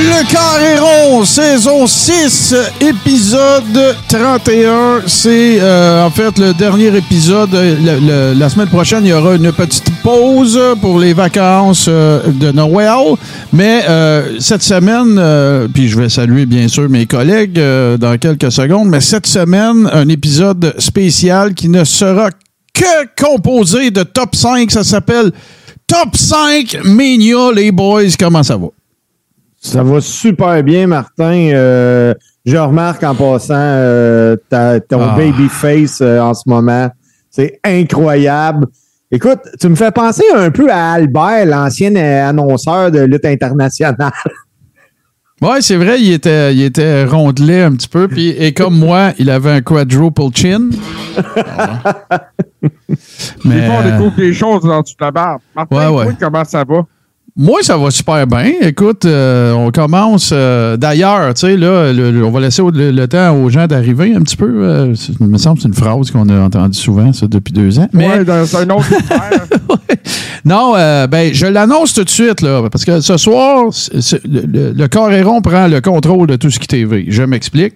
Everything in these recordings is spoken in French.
Le Carré saison 6, épisode 31. C'est euh, en fait le dernier épisode. Le- la semaine prochaine, il y aura une petite pause pour les vacances euh, de Noël. Mais euh, cette semaine, euh, puis je vais saluer bien sûr mes collègues euh, dans quelques secondes, mais cette semaine, un épisode spécial qui ne sera que composé de top 5. Ça s'appelle Top 5 Mania, les boys. Comment ça va? Ça va super bien, Martin. Euh, je remarque en passant euh, ta- ton Ah. baby face euh, en ce moment. C'est incroyable. Écoute, tu me fais penser un peu à Albert, l'ancien annonceur de lutte internationale. Ouais, c'est vrai, il était, il était rondelé un petit peu. Puis, et comme moi, il avait un quadruple chin. Des Mais fois, on découvre des choses dans toute la barbe. Martin, Ouais, ouais. toi, comment ça va? Moi, ça va super bien. Écoute, euh, on commence. euh, D'ailleurs, tu sais, là, le- le- on va laisser le, le temps aux gens d'arriver un petit peu. euh, c'est- il me semble que c'est une phrase qu'on a entendue souvent, ça, depuis deux ans. Mais Ouais, dans un autre. Non, euh, ben, je l'annonce tout de suite, là, parce que ce soir, c'est- c'est- le, Coréron prend le contrôle de tout ce qui TV. Je m'explique.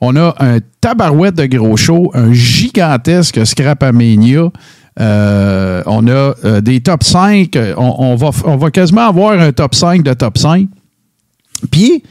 On a un tabarouette de gros show, un gigantesque Scrapamania. Euh, on a euh, des top 5. On, on va, on va quasiment avoir un top 5 de top 5. Puis,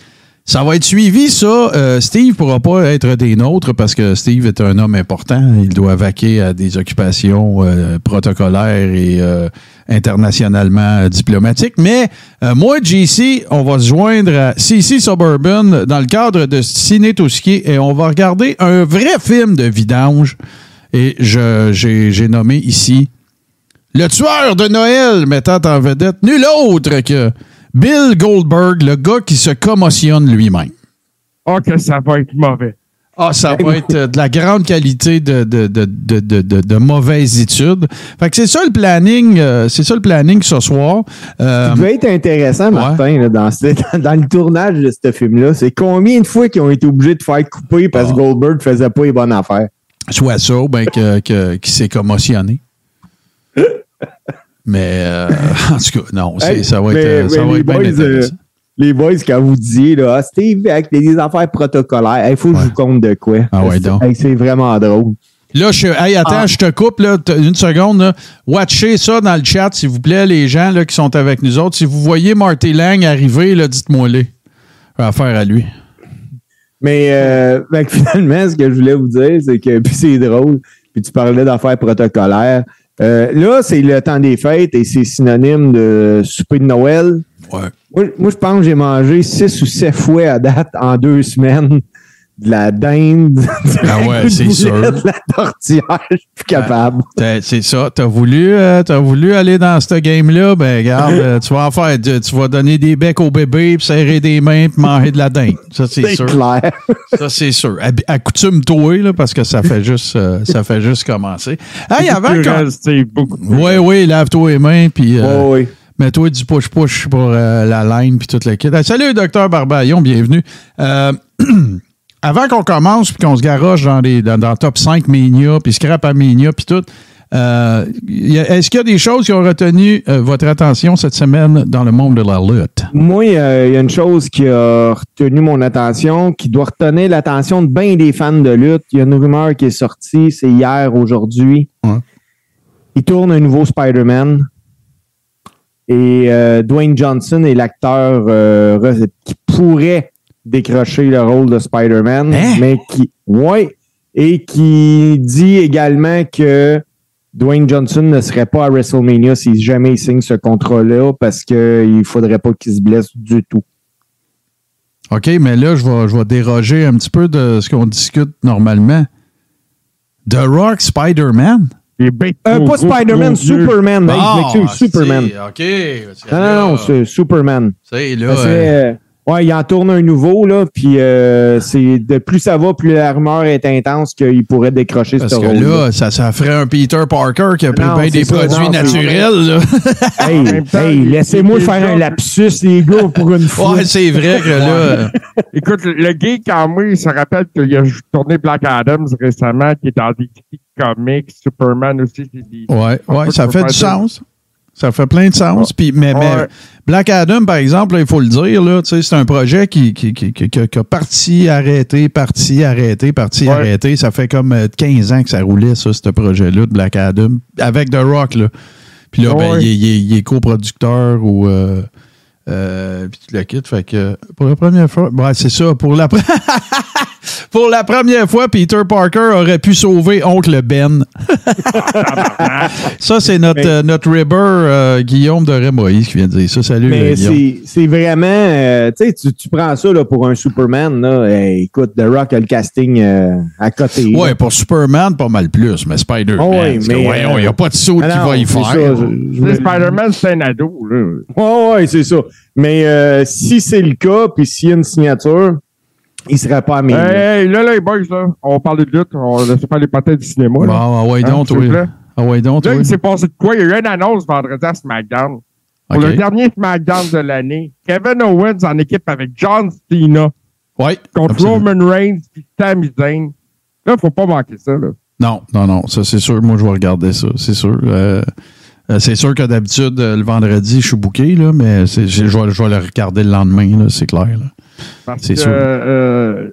ça va être suivi, ça. Euh, Steve ne pourra pas être des nôtres parce que Steve est un homme important. Il doit vaquer à des occupations euh, protocolaires et euh, internationalement diplomatiques. Mais euh, moi, JC, on va se joindre à CC Suburban dans le cadre de Ciné Touski et on va regarder un vrai film de vidange. Et je- j'ai nommé ici le tueur de Noël mettant en vedette nul autre que Bill Goldberg, le gars qui se commotionne lui-même. Oh, que ça va être mauvais. Ah, ça va être euh, de la grande qualité de, de, de, de, de, de- de mauvaise étude. Fait que c'est ça le planning, euh, c'est ça le planning ce soir. Euh, Ce qui devait être intéressant, Martin, là, dans, ce- dans le tournage de ce film-là, c'est combien de fois qu'ils ont été obligés de faire couper parce que Ah. Goldberg faisait pas les bonnes affaires? Soit ça ou bien que, que- qu'il s'est commotionné. Mais euh, en tout cas, non, Hey, ça va être, mais- euh, ça va les être bien boys, intéressant. Les boys, quand vous disiez, là, ah, Steve, avec des affaires protocolaires, il faut que je vous compte de quoi. Ah ouais, donc. Hey, c'est vraiment drôle. Là, je hey, attends, Ah. je te coupe là, une seconde. Là. Watchez ça dans le chat, s'il vous plaît, les gens là, qui sont avec nous autres. Si vous voyez Marty Lang arriver, dites-moi-les. Affaire à lui. Mais euh, finalement, ce que je voulais vous dire, c'est que, puis c'est drôle, puis tu parlais d'affaires protocolaires. Euh, là, c'est le temps des fêtes et c'est synonyme de souper de Noël. Ouais. Moi, moi, je pense que j'ai mangé six ou sept fois à date en deux semaines de la dinde, Ah ouais, c'est sûr. de la tortillère. Je suis plus capable. T'as- C'est ça. T'as voulu, euh, t'as voulu aller dans ce game-là, ben regarde, euh, tu vas en faire. Tu, tu vas donner des becs au bébé, puis serrer des mains, puis manger de la dinde. Ça, c'est sûr. clair. Ça, c'est sûr. Accoutume-toi, là, parce que ça fait juste, euh, ça fait juste commencer. Hey, avant beaucoup. de Oui, oui, lave-toi les mains, puis... Oh, oui. Mets-toi du push-push pour la line puis toute la kit. Ah, salut, docteur Barbaillon, bienvenue. Avant qu'on commence puis qu'on se garoche dans, les, dans, dans top 5 Mania puis scrap à Mania puis tout, euh, est-ce qu'il y a des choses qui ont retenu euh, votre attention cette semaine dans le monde de la lutte? Moi, euh, il y a une chose qui a retenu mon attention, qui doit retenir l'attention de bien des fans de lutte. Il y a une rumeur qui est sortie, c'est hier, aujourd'hui. Ouais. Il tourne un nouveau Spider-Man. Et euh, Dwayne Johnson est l'acteur qui pourrait décrocher le rôle de Spider-Man, Hein? mais qui, ouais, et qui dit également que Dwayne Johnson ne serait pas à WrestleMania si jamais il signe ce contrat-là parce qu'il ne faudrait pas qu'il se blesse du tout. OK, mais là, je vais, je vais déroger un petit peu de ce qu'on discute normalement. The Rock Spider-Man? Euh, pas Spider-Man. Superman. Ben, Ah, Superman. OK. Non, non, non, c'est Superman. C'est là. Ouais, il en tourne un nouveau, là, puis euh, c'est de plus ça va, plus la rumeur est intense qu'il pourrait décrocher Parce ce que rôle. là, ça, ça ferait un Peter Parker qui a pris Non, bien c'est des ça, produits non, naturels. là. Hey, hey, laissez-moi faire un lapsus, les gars, pour une fois. Ouais, c'est vrai que là. Écoute, le, geek en moi, il se rappelle qu'il a tourné Black Adams récemment, qui est dans des comics, Superman aussi. c'est des- Ouais, ouais, ça fait du sens. Ça fait plein de sens. Puis, mais. Black Adam, par exemple, il faut le dire, là, c'est un projet qui, qui, qui, qui- a parti, arrêté, parti, arrêté, parti, Ouais. arrêté. Ça fait comme euh, 15 ans que ça roulait, ça, ce projet-là de Black Adam, avec The Rock. Là. Puis là, ben, Ouais. il, est- il est- il est coproducteur ou. Euh, euh, puis tu le quittes. Fait que pour la première fois. Ouais, c'est ça. Pour la, pour la première fois, Peter Parker aurait pu sauver Oncle Ben. Ça, c'est notre, Mais- euh, notre Ribber euh, Guillaume de Rémoïse qui vient de dire ça. Salut, Mais Guillaume. c'est c'est vraiment, euh, tu sais, tu- prends ça là, pour un Superman, là, hey, écoute, The Rock a le casting euh, à côté. Ouais, pour Superman, pas mal plus, mais Spider-Man. Oh, que, mais, voyons, euh, il n'y a pas de saut qui va y faire. Spider-Man, c'est un ado, là. Ouais, ouais, c'est ça. Mais euh, si c'est le cas, puis s'il y a une signature, il serait pas amélioré. Hey, hey, là, là, les boys, là, on parle de lutte, on laisse pas les patins du cinéma. Bon, là. ah ouais, Hein, donc, vous oui. Ah ouais, donc, Là, oui. il s'est passé de quoi? Il y a eu une annonce vendredi à SmackDown. Pour le dernier SmackDown de l'année, Kevin Owens en équipe avec John Cena Ouais, contre absolument. Roman Reigns et Sami Zayn. Là, faut pas manquer ça, là. Non, non, non, ça c'est sûr. Moi, je vais regarder ça, c'est sûr. Euh, euh, c'est sûr que d'habitude, euh, le vendredi, je suis booké, là, mais je vais, je vais le regarder le lendemain, là, c'est clair. là. Parce C'est que, sûr. euh,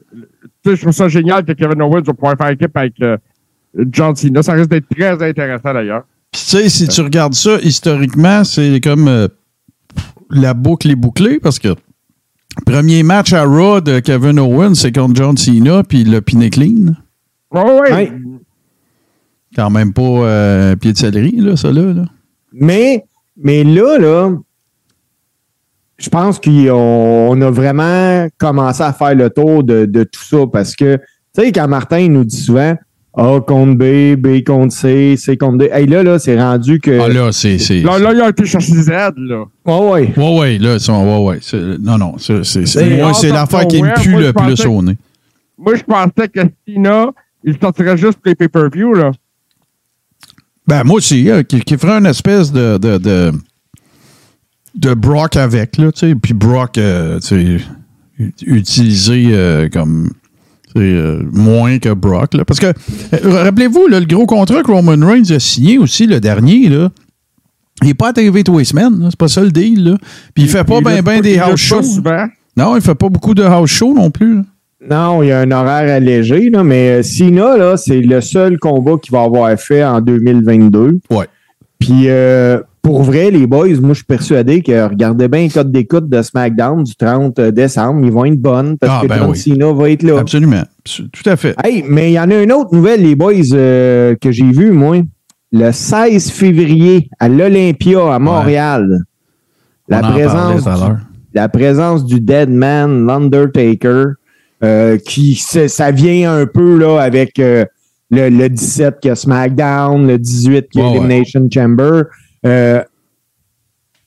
tu sais, je trouve ça génial que Kevin Owens va pouvoir faire équipe avec euh, John Cena. Ça risque d'être très intéressant, d'ailleurs. Puis tu sais, si tu regardes ça historiquement, c'est comme euh, la boucle est bouclée parce que premier match à Raw de Kevin Owens, c'est contre John Cena, puis le piné clean. Ouais, ouais. Ouais. Quand même pas euh, pied de céleri, là, ça là. là. Mais, mais là, là, je pense qu'on on a vraiment commencé à faire le tour de, de tout ça parce que, tu sais, quand Martin nous dit souvent A contre B, B contre C, C contre D, hey, là, là, c'est rendu que. Ah là, c'est. c'est- Là, là, il a été chercher Z, là. Ouais, ouais. Ouais, ouais, là, c'est- ouais, ouais. c'est- Non, non, c'est, c'est, c'est- C'est moi, c'est hors l'affaire qui me pue le plus au nez. Moi, je pensais que Cena, il sortirait juste pour les pay-per-view, là. Ben, moi aussi, euh, qui, qui ferait une espèce de, de, de, de Brock avec, là, tu sais, puis Brock, euh, tu sais, utilisé euh, comme tu sais, euh, moins que Brock, là. Parce que, euh, rappelez-vous, là, le gros contrat que Roman Reigns a signé aussi, le dernier, là, il n'est pas à TV tous les semaines, là, c'est pas ça le deal, là. Puis il fait pas Il ben ben des house shows. Non, il fait pas beaucoup de house shows non plus, là. Non, il y a un horaire allégé, là, mais Sina, là, c'est le seul combat qu'il va avoir fait en 2022. Ouais. Puis, euh, pour vrai, les boys, moi, je suis persuadé que regardez bien les codes d'écoute de SmackDown du 30 décembre. Ils vont être bonnes parce Ah, que ben John oui. Cena va être là. Absolument. Tout à fait. Hey, mais il y en a une autre nouvelle, les boys, euh, que j'ai vue, moi. Le 16 février, à l'Olympia, à Montréal. La présence, du, la présence du Dead Man, l'Undertaker, euh, qui ça vient un peu là avec euh, le, le 17 qui a SmackDown, le 18 qui a ouais. Elimination Chamber. Euh,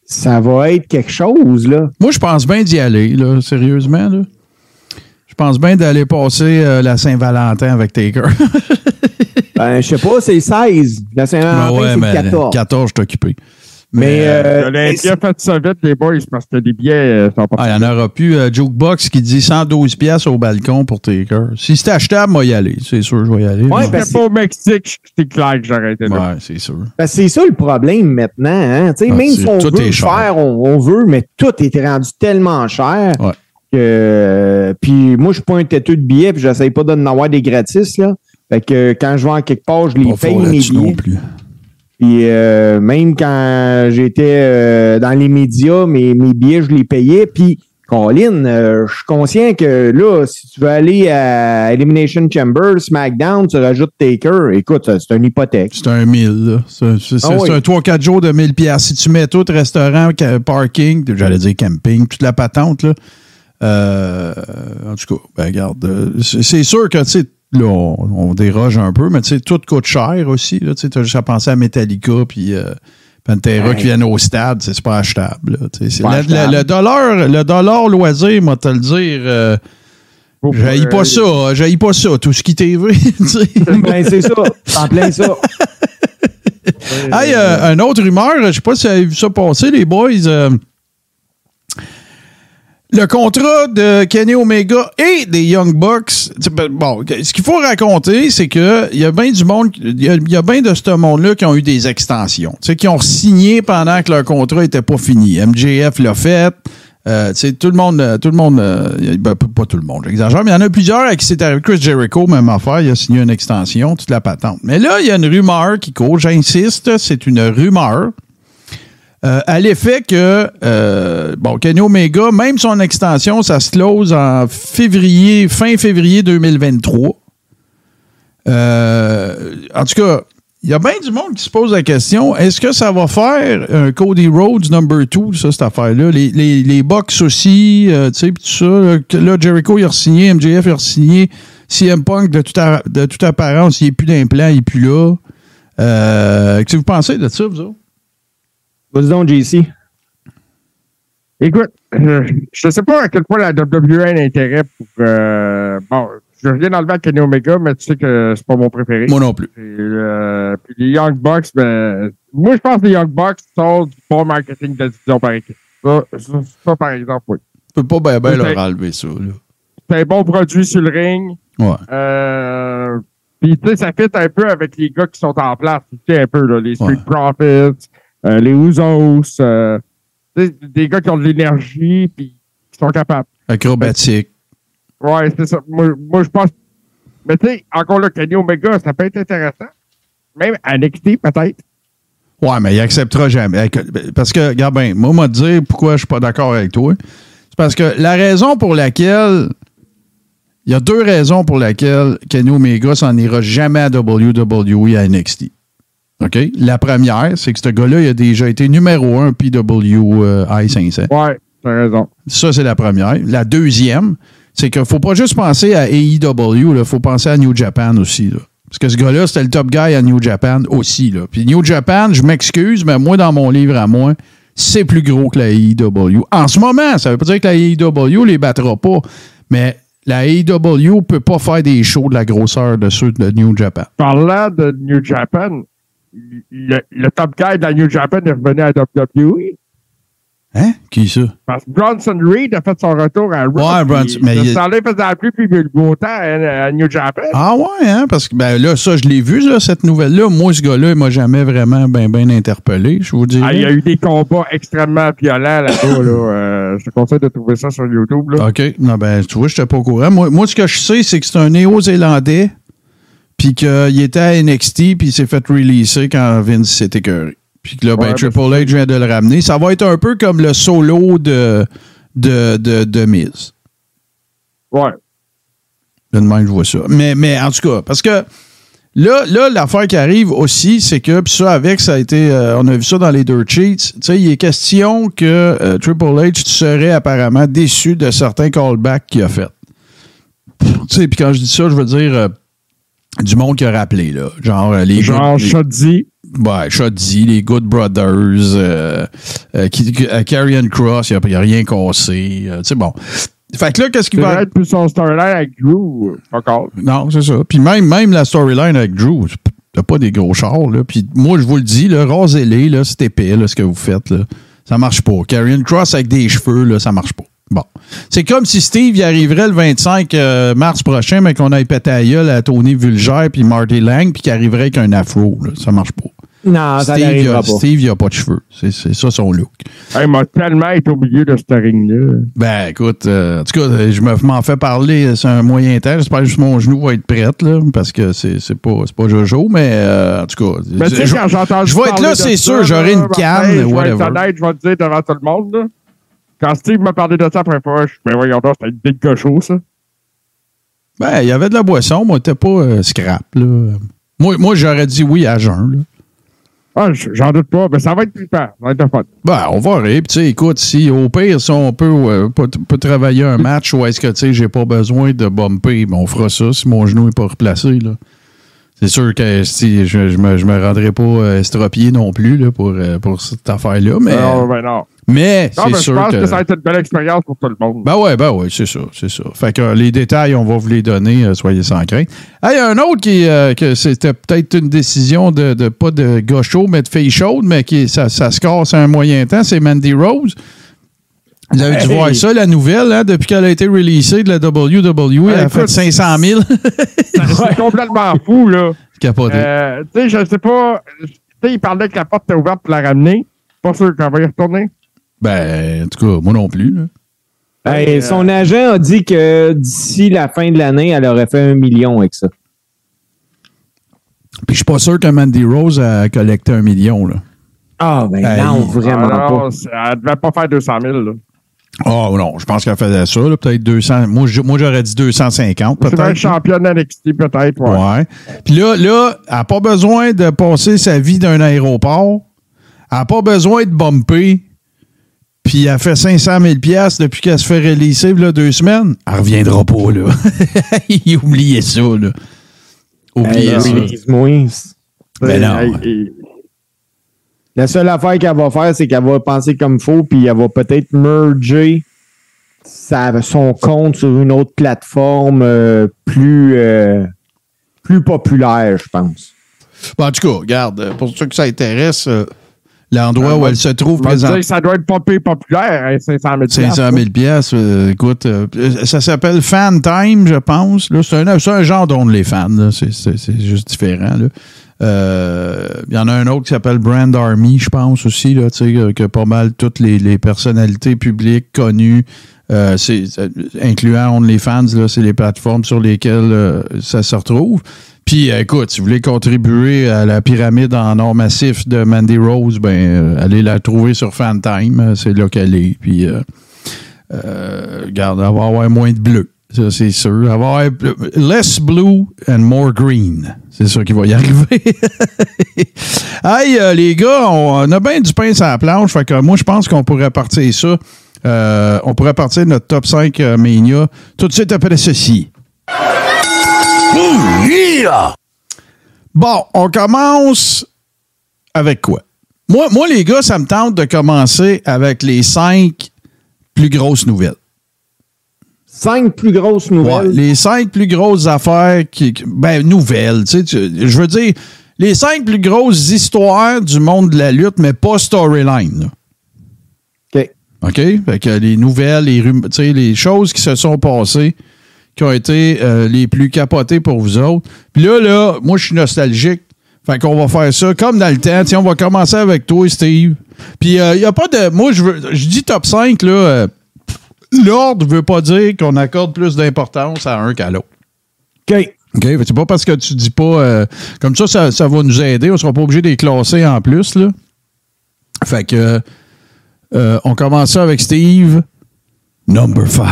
ça va être quelque chose, là. Moi, je pense bien d'y aller, là, sérieusement. Là. Je pense bien d'aller passer euh, la Saint-Valentin avec Taker. Ben, je sais pas, c'est 16. La Saint-Valentin, Ah ouais, c'est mais 14. 14, je suis occupé. Mais, euh, L'Olympia fait ça vite, les boys, parce que les billets euh, sont pas Ah, il n'y en aura plus. Euh, Jukebox qui dit 112 pièces au balcon pour Taker. Si c'est achetable, moi y aller. C'est sûr, je vais y aller. Ouais, ben, C'était pas au Mexique, c'est clair que j'aurais été là. ouais, c'est sûr. Parce que c'est ça le problème maintenant. Hein? Tu sais, Ah, même si on veut faire, on, on veut, mais tout est rendu tellement cher. Ouais. que euh, puis moi, je suis pas un têteux de billets, puis j'essaye pas d'en avoir des gratis. Là. Fait que quand je vais en quelque part, je les paye mes là-dessus non billets. plus. Puis euh, même quand j'étais euh, dans les médias, mes, mes billets, je les payais. Puis, Colin, euh, je suis conscient que là, si tu veux aller à Elimination Chamber, SmackDown, tu rajoutes Taker. Écoute, c'est une hypothèque. C'est un 1000, là. C'est Ah oui. un 3-4 jours de 1000 pièces. Si tu mets tout, restaurant, parking, j'allais dire camping, toute la patente, là. En tout cas, ben, regarde, c'est c'est sûr que, tu sais, là, on, on déroge un peu, mais tu sais, tout coûte cher aussi. Tu sais, t'as juste à penser à Metallica, puis euh, Pantera qui viennent au stade, c'est pas achetable. là. C'est Pas le, achetable. le- le dollar, le dollar loisir, moi, te le dire, euh, j'haïs pas euh, ça, j'haïs pas ça, tout ce qui TV. Ben, c'est ça. En plein ça. Hey, euh, une autre rumeur, je sais pas si vous avez vu ça passer, les boys. euh, le contrat de Kenny Omega et des Young Bucks. ben, Bon, ce qu'il faut raconter, c'est que il y a bien du monde, il y a, y de ce monde-là qui ont eu des extensions, qui ont signé pendant que leur contrat était pas fini. MJF l'a fait. Euh, sais, tout le monde, euh, tout le monde, euh, ben, pas tout le monde, j'exagère, mais il y en a plusieurs à qui c'est arrivé. Chris Jericho, même affaire, il a signé une extension, toute la patente. Mais là, il y a une rumeur qui court, j'insiste, c'est une rumeur. Euh, à l'effet que, euh, bon, Kenny Omega, même son extension, ça se close en février, fin février 2023. Euh, en tout cas, il y a bien du monde qui se pose la question est-ce que ça va faire un Cody Rhodes number 2, ça, cette affaire-là? Les, les, les Bucks aussi, tu sais, tout ça. Là, Jericho, il a signé, MJF, il a signé. CM Punk, de de toute apparence, il n'est plus d'implant, il n'est plus là. Qu'est-ce que vous pensez de ça, vous autres? Vas-y donc, JC. Écoute, euh, je ne sais pas à quel point la WWE a un intérêt pour. euh, bon, je viens d'enlever à Kenny Omega, mais tu sais que c'est pas mon préféré. Moi non plus. Et, euh, puis les Young Bucks, ben, moi, je pense que les Young Bucks sont du bon marketing de division par équipe. Ça, ça, ça, par exemple, oui. Je peux pas ben, ben leur enlever ça. C'est un bon produit sur le ring. Ouais. Euh, puis, tu sais, ça fit un peu avec les gars qui sont en place. Tu sais, un peu, là, les Street Ouais. Profits, euh, les Usos, euh, des gars qui ont de l'énergie, puis qui sont capables. Acrobatique. Ouais, c'est ça. Moi, moi, je pense. Mais tu sais, encore là, Kenny Omega, ça peut être intéressant. Même à NXT, peut-être. Ouais, mais il acceptera jamais. Parce que, regarde bien, moi, moi, te dire pourquoi je suis pas d'accord avec toi? C'est parce que la raison pour laquelle. Il y a deux raisons pour lesquelles Kenny Omega s'en ira jamais à WWE à NXT. OK? La première, c'est que ce gars-là, il a déjà été numéro un PWI 500. Ouais, t'as raison. Ça, c'est la première. La deuxième, c'est qu'il ne faut pas juste penser à AEW, il faut penser à New Japan aussi. là. Parce que ce gars-là, c'était le top guy à New Japan aussi. Là. Puis New Japan, je m'excuse, mais moi, dans mon livre à moi, c'est plus gros que la AEW. En ce moment, ça veut pas dire que la AEW les battra pas, mais la AEW ne peut pas faire des shows de la grosseur de ceux de New Japan. Parlant de New Japan, le, le top guy de la New Japan est revenu à WWE. Hein? Qui ça? Parce que Bronson Reed a fait son retour à Raw. Ouais, Bronson, mais il- faisait plus puis le beau temps à, à New Japan. Ah ouais, hein? Parce que ben là, ça, je l'ai vu, là, cette nouvelle-là. Moi, ce gars-là, il m'a jamais vraiment bien ben interpellé, je vous dirais. Ah, il y a eu des combats extrêmement violents là-bas. là. Euh, je te conseille de trouver ça sur YouTube. Là. OK. Non, ben, tu vois, je n'étais pas au courant. Moi, moi, ce que je sais, c'est que c'est un Néo-Zélandais, puis qu'il était à NXT, puis il s'est fait releaser quand Vince s'est écœuré. Puis que là, ben, Ouais, Triple H vient de le ramener. Ça va être un peu comme le solo de, de, de, de Miz. Ouais. De même, je vois ça. Mais, mais en tout cas, parce que là, là l'affaire qui arrive aussi, c'est que, puis ça, avec, ça a été, euh, on a vu ça dans les Dirt Sheets, tu sais, il est question que euh, Triple H serait apparemment déçu de certains callbacks qu'il a fait. Tu sais, puis quand je dis ça, je veux dire euh, du monde qui a rappelé, là. Genre, euh, les Genre Shoddy. Ouais, Shoddy, les Good Brothers, euh, euh, qui, qui- euh, Cross, il n'y a, rien cassé. euh, tu sais, bon. Fait que là, qu'est-ce qui va. vrai, plus son storyline avec Drew. Encore. Non, c'est ça. Puis même, même la storyline avec Drew, t'as pas des gros chars, là. Puis moi, je vous le dis, là, rasez-les, là, c'est épais, là, ce que vous faites, là. Ça marche pas. Karrion Cross avec des cheveux, là, ça marche pas. Bon. C'est comme si Steve y arriverait le 25 euh, mars prochain, mais qu'on aille péter à gueule à Tony Vulgère puis Marty Lang, puis qu'il arriverait avec un afro, là. Ça marche pas. Non, ça Steve, n'arrivera pas. Steve, il a pas de cheveux. C'est c'est ça son look. Hey, il m'a tellement été au milieu de ce ring-là. Ben, écoute, euh, en tout cas, je me- m'en fais parler, c'est un moyen temps. J'espère que mon genou va être prêt, là, parce que c'est c'est pas, c'est pas Jojo, mais euh, en tout cas. Mais tu sais, je- quand j'entends je vais être là, c'est sûr, j'aurai une canne, Je vais être honnête, je vais te dire devant tout le monde. Là. Quand Steve m'a parlé de ça après fois, je ben voyons donc, c'était une big ça. Ben, il y avait de la boisson, moi, t'es pas euh, scrap, là. Moi, moi j'aurais dit oui à jeun, là. Ah, j'en doute pas. Mais ça va être plus tard. Ça va être fun. Ben, on va rire. Puis, tu sais, écoute, si au pire, si on peut, euh, peut, peut travailler un match où est-ce que, tu sais, j'ai pas besoin de bumper, ben, on fera ça si mon genou est pas replacé, là. C'est sûr que si je, je me, je me rendrai pas euh, estropié non plus là, pour, euh, pour cette affaire-là, mais, Non, ben non. mais c'est mais je sûr pense que. que... ça va être une belle expérience pour tout le monde. Ben ouais, ben ouais, c'est ça, c'est ça. Fait que euh, les détails, on va vous les donner, euh, soyez sans crainte. Hey, un autre qui, euh, que c'était peut-être une décision de, de pas de chaud, mais de fille chaude, mais qui ça, ça se casse à un moyen temps, c'est Mandy Rose. Vous avez dû Hey! voir ça, la nouvelle, hein, depuis qu'elle a été releasée de la WWE, elle a écoute, fait 500 000. C'est complètement fou, là. Capoté. Euh, tu sais, je sais pas. Tu sais, il parlait que la porte était ouverte pour la ramener. Pas sûr qu'on va y retourner. Ben, en tout cas, moi non plus. là. Ben, euh, son agent a dit que d'ici la fin de l'année, elle aurait fait un million avec ça. Puis je suis pas sûr que Mandy Rose a collecté un million. Là. Ah, ben Hey. non, vraiment Ah, non, pas. Elle devait pas faire 200 000, là. Oh non, je pense qu'elle faisait ça, là, peut-être 200. Moi, je- moi, j'aurais dit 250, C'est peut-être. un championne NXT, peut-être. Ouais. Ouais. Puis là, là, elle n'a pas besoin de passer sa vie d'un aéroport. Elle n'a pas besoin de bumper. Puis elle fait 500 000 piastres depuis qu'elle se fait releaser là, deux semaines. Elle reviendra pas, là. Oubliez ça, là. Oubliez Hey, ça. release-moi. Ben non. Hey, hey, La seule affaire qu'elle va faire, c'est qu'elle va penser comme faux, puis elle va peut-être merger sa- son compte sur une autre plateforme euh, plus, euh, plus populaire, je pense. Bon, en tout cas, regarde, pour ceux que ça intéresse, euh, l'endroit Ah, où elle se trouve présentement. ça doit être popé populaire, hein, 500 000 500 000 piastres, euh, écoute, euh, ça s'appelle Fan Time, je pense. Là, c'est, un, genre dont les fans, c'est juste différent. là. Euh, Il y en a un autre qui s'appelle Brand Army, je pense aussi, que, pas mal toutes les, les personnalités publiques connues, euh, c'est, incluant OnlyFans, là, c'est les plateformes sur lesquelles euh, ça se retrouve. Puis, euh, écoute, si vous voulez contribuer à la pyramide en or massif de Mandy Rose, ben, euh, allez la trouver sur Fantime. euh, C'est là qu'elle est. Puis, euh, euh, va avoir moins de bleu. Ça, c'est sûr. Elle va avoir less blue and more green. C'est sûr qu'il va y arriver. hey, euh, les gars, on, on a bien du pain sur la planche. Fait que moi, je pense qu'on pourrait partir ça. Euh, on pourrait partir notre top 5 euh, Mania tout de suite après ceci. Bon, on commence avec quoi? Moi, moi, les gars, ça me tente de commencer avec les cinq plus grosses nouvelles. Cinq plus grosses Ouais, nouvelles. les cinq plus grosses affaires qui. Ben, nouvelles, tu sais. Je veux dire, les cinq plus grosses histoires du monde de la lutte, mais pas storyline. OK. OK? Fait que les nouvelles, les, rum- tu sais, les choses qui se sont passées, qui ont été euh, les plus capotées pour vous autres. Puis là, là, moi, je suis nostalgique. Fait qu'on va faire ça comme dans le temps. Tiens, on va commencer avec toi, Steve. Puis il n'y a pas de. Moi, je veux. Je dis top 5, là. euh, L'ordre veut pas dire qu'on accorde plus d'importance à un qu'à l'autre. OK. OK? C'est pas parce que tu dis pas. euh, comme ça, ça, ça va nous aider. On sera pas obligé de les classer en plus, là. Fait que. euh, on commence ça avec Steve. Number 5.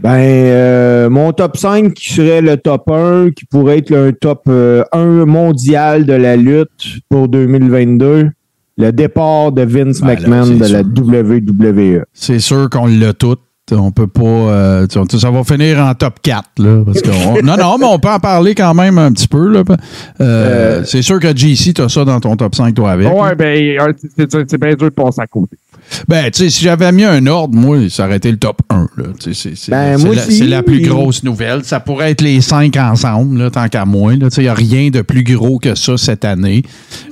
Ben, euh, mon top 5 qui serait le top 1, qui pourrait être un top euh, 1 mondial de la lutte pour 2022. Le départ de Vince Ben McMahon de la. WWE. C'est sûr qu'on l'a tout. On peut pas. euh, ça va finir en top 4. Là, parce non, non, mais on peut en parler quand même un petit peu. Là. Euh, c'est sûr que JC, tu as ça dans ton top 5, toi, avec. Ouais, ben, euh, c'est bien dur de passer à côté. Ben, tu sais, si j'avais mis un ordre, moi, ça aurait été le top 1. là. Tu sais, C'est Ben, la, la plus grosse nouvelle. Ça pourrait être les cinq ensemble, là, tant qu'à moi. Il n'y a rien de plus gros que ça cette année.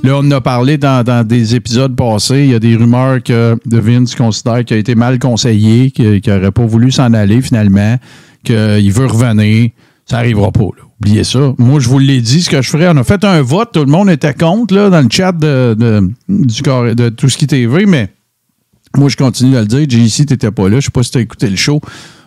Là, on en a parlé dans, dans des épisodes passés. Il y a des rumeurs que de Vince considère qu'il a été mal conseillé, qu'il n'aurait pas voulu s'en aller finalement, qu'il veut revenir. Ça n'arrivera pas. là. Oubliez ça. Moi, je vous l'ai dit, ce que je ferais. On a fait un vote. Tout le monde était contre là, dans le chat de, de, du de tout ce qui TV, mais moi, je continue à le dire. JC, tu n'étais pas là. Je sais pas si tu as écouté le show.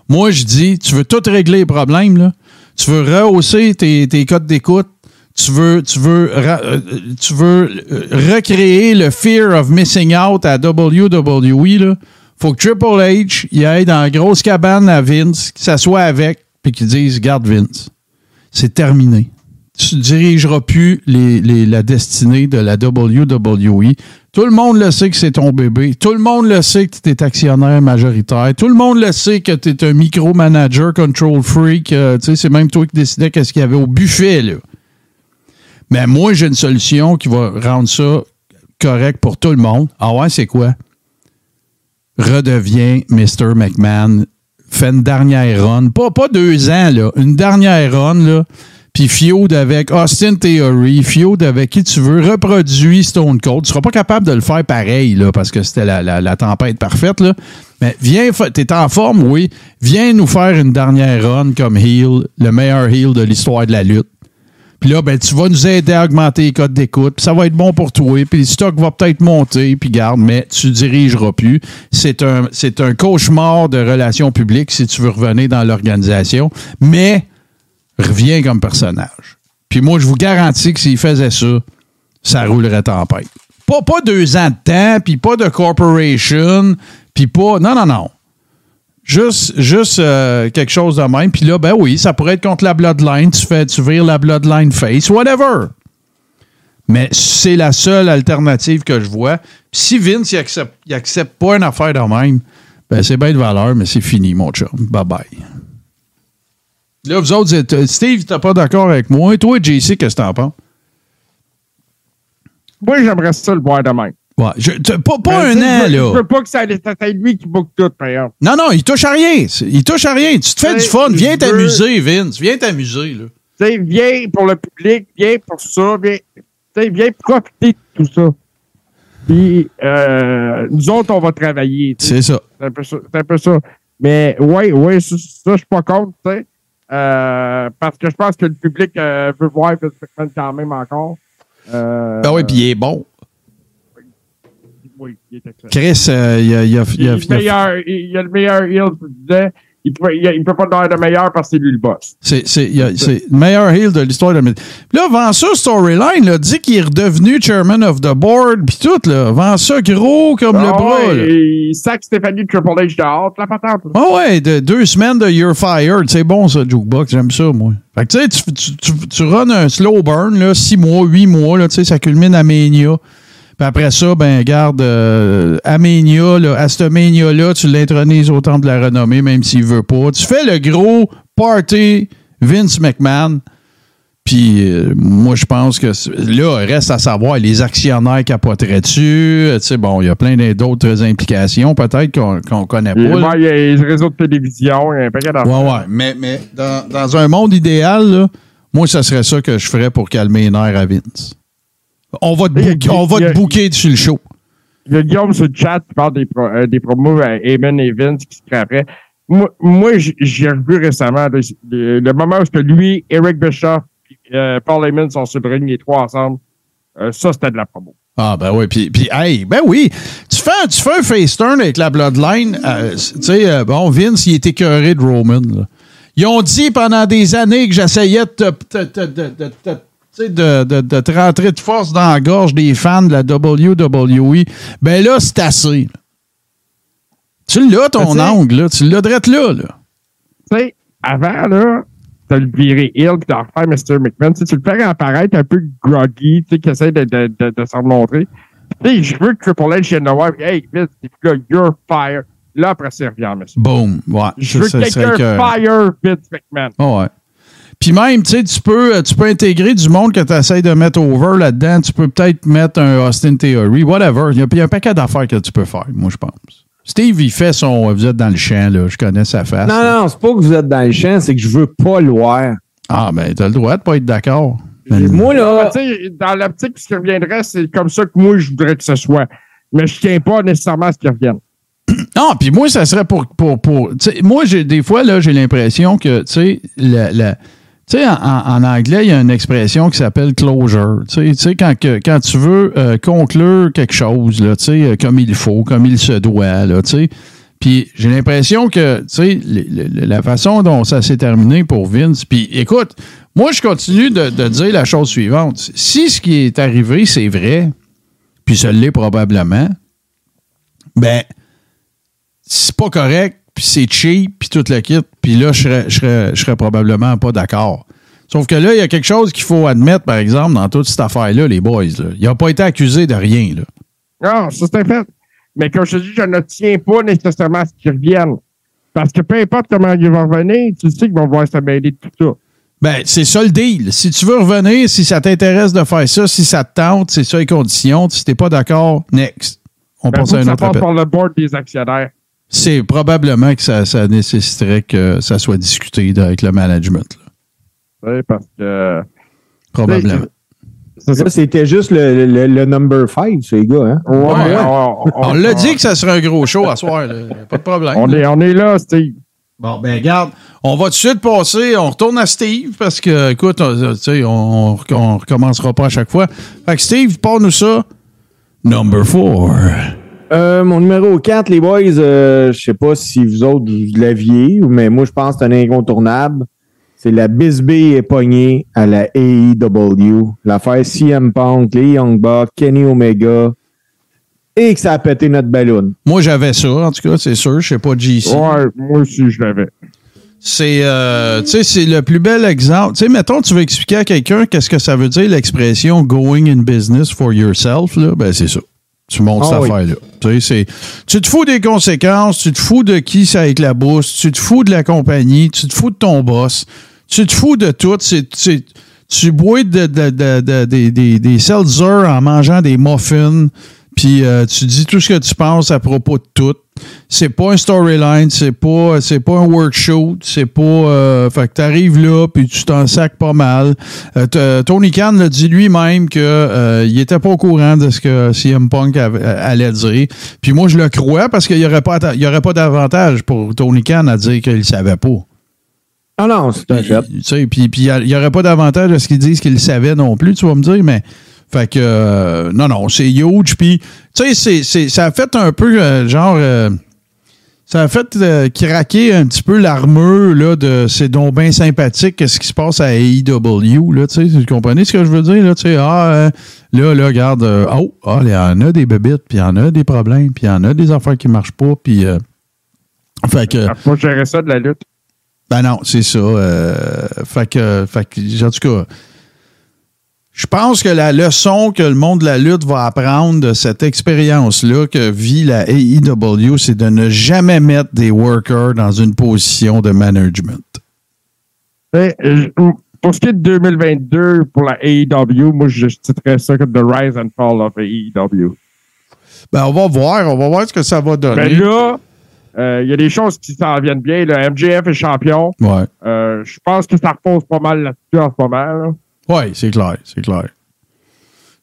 Moi, je dis, tu veux tout régler les problèmes, là. Tu veux rehausser tes, tes codes d'écoute. Tu veux, tu veux, euh, tu veux euh, recréer le fear of missing out à WWE, là. Faut que Triple H y aille dans la grosse cabane à Vince, qu'il s'assoie avec, puis qu'il dise, garde Vince. C'est terminé. Tu dirigeras plus la destinée de la WWE. Tout le monde le sait que c'est ton bébé. Tout le monde le sait que tu es actionnaire majoritaire. Tout le monde le sait que tu es un micromanager, control freak. Euh, c'est même toi qui décidais qu'est-ce qu'il y avait au buffet. Là. Mais moi, j'ai une solution qui va rendre ça correct pour tout le monde. Ah ouais, c'est quoi? Redeviens Mr. McMahon. Fais une dernière run. Pas, pas deux ans, là. Une dernière run, là. Puis feud avec Austin Theory, feud avec qui tu veux, reproduis Stone Cold. Tu seras pas capable de le faire pareil, là, parce que c'était la, la- tempête parfaite, là. Mais viens, t'es en forme, oui. Viens nous faire une dernière run comme heel, le meilleur heel de l'histoire de la lutte. Puis là, ben, tu vas nous aider à augmenter les codes d'écoute. Puis ça va être bon pour toi. Puis le stock va peut-être monter. Puis garde, mais tu dirigeras plus. C'est un, c'est un cauchemar de relations publiques si tu veux revenir dans l'organisation. Mais reviens comme personnage. Puis moi, je vous garantis que s'il faisait ça, ça roulerait tempête. Pas, pas deux ans de temps, puis pas de corporation, puis pas... Non, non, non. Juste, juste euh, quelque chose de même. Puis là, ben oui, ça pourrait être contre la Bloodline. Tu fais, tu vires la Bloodline face, whatever. Mais c'est la seule alternative que je vois. Si Vince, il accepte, il accepte pas une affaire de même, ben c'est bien de valeur, mais c'est fini, mon chum. Bye-bye. Là, vous autres, Steve, t'es pas d'accord avec moi. Toi, JC, qu'est-ce que t'en penses? Moi, j'aimerais ça le voir demain. Ouais, je- pas pas un an, sais, Je là. veux pas que ça soit lui qui boucle tout, par exemple. Non, non, il touche à rien. Il touche à rien. Tu te fais Ouais, du fun. Viens t'amuser, Vince. Viens t'amuser, là. Tu sais, viens pour le public, viens pour ça, viens, tu sais, viens profiter de tout ça. Puis, euh, nous autres, on va travailler. C'est ça. C'est un peu ça. C'est un peu ça. Mais oui, oui, ça, ça, je suis pas contre, tu sais. Euh, parce que je pense que le public euh, veut voir Vince McMahon quand même encore. Euh, Ben oui, puis il est bon. Oui, il est excellent. Chris, euh, il, a, il, a, Il, il a- est le meilleur, il, il a le meilleur heel, je disais. Il peut, il peut pas donner de meilleur parce que c'est lui le boss. c'est, le meilleur heel de l'histoire de Puis Là, avant ça, Storyline, là, dit qu'il est redevenu chairman of the board, puis tout, là. Avant ça, gros comme le Ah bras, ouais. Il sac Stéphanie Triple H dehors, la patente. Ah ouais, de, deux semaines de You're Fired. C'est bon, ça, Jukebox. J'aime ça, moi. Fait que, tu sais, tu, tu runs un slow burn, là, six mois, huit mois, là, tu sais, ça culmine à Mania. Puis après ça, ben, garde, euh, à Mania, là, à cette Mania-là, tu l'intronises au temple de la renommée, même s'il veut pas. Tu fais le gros party Vince McMahon. Puis euh, moi, je pense que là, reste à savoir, les actionnaires capoteraient-tu? Euh, Tu sais, bon, il y a plein d'autres implications, peut-être, qu'on qu'on connaît pas. Il, y a les réseaux de télévision, il y a un paquet d'affaires. Ouais, ouais. Mais, mais dans, dans un monde idéal, là, moi, ça serait ça que je ferais pour calmer les nerfs à Vince. On va te, bouquer- on va te sur le show. Il y a Guillaume sur le chat qui parle des, pro- euh, des promos à Eamon et Vince qui se craperaient. Moi, moi j'ai revu récemment le, le moment où que lui, Eric Bischoff et euh, Paul Heyman sont sur le ring, les trois ensemble. Euh, ça, c'était de la promo. Ah, ben oui. Puis, puis hey, ben oui. Tu fais, tu fais un face turn avec la Bloodline. tu sais, bon, Vince, il est écœuré de Roman. là. Ils ont dit pendant des années que j'essayais de te, tu sais, de, de- de te rentrer de force dans la gorge des fans de la WWE. Ben là, c'est assez. là. Tu l'as, ton Ben, tu sais- angle, là. Tu l'as drette là, là. Tu sais, avant, là, t'as le viré Hill qui t'en refaire Mr. McMahon. Tu sais, tu le fais apparaître un peu groggy, tu sais, qui essaie de, de, de, de s'en montrer. Tu je veux que Triple H vienne le voir, hey, plus là, you're fire. Là, après, c'est revient, monsieur. Boom. Ouais. Je veux quelqu'un que- fire Vince McMahon. Ah ouais. Puis même, tu sais, tu peux, tu peux intégrer du monde que tu essaies de mettre over là-dedans. Tu peux peut-être mettre un Austin Theory, whatever. Il y a, il y a un paquet d'affaires que tu peux faire, moi, je pense. Steve, il fait son. Vous êtes dans le champ, là. Je connais sa face. Non, non, c'est pas que vous êtes dans le champ, c'est que je veux pas le voir. Ah, ben, t'as le droit de pas être d'accord. Mais- Moi, Ah, là, tu sais, dans l'optique, ce qui reviendrait, c'est comme ça que moi, je voudrais que ce soit. Mais je tiens pas nécessairement à ce qui revienne. Non, puis moi, ça serait pour. pour, pour tu sais, moi, j'ai des fois, là, j'ai l'impression que, tu sais, la- la- tu sais, en, anglais, il y a une expression qui s'appelle closure. Tu sais, quand, tu veux euh, conclure quelque chose, euh, comme il faut, comme il se doit, tu sais. Puis j'ai l'impression que, la façon dont ça s'est terminé pour Vince, puis écoute, moi, je continue de, dire la chose suivante. Si ce qui est arrivé, c'est vrai, puis ce l'est probablement, ben, c'est pas correct, puis c'est cheap, puis tout le kit, puis là, je serais, je serais, je serais probablement pas d'accord. Sauf que là, il y a quelque chose qu'il faut admettre, par exemple, dans toute cette affaire-là, les boys. Là. Il n'a pas été accusé de rien. Là. Non, ça, c'est un fait. Mais comme je te dis, je ne tiens pas nécessairement à ce qu'ils reviennent. Parce que peu importe comment ils vont revenir, tu sais qu'ils vont vouloir se mêler de tout ça. Ben, c'est ça le deal. Si tu veux revenir, si ça t'intéresse de faire ça, si ça te tente, c'est ça les conditions. Si t'es pas d'accord, next. On Ben, passe faut à un autre appel. par le board des actionnaires. C'est probablement que ça, ça nécessiterait que ça soit discuté avec le management. là. Ouais, parce que. Probablement. C'était juste le, le, le number 5, ces gars. Hein? Ouais, Ouais. on, on- On l'a dit que ça serait un gros show à soir. là. Pas de problème. on est, on est là, Steve. Bon, ben regarde, on va tout de suite passer, on retourne à Steve parce que, écoute, on, tu sais, on, on recommencera pas à chaque fois. Fait que Steve, parle-nous ça. Number four. Euh, mon numéro 4, les boys, euh, je sais pas si vous autres vous l'aviez, mais moi je pense que c'est un incontournable. C'est la Bisbee est pognée à la AEW. L'affaire CM Punk, les Young Bucks, Kenny Omega. Et que ça a pété notre ballon. Moi, j'avais ça, en tout cas, c'est sûr. Je sais pas JC. Ouais, moi aussi, je l'avais. C'est, euh, tu sais, c'est le plus bel exemple. Tu sais, mettons, tu veux expliquer à quelqu'un qu'est-ce que ça veut dire l'expression going in business for yourself, là, ben c'est ça. Tu montes Ah cette oui. affaire-là. Tu sais, c'est, tu te fous des conséquences, tu te fous de qui ça éclabousse, tu te fous de la compagnie, tu te fous de ton boss, tu te fous de tout. C'est, c'est- tu bois de, de, de- de- des- des, des seltzer en mangeant des muffins, puis euh, tu dis tout ce que tu penses à propos de tout. C'est pas un storyline, c'est pas c'est pas un workshop, c'est pas euh, fait que t'arrives là puis tu t'en sacs pas mal. Euh, t- Tony Khan l'a dit lui-même que euh, il était pas au courant de ce que CM Punk avait- allait dire. Puis moi je le crois parce qu'il y aurait pas il y aurait pas d'avantage pour Tony Khan à dire qu'il savait pas. Ah non, c'est un puis il n'y aurait pas d'avantage à ce qu'ils disent qu'ils savaient non plus, tu vas me dire, mais. Fait que, euh, non, non, c'est huge. Puis, tu sais, ça a fait un peu, euh, genre, euh, ça a fait craquer un petit peu l'armure, là, de c'est donc bien sympathique, qu'est-ce qui se passe à AEW, là, tu sais, vous comprenez ce que je veux dire, là, tu sais, ah, euh, là, là, regarde, oh, ah, il y en a des bébites, puis il y en a des problèmes, puis il y en a des affaires qui marchent pas, puis, euh, fait que, Faut gérer ça de la lutte. ben non, c'est ça. fait que, fait que, en tout cas, je pense que la leçon que le monde de la lutte va apprendre de cette expérience-là que vit la AEW, c'est de ne jamais mettre des workers dans une position de management. Euh, pour ce qui est de 2022, pour la AEW, moi, je titrerais ça comme The Rise and Fall of AEW. Ben, on va voir, on va voir ce que ça va donner. Ben là, euh, il y a des choses qui s'en viennent bien. Le MJF est champion. ouais, Euh, je pense que ça repose pas mal là-dessus en ce moment. là. Ouais, c'est clair, c'est clair.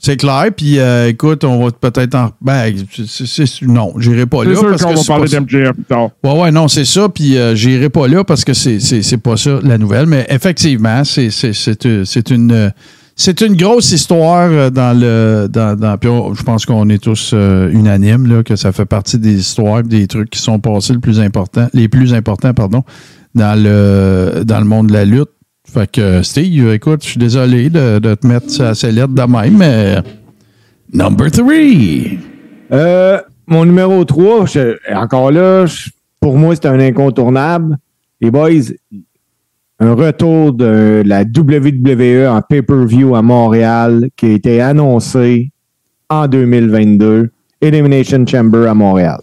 C'est clair, puis euh, écoute, on va peut-être en. Ben, c'est- c'est- non, j'irai pas C'est là. sûr parce qu'on que va c'est parler pas- d'MJF plus tard. Ouais, ouais, non, c'est ça. Puis euh, j'irai pas là parce que c'est, c'est, pas ça la nouvelle. Mais effectivement, c'est, euh, une. C'est une grosse histoire euh, dans le. Dans, dans, puis on- je pense qu'on est tous euh, unanimes là, que ça fait partie des histoires, des trucs qui sont passés le plus important, les plus importants, pardon, dans le dans le monde de la lutte. Fait que Steve, écoute, je suis désolé de, de te mettre ça assez lettre de même, mais number three. Euh, mon numéro 3, encore là, je- pour moi, c'est un incontournable. Les boys, un retour de la WWE en pay-per-view à Montréal qui a été annoncé en 2022. Elimination Chamber à Montréal.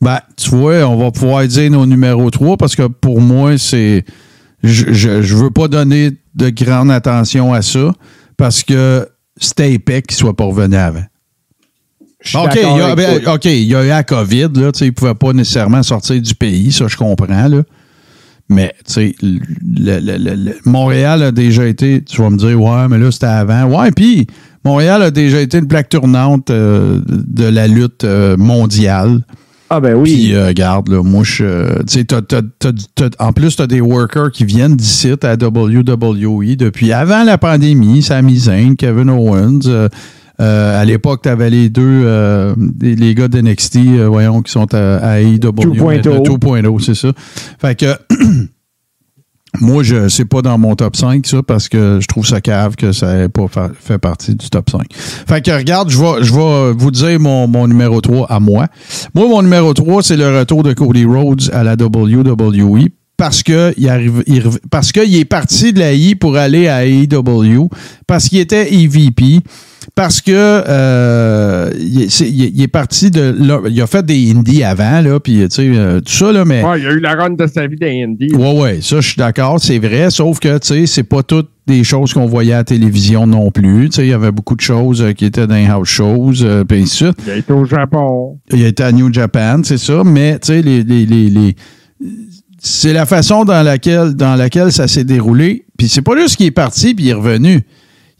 Ben, tu vois, on va pouvoir dire nos numéros 3 parce que pour moi, c'est. Je, je veux pas donner de grande attention à ça parce que c'était épais qu'il soit pas revenu avant. OK, il y a, ben, il y a eu la COVID, là, il pouvait pas nécessairement sortir du pays, ça je comprends, là. Mais, le- Montréal a déjà été, tu vas me dire, ouais, mais là, c'était avant. Ouais, puis Montréal a déjà été une plaque tournante euh, de la lutte euh, mondiale. Ah ben oui. Puis, euh, regarde, là, moi, je. euh, Tu sais, t'as- t'as- t'as- en plus, tu as des workers qui viennent d'ici à WWE depuis avant la pandémie. Sami Zayn, Kevin Owens. euh, euh, à l'époque, tu avais les deux, les gars d'NXT, voyons, qui sont à, à AEW. 2.0. 2.0, c'est ça. Fait que. Moi, je c'est pas dans mon top 5, ça, parce que je trouve ça cave que ça n'ait pas fa- fait partie du top 5. Fait que regarde, je vais, je vais vous dire mon, mon numéro 3 à moi. Moi, mon numéro 3, c'est le retour de Cody Rhodes à la WWE. Parce que il arrive, il parce qu'il est parti de la I pour aller à AEW, parce qu'il était EVP, parce que euh, il, est, il parti de là, il a fait des indies avant là, puis tu sais euh, tout ça là, mais Ouais, il a eu la run de sa vie dans Indy. Ouais, ouais, ça, je suis d'accord, c'est vrai, sauf que, tu sais, c'est pas toutes des choses qu'on voyait à la télévision non plus. Tu sais, il y avait beaucoup de choses euh, qui étaient dans les house shows, euh, puis ainsi de suite. Il a été au Japon. Il a été à New Japan, c'est ça, mais, tu sais, les, les, les, les- c'est la façon dans laquelle, dans laquelle ça s'est déroulé. Puis c'est pas juste qu'il est parti, puis il est revenu.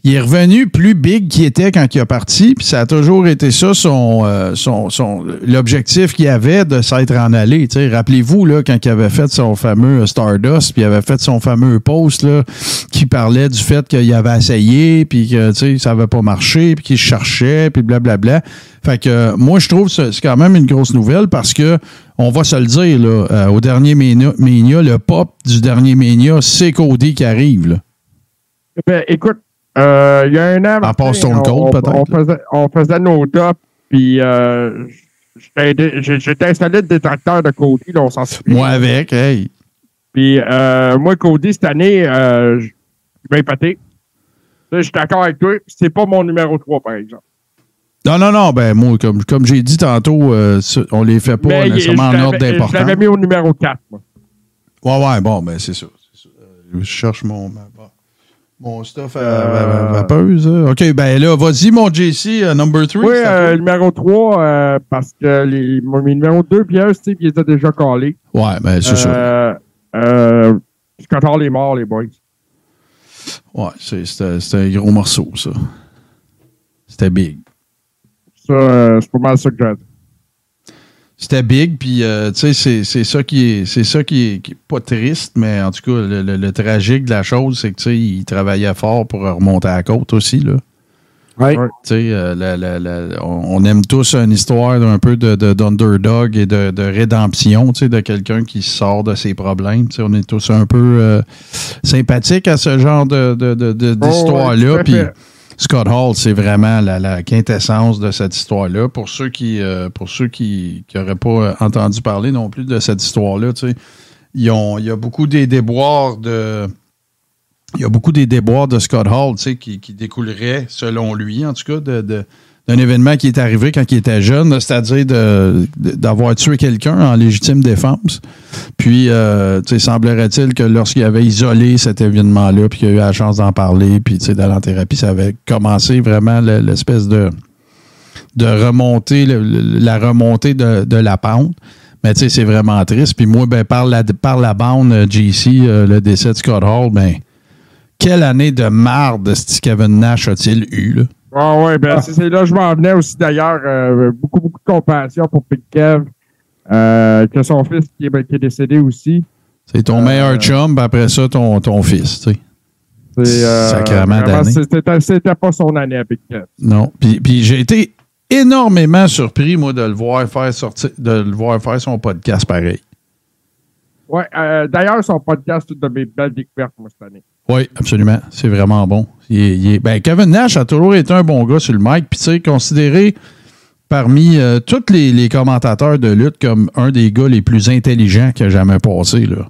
Il est revenu plus big qu'il était quand il a parti, puis ça a toujours été ça son, euh, son, son l'objectif qu'il avait de s'être en allé. Rappelez-vous là quand il avait fait son fameux Stardust, puis il avait fait son fameux post là, qui parlait du fait qu'il avait essayé, puis que ça avait pas marché, puis qu'il cherchait, puis blablabla. Fait que euh, moi je trouve que c'est quand même une grosse nouvelle parce que on va se le dire là, euh, au dernier Mania, le pop du dernier Mania, c'est Cody qui arrive là. Ben, écoute, euh, il y a un an. Stone Cold, peut-être, On on faisait nos tops, puis euh, j'étais installé de détracteur de Cody, là, on s'en souvient. Moi avec, hey. Puis euh, moi, Cody, cette année, je vais épater. Là, je suis d'accord avec toi. C'est pas mon numéro 3, par exemple. Non, non, non, ben moi, comme, comme j'ai dit tantôt, on les fait pas Mais nécessairement en ordre l'avais- Je d'importance. l'avais mis au numéro 4, moi. Ouais, ouais, bon, ben c'est ça. Je cherche mon, mon stuff à, Euh, à vapeuse. hein. OK, ben là, vas-y, mon JC, euh, number 3. Oui, euh, numéro 3, euh, parce que les, mes numéros 2 pièces, Steve, ils étaient déjà collés. Ouais, ben c'est ça. Euh, euh, Scott Hall est mort, les boys. Ouais, c'était un gros morceau, ça. C'était big. Ça, euh, c'est pas mal ça que j'ai dit. C'était big, puis euh, tu sais, c'est- ça qui est, c'est ça qui est, qui est pas triste, mais en tout cas, le, le- le tragique de la chose, c'est que tu sais, il travaillait fort pour remonter à la côte aussi, là. Sais, euh, la- la- la- on, on aime tous une histoire d'un peu de, de- d'underdog et de, de rédemption, tu sais, de quelqu'un qui sort de ses problèmes. Tu sais, on est tous un peu euh, sympathiques à ce genre de, de, de- de- Oh, ouais, Scott Hall, c'est vraiment la, quintessence de cette histoire-là. Pour ceux qui euh, pour ceux qui n'auraient pas euh, entendu parler non plus de cette histoire-là, il y a beaucoup des déboires de il y a beaucoup des déboires de Scott Hall qui, découleraient, selon lui, en tout cas, de- d'un événement qui est arrivé quand il était jeune, c'est-à-dire d'avoir tué quelqu'un en légitime défense. Puis, euh, semblerait-il que lorsqu'il avait isolé cet événement-là, puis qu'il a eu la chance d'en parler, puis d'aller en thérapie, ça avait commencé vraiment le- l'espèce de, de le- la remontée de, la pente. Mais tu sais, c'est vraiment triste. Puis moi, ben, par la, bande euh, JC, euh, le décès de Scott Hall, ben, quelle année de marde Kevin Nash a-t-il eu, là? Ah ouais, ben c'est- c'est là que je m'en venais aussi d'ailleurs. euh, beaucoup, beaucoup de compassion pour Big Kev. Euh, que son fils qui est, qui est décédé aussi. C'est ton Euh, meilleur chum, puis après ça, ton, ton fils, tu sais. C'est, euh, Sacrément vraiment, d'année. C'était pas son année à Big Kev. Non. Puis, puis j'ai été énormément surpris, moi, de le voir faire sortir, de le voir faire son podcast pareil. Euh, d'ailleurs, son podcast, c'est une de mes belles découvertes, moi, cette année. Oui, absolument. C'est vraiment bon. Ben, Kevin Nash a toujours été un bon gars sur le mic. Puis, tu sais, considéré parmi euh, tous les, commentateurs de lutte comme un des gars les plus intelligents qui a jamais passé. Là.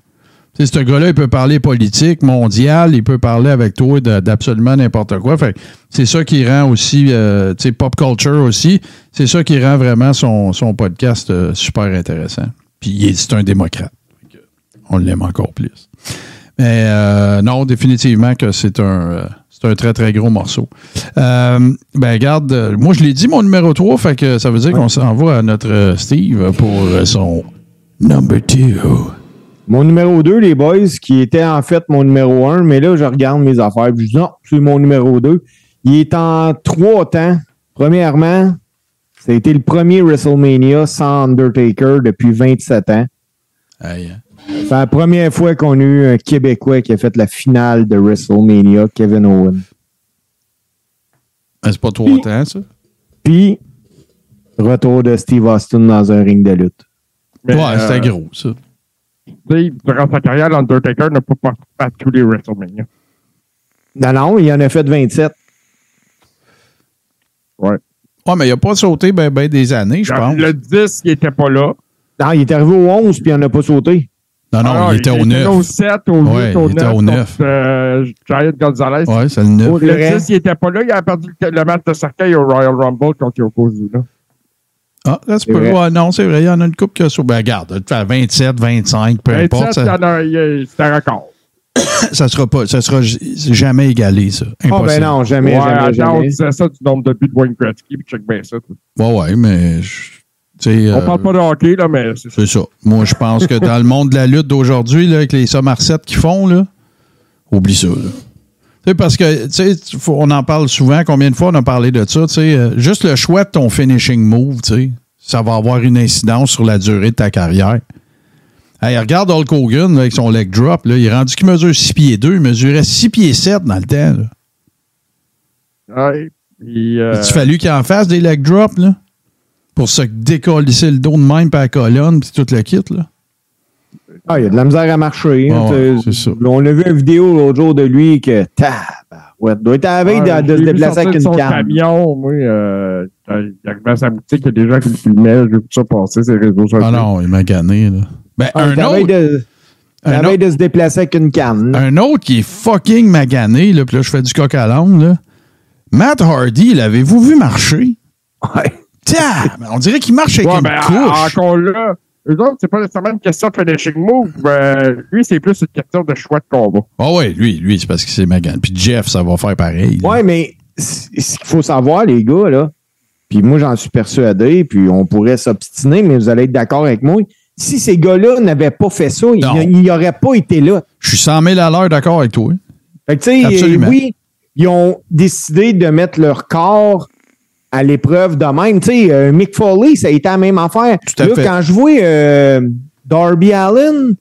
Tu sais, ce gars-là, il peut parler politique, mondial, il peut parler avec toi d'absolument n'importe quoi. Fait c'est ça qui rend aussi, euh, tu sais, pop culture aussi, c'est ça qui rend vraiment son, son podcast euh, super intéressant. Puis c'est un démocrate. On l'aime encore plus. Mais euh, non, définitivement que c'est un, euh, c'est un très, très gros morceau. Euh, ben, regarde, euh, moi, je l'ai dit, mon numéro 3, fait que ça veut dire qu'on s'en va à notre Steve pour son number 2. Mon numéro 2, les boys, qui était en fait mon numéro 1, mais là, je regarde mes affaires. Puis je dis non, c'est mon numéro 2. Il est en trois temps. Premièrement, ça a été le premier WrestleMania sans Undertaker depuis 27 ans. Aïe, hein. C'est la première fois qu'on a eu un Québécois qui a fait la finale de WrestleMania, Kevin Owen. Ben, c'est pas trop temps, ça. Puis, retour de Steve Austin dans un ring de lutte. Mais, ouais, c'était euh, gros, ça. tu sais, Durant sa carrière, l'Undertaker n'a pas participé à tous les WrestleMania. Non, non, il en a fait 27. Ouais. Ouais, mais il a pas sauté ben, ben des années, je pense. Le 10, il était pas là. Non, il est arrivé au 11 puis il n'en a pas sauté. Non, non, Ah, il était au 9. au 7, au 8, Ouais, au il était 9. au 9. contre, euh, Giant Gonzalez. Ouais, c'est le 9. C'est Le vrai. 10, il était pas là. Il a perdu le, le match de cercueil au Royal Rumble contre Yokozuna. Ah, là. Ouais, non, c'est vrai. Il y en a une coupe qui a sauvé. Ben, regarde, tu fais 27, 25, peu importe. 27, il y Ça, il c'est un record. ça sera pas. Ça sera jamais égalé, ça. Oh, Impossible. ben non, jamais, ouais, jamais, attends, on jamais. disait ça du nombre de buts de Wayne Gretzky, puis check bien ça. toi. Ouais, ouais, mais. je- On euh, parle pas de hockey, là, mais c'est ça. Moi, je pense que dans le monde de la lutte d'aujourd'hui, avec les Somerset qu'ils font, là, oublie ça. Là. Parce que, tu sais, faut- on en parle souvent. Combien de fois on a parlé de ça? tu sais, euh, juste le choix de ton finishing move, tu sais, ça va avoir une incidence sur la durée de ta carrière. Hey, regarde Hulk Hogan là, avec son leg drop. Là, il est rendu qu'il mesure 6 pieds 2. Il mesurait 6 pieds 7 dans le temps. Là. Ouais. Euh, Il a fallu qu'il en fasse des leg drops là, pour se décollisser le dos de même par la colonne puis tout le kit. Là. Ah, il y a de la misère à marcher. hein, Ah ouais, tu- c'est ça. On a vu une vidéo l'autre jour de lui que. Tabarouette, doit être à la veille ouais, de, de se déplacer avec une son canne. camion, moi, euh, quand il arrivait à sa boutique, il y a des gens qui le filmaient, j'ai vu ça passer sur les réseaux sociaux. Ah non, il m'a gagné. Là. Ben, Ah, un, autre, de, un, autre, de se déplacer avec une canne. un autre qui est fucking magané, là, puis là, je fais du coq à l'âne, là. Matt Hardy, l'avez-vous vu marcher? Ouais. Tiens, on dirait qu'il marche avec Ouais, une ben, couche. encore là, eux autres, c'est pas nécessairement une question de finishing move. euh, lui, c'est plus une question de choix de combat. Ah ouais, lui, lui, c'est parce que c'est magané. Puis Jeff, ça va faire pareil. là. Ouais, mais ce qu'il faut savoir, les gars, là, puis moi, j'en suis persuadé, puis on pourrait s'obstiner, mais vous allez être d'accord avec moi. Si ces gars-là n'avaient pas fait ça, ils Non. n'y auraient pas été là. Je suis 100 000 à l'heure d'accord avec toi. Fait que, tu sais, Absolument. oui, ils ont décidé de mettre leur corps à l'épreuve de même. Tu sais, euh, Mick Foley, ça a été la même affaire. Tout à là, fait. quand je vois euh, Darby Allen,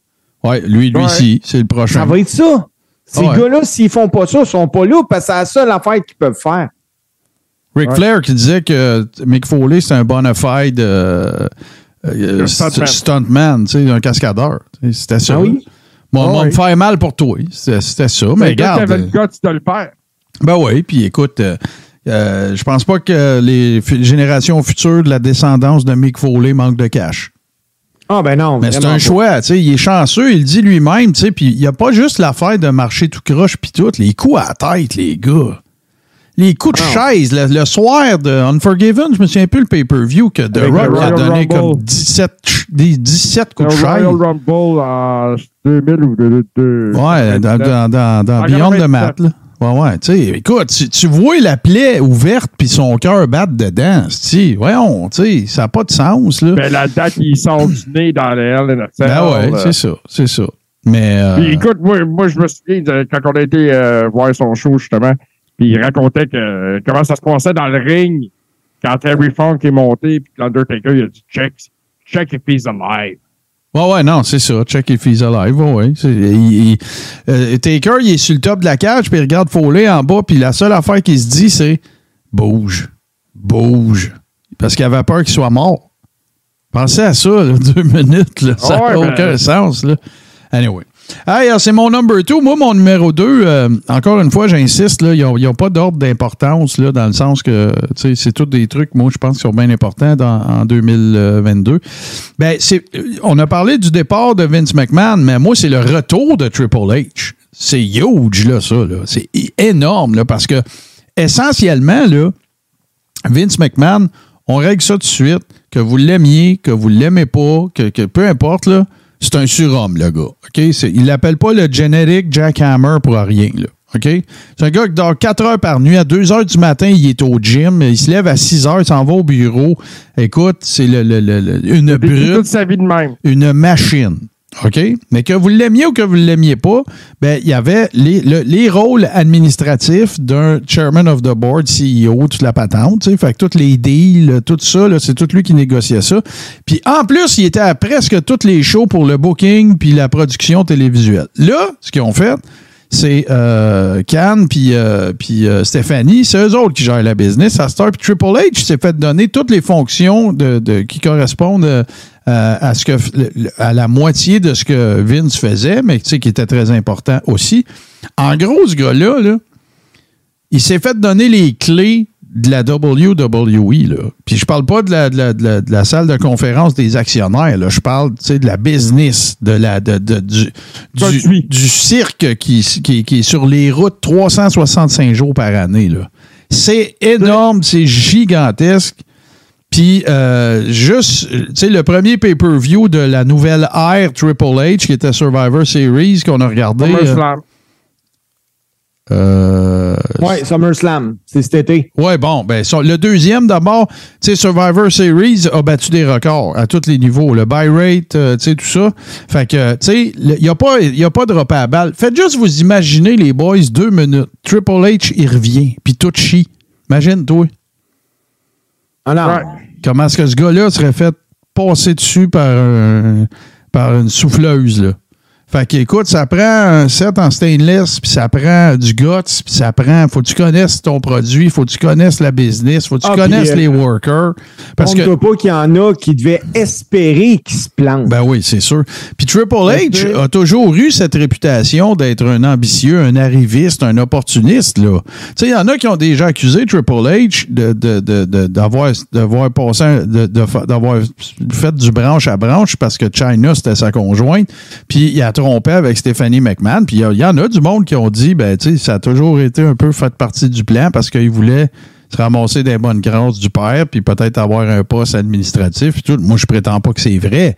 Ouais, lui, lui, Ouais. ci, c'est le prochain. ça va être ça. Ces Ouais. gars-là, s'ils font pas ça, ils sont pas là parce que c'est la seule affaire qu'ils peuvent faire. Ric Ouais. Flair qui disait que Mick Foley, c'est un bona fide euh, euh, Un stuntman. st- stuntman, tu sais, un cascadeur. Tu C'était ça. Ah oui? Moi, Ah moi, oui. me faire mal pour toi. C'était ça. Mais gars regarde. avait le guts de le faire. Ben oui, puis écoute, euh, je pense pas que les générations futures de la descendance de Mick Foley manquent de cash. Ah ben non. Mais c'est un pas. choix, tu sais, il est chanceux, il le dit lui-même, tu sais, puis il n'y a pas juste l'affaire de marcher tout croche puis tout, les coups à la tête, les gars. Les coups de Ah. chaise, le, le soir de Unforgiven, je me souviens plus le pay-per-view que The Avec Rock a Royal donné Rumble. comme 17, ch- des 17 Le coups de Royal chaise. Rumble en 2000 ou 2002. Ouais, dans, dans, dans, dans Beyond the 97. Mat, là. Ouais, ouais, tu sais, écoute, tu, tu vois la plaie ouverte puis son cœur battre dedans, tu voyons, tu sais, ça n'a pas de sens, là. Ben, la date, il sort du nez dans les Cell. Ben ouais, euh, c'est ça, c'est ça. Mais, euh, Puis écoute, moi, moi, je me souviens de- quand on a été euh, voir son show, justement, puis il racontait que comment ça se passait dans le ring quand Terry Funk est monté, puis que l'Undertaker, il a dit check, check if he's alive. Ouais, ouais, non, c'est ça. Check if he's alive. Ouais, il- il- euh, Taker, il est sur le top de la cage, puis il regarde Foley en bas, puis la seule affaire qu'il se dit, c'est bouge, bouge. Parce qu'il avait peur qu'il soit mort. Pensez à ça, là, deux minutes, là. ça n'a Ouais, ben- aucun sens. Là. Anyway. Hey, euh, c'est mon number two. Moi, mon numéro deux, euh, encore une fois, j'insiste, il n'y a, pas d'ordre d'importance, dans le sens que c'est tous des trucs, moi, je pense, qui sont bien importants en 2022. Ben, c'est, on a parlé du départ de Vince McMahon, mais moi, c'est le retour de Triple H. C'est huge, là, ça. C'est énorme, là, parce que essentiellement, là, Vince McMahon, on règle ça tout de suite, que vous l'aimiez, que vous l'aimez pas, que, que peu importe, là, c'est un surhomme, le gars. OK? C'est- il l'appelle pas le générique jackhammer pour rien, là. OK? C'est un gars qui dort 4 heures par nuit. À 2 heures du matin, il est au gym. Il se lève à 6 heures, il s'en va au bureau. Écoute, c'est le, le- une brute toute sa vie de même. une machine. OK? Mais que vous l'aimiez ou que vous ne l'aimiez pas, ben, il y avait les, le- les rôles administratifs d'un chairman of the board, CEO, toute la patente. tu sais. Fait que tous les deals, tout ça, c'est tout lui qui négociait ça. Puis en plus, il était à presque toutes les shows pour le booking puis la production télévisuelle. Là, ce qu'ils ont fait, c'est euh, Cannes puis euh, euh, Stéphanie, c'est eux autres qui gèrent la business. À Star puis Triple H s'est fait donner toutes les fonctions de, qui correspondent euh, à ce que à la moitié de ce que Vince faisait, mais tu sais qui était très important aussi. En gros, ce gars-là, là, il s'est fait donner les clés de la WWE. Là. Puis je parle pas de la, de la, de la, de la salle de conférence des actionnaires. Là. Je parle de la business, de la, de, de- du, du, du cirque qui, qui, qui est sur les routes 365 jours par année. là. C'est énorme, c'est gigantesque. Puis, euh, juste, tu sais, le premier pay-per-view de la nouvelle ère Triple H, qui était Survivor Series, qu'on a regardé. euh, SummerSlam. euh, Ouais, SummerSlam, c'est cet été. Ouais, bon, ben ça, le deuxième d'abord, tu sais, Survivor Series a battu des records à tous les niveaux, le buy rate, euh, tu sais, tout ça. Fait que, tu sais, il n'y a, pas- y a pas de repas à balle. Faites juste vous imaginer, les boys, deux minutes. Triple H, il revient, puis tout chie. Imagine, toi, Ouais. comment est-ce que ce gars-là serait fait passer dessus par, un- par une souffleuse, là? Fait que, écoute, ça prend un set en stainless, puis ça prend du guts, puis ça prend. Faut que tu connaisses ton produit, faut que tu connaisses la business, faut que tu Ah, connaisses puis, les euh, workers. Parce que. Trompe-toi pas qu'il y en a qui devaient espérer qu'ils se plantent. Ben oui, c'est sûr. Puis Triple H a toujours eu cette réputation d'être un ambitieux, un arriviste, un opportuniste. là. Tu sais, il y en a qui ont déjà accusé Triple H de, de, de, de- d'avoir, passé, de, de fa- d'avoir fait du branche à branche parce que China, c'était sa conjointe. Puis il a trompé avec Stephanie McMahon. Puis il y en a du monde qui ont dit, ben, tu sais, ça a toujours été un peu fait partie du plan parce qu'il voulait se ramasser des bonnes grâces du père, puis peut-être avoir un poste administratif. tout. Moi, je prétends pas que c'est vrai.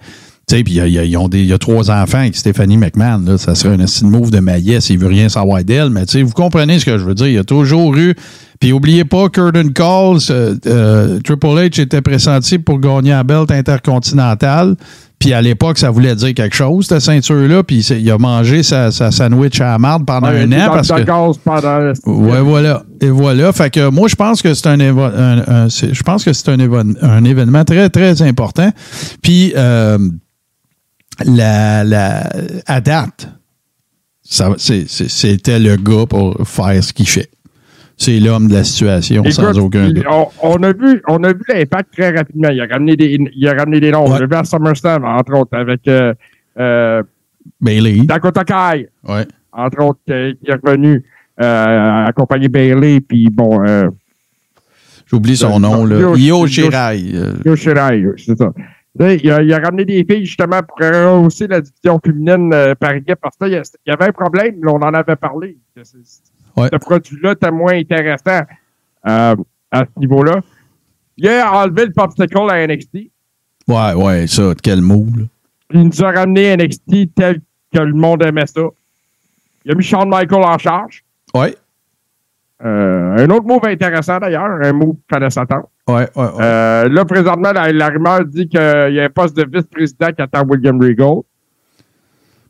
Tu sais, puis il y y a trois enfants avec Stéphanie McMahon. Là, ça serait un style move de maillet s'il veut rien savoir d'elle. Mais tu sais, vous comprenez ce que je veux dire. Il y a toujours eu. Puis oubliez pas, Curtin Calls, euh, euh, Triple H était pressenti pour gagner la belt intercontinentale. Puis à l'époque, ça voulait dire quelque chose, cette ceinture-là. Puis il a mangé sa, sa sandwich à la marde pendant Ouais, un an parce que. gaz pendant. Ouais, voilà. Et voilà. Fait que moi, je pense que c'est un, évo- un- un- c'est- je pense que c'est un, évo- un événement très, très important. Puis, euh, la, la, à date, c'était le gars pour faire ce qu'il fait. C'est l'homme de la situation, sans aucun doute. on, on a vu, on a vu l'impact très rapidement. Il a ramené des, il a ramené des noms. On Ouais. l'a vu à SummerSlam, entre autres, avec euh, euh, Bailey. Dakota Kai, Ouais. entre autres, qui est revenu euh, accompagner Bailey, puis bon, J'oublie son nom, là. Yo- Io Yo- Shirai. c'est ça. Il, a, il a ramené des filles justement pour rehausser la division féminine par équipe parce que là, il y avait un problème, on en avait parlé. Ouais. Ce produit-là était moins intéressant euh, à ce niveau-là. Il a enlevé le popsicle à NXT. Ouais, ouais, ça, quel là. Il nous a ramené NXT tel que le monde aimait ça. Il a mis Shawn Michael en charge. Ouais. Euh, un autre move intéressant d'ailleurs, un move qu'il fallait s'attendre. Ouais, ouais, ouais. Euh, là, présentement, la, la rumeur dit qu'il y a un poste de vice-président qui attend William Regal.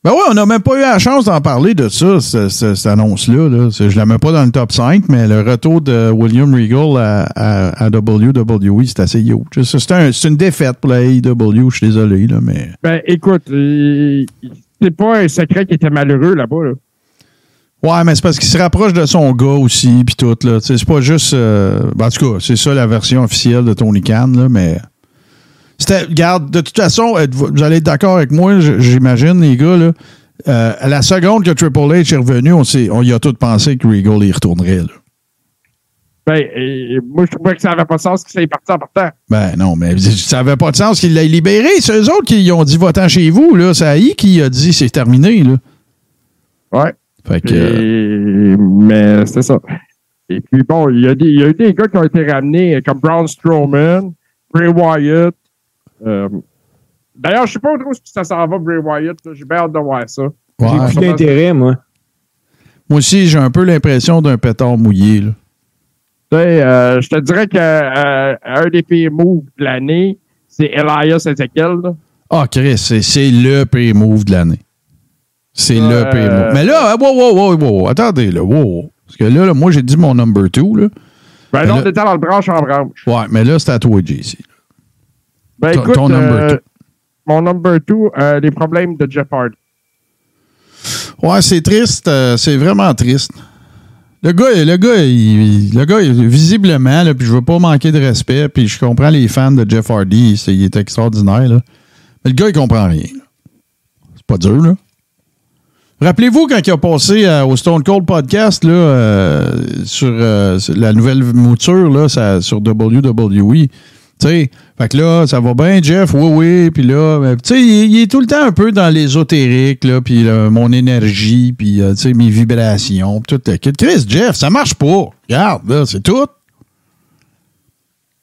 Ben ouais, on n'a même pas eu la chance d'en parler de ça, ce- ce- cette annonce-là. Là. Je la mets pas dans le top 5, mais le retour de William Regal à, à, à WWE, c'est assez yo. C'est c'est un- c'est une défaite pour la AEW, je suis désolé, là, mais. Ben, écoute, c'est pas un secret qui était malheureux là-bas. Là. Ouais, mais c'est parce qu'il se rapproche de son gars aussi, puis tout, là. C'est pas juste. euh, ben, en tout cas, c'est ça la version officielle de Tony Khan, là, mais. C'était. Regarde, de toute façon, vous allez être d'accord avec moi, j'imagine, les gars, là. Euh, à la seconde que Triple H est revenu, on, s'est- on y a tous pensé que Regal y retournerait, là. Ben, euh, moi, je trouvais que ça n'avait pas de sens qu'il s'est parti en partant. Ben non, mais ça n'avait pas de sens qu'il l'ait libéré. C'est eux autres qui ont dit votant chez vous. là. C'est AI qui a dit c'est terminé. Là. Ouais. Fait que. euh, Et- mais c'est ça. Et puis, bon, il y, a des, il y a eu des gars qui ont été ramenés, comme Braun Strowman, Bray Wyatt. Euh, D'ailleurs, je sais pas trop ce que ça s'en va, Bray Wyatt. J'ai bien hâte de voir ça. ouais. J'ai plus d'intérêt, moi. Moi aussi, j'ai un peu l'impression d'un pétard mouillé. Là. Tu sais, euh, je te dirais que euh, un des pires moves de l'année, c'est Elias Ezekiel. là. Ah, Chris, c'est, c'est le pay move de l'année. C'est le pay move. Mais là, wow, wow, wow, wow, attendez, là, wow. Parce que là, là, moi, j'ai dit mon number two. Là. Ben Mais non, là- on était dans le branche en branche. Ouais, mais là, c'est à toi, JC. Ben écoute, ton number euh, two. mon number two, euh, les problèmes de Jeff Hardy. Ouais, c'est triste. euh, c'est vraiment triste. Le gars, le gars, il, le gars, visiblement, là, puis je veux pas manquer de respect, puis je comprends les fans de Jeff Hardy, c'est- il est extraordinaire, là. Mais le gars, il comprend rien. C'est pas dur, là. Rappelez-vous quand il a passé euh, au Stone Cold Podcast là, euh, sur, euh, sur la nouvelle mouture là, ça- sur WWE. Tu sais, fait que là, ça va bien, Jeff, oui, oui, puis là, ben, tu sais, il, est tout le temps un peu dans l'ésotérique, là, puis là, mon énergie, puis, euh, tu sais, mes vibrations, puis tout le. Chris, Jeff, ça marche pas. Regarde, là, c'est tout.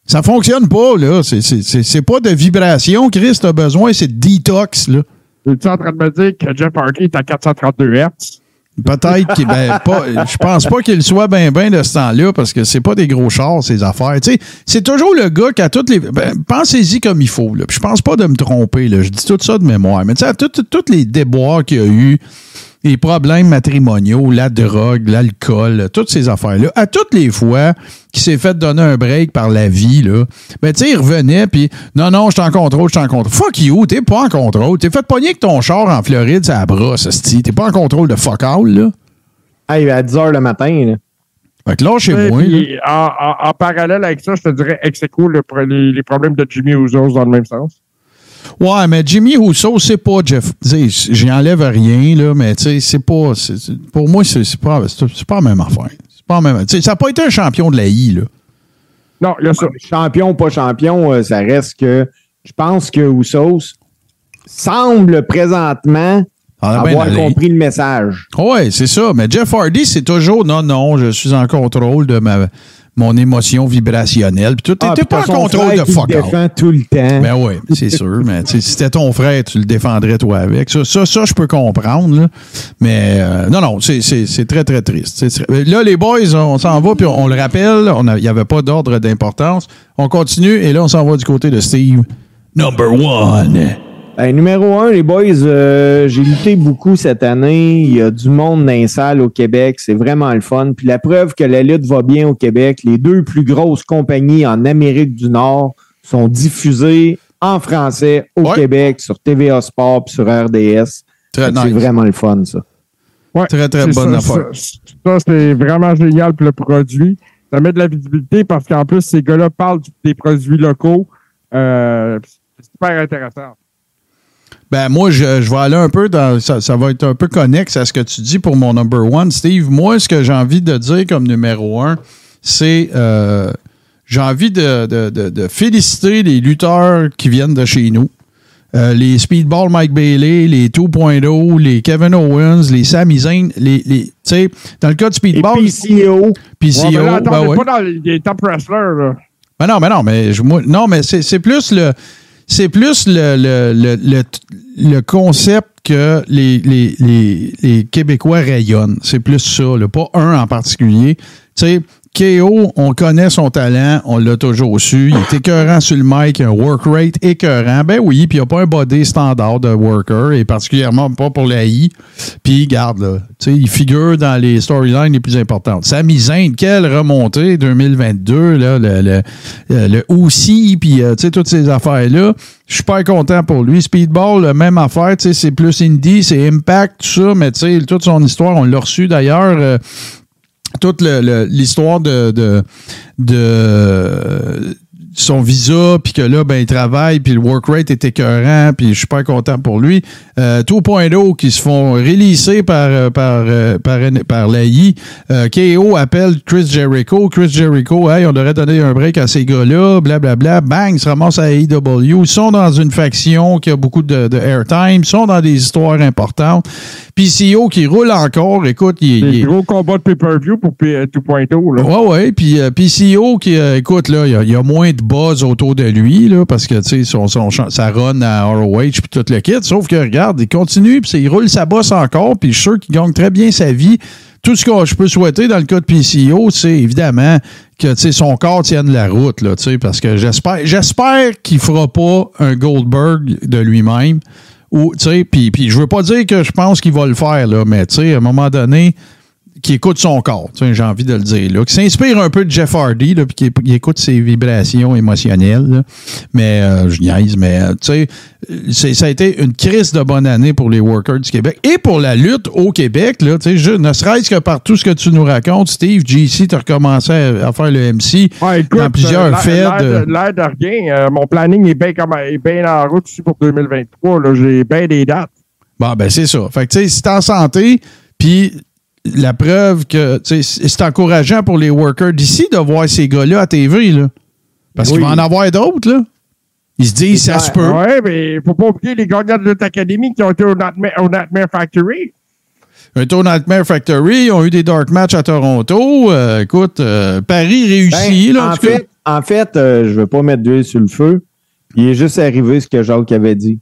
Ça fonctionne pas, là. C'est- pas de vibration, Chris, t'as besoin, c'est de détox, là. Es-tu en train de me dire que Jeff Hardy est à 432 Hz? Peut-être qu'il ben, pas. Je pense pas qu'il soit bien bien de ce temps-là parce que c'est pas des gros chars, ces affaires. Tu sais, c'est toujours le gars qui a toutes les. ben, Pensez-y comme il faut. Là. Puis je pense pas de me tromper. Là. Je dis tout ça de mémoire. Mais tu sais, tous les déboires qu'il y a eu, les problèmes matrimoniaux, la drogue, l'alcool, toutes ces affaires-là, à toutes les fois qu'il s'est fait donner un break par la vie, là, ben, tu sais, il revenait, puis non, non, je suis en contrôle, je suis en contrôle. Fuck you, t'es pas en contrôle. T'es fait pogner avec ton char en Floride, ça brosse, esti. T'es pas en contrôle de fuck all, là. Hey, à 10 h le matin, là. Fait que là, chez Ouais, moi, là. en, en- en parallèle avec ça, je te dirais ex aequo, le les, les problèmes de Jimmy Usos dans le même sens. Ouais, mais Jimmy Rousseau, c'est pas Jeff. J'y enlève rien, là, mais c'est pas. pour moi, c'est pas, pas la même affaire. Pas même. ça n'a pas été un champion de la I, là. Non, a ça. Champion, pas champion, euh, ça reste que je pense que Usos semble présentement avoir allé. compris le message. Ouais, c'est ça. Mais Jeff Hardy, c'est toujours non, non, je suis en contrôle de ma, mon émotion vibrationnelle. Puis tout, Ah, t'es pas en contrôle frère de fuck out. défend tout le temps. Ben oui, c'est sûr. Mais si c'était ton frère, tu le défendrais toi avec. Ça, ça, ça, je peux comprendre. là. Mais euh, non, non, c'est- c'est c'est très, très triste. Là, les boys, on s'en va, puis on, on le rappelle, il n'y avait pas d'ordre d'importance. On continue, et là, on s'en va du côté de Steve. Number one. Ben, numéro un, les boys, euh, j'ai lutté beaucoup cette année. Il y a du monde dans les salles au Québec. C'est vraiment le fun. Puis la preuve que la lutte va bien au Québec, les deux plus grosses compagnies en Amérique du Nord sont diffusées en français au Ouais. Québec sur TVA Sport puis sur RDS. Très C'est nice. vraiment le fun, ça. Ouais, Très, très c'est bonne ça, affaire. Ça, ça, c'est vraiment génial pour le produit. Ça met de la visibilité parce qu'en plus, ces gars-là parlent des produits locaux. Euh, c'est super intéressant. Ben moi, je, je vais aller un peu dans. Ça, ça va être un peu connexe à ce que tu dis pour mon number one. Steve, moi, ce que j'ai envie de dire comme numéro un, c'est euh, j'ai envie de, de- de- de féliciter les lutteurs qui viennent de chez nous. Euh, les Speedball Mike Bailey, les 2.0, les Kevin Owens, les Sami Zayn, les, les tu sais, dans le cas de Et Speedball, PCO, PCO, Ouais, mais là, ben ouais. pas dans les, top wrestlers. Là. Ben non, mais non, mais je- moi, non, mais c'est plus le c'est plus le, le, le, le, concept que les, les, les, les Québécois rayonnent. C'est plus ça, là, pas un en particulier. Tu sais, KO, on connaît son talent, on l'a toujours su. Il est écœurant sur le mic, un work rate écœurant. Ben oui, puis il n'y a pas un body standard de worker, et particulièrement pas pour la I. Puis, garde, là, il figure dans les storylines les plus importantes. Zayn, quelle remontée 2022, là, le, le, euh, le aussi, puis, euh, toutes ces affaires-là. Je suis super content pour lui. Speedball, la même affaire, c'est plus indie, c'est impact, tout ça, mais toute son histoire, on l'a reçu d'ailleurs. euh, toute l'histoire de, de, de son visa, puis que là, ben, il travaille, puis le work rate est écœurant, puis je suis pas content pour lui. Euh, 2.0 qui se font relisser par, euh, par, euh, par l'AI. Euh, KO appelle Chris Jericho. Chris Jericho, hey, on devrait donner un break à ces gars-là, blablabla. Bang, ils se ramassent à AEW. Ils sont dans une faction qui a beaucoup de, de airtime. Ils sont dans des histoires importantes. PCO qui roule encore. Écoute, il, est... gros combats de pay-per-view pour P- 2.0. Là. Ouais, ouais. Puis euh, PCO qui, euh, écoute, là, il y a- il y, a moins de buzz autour de lui, là, parce que, tu sais, son, ça run à ROH puis tout le kit. Sauf que, regarde, il continue, puis il roule sa bosse encore, puis je suis sûr qu'il gagne très bien sa vie. Tout ce que je peux souhaiter dans le cas de PCO, c'est évidemment que, son corps tienne la route, là, parce que j'espère, j'espère qu'il fera pas un Goldberg de lui-même. Ou, tu sais, puis, puis je veux pas dire que je pense qu'il va le faire, là, mais, tu sais, à un moment donné, qui écoute son corps, tu sais, j'ai envie de le dire, là, qui s'inspire un peu de Jeff Hardy, là, puis qui, qui écoute ses vibrations émotionnelles. là. Mais euh, je niaise, mais euh, tu sais, ça a été une crise de bonne année pour les workers du Québec et pour la lutte au Québec. Là, tu sais, je- ne serait-ce que par tout ce que tu nous racontes, Steve, JC, tu as recommencé à, à faire le MC Ouais, écoute, dans plusieurs euh, l'air- fêtes. l'air de- rien. Euh, mon planning est bien en route aussi pour 2023. là. J'ai bien des dates. Bon, ben c'est ça. Fait que, tu sais, si t'es en santé, puis la preuve que, c'est encourageant pour les workers d'ici de voir ces gars-là à TV, là. Parce qu'il Oui. va en avoir d'autres, là. Ils se disent, ça se peut. Ouais, mais faut pas oublier les gagnants de l'autre académie qui ont été au Nightmare, au Nightmare Factory. Un tour Nightmare Factory, ils ont eu des dark matchs à Toronto. Euh, écoute, euh, Paris réussit, Ben, là, en, fait, en fait, euh, je veux pas mettre d'huile sur le feu. Il est juste arrivé ce que Jacques avait dit.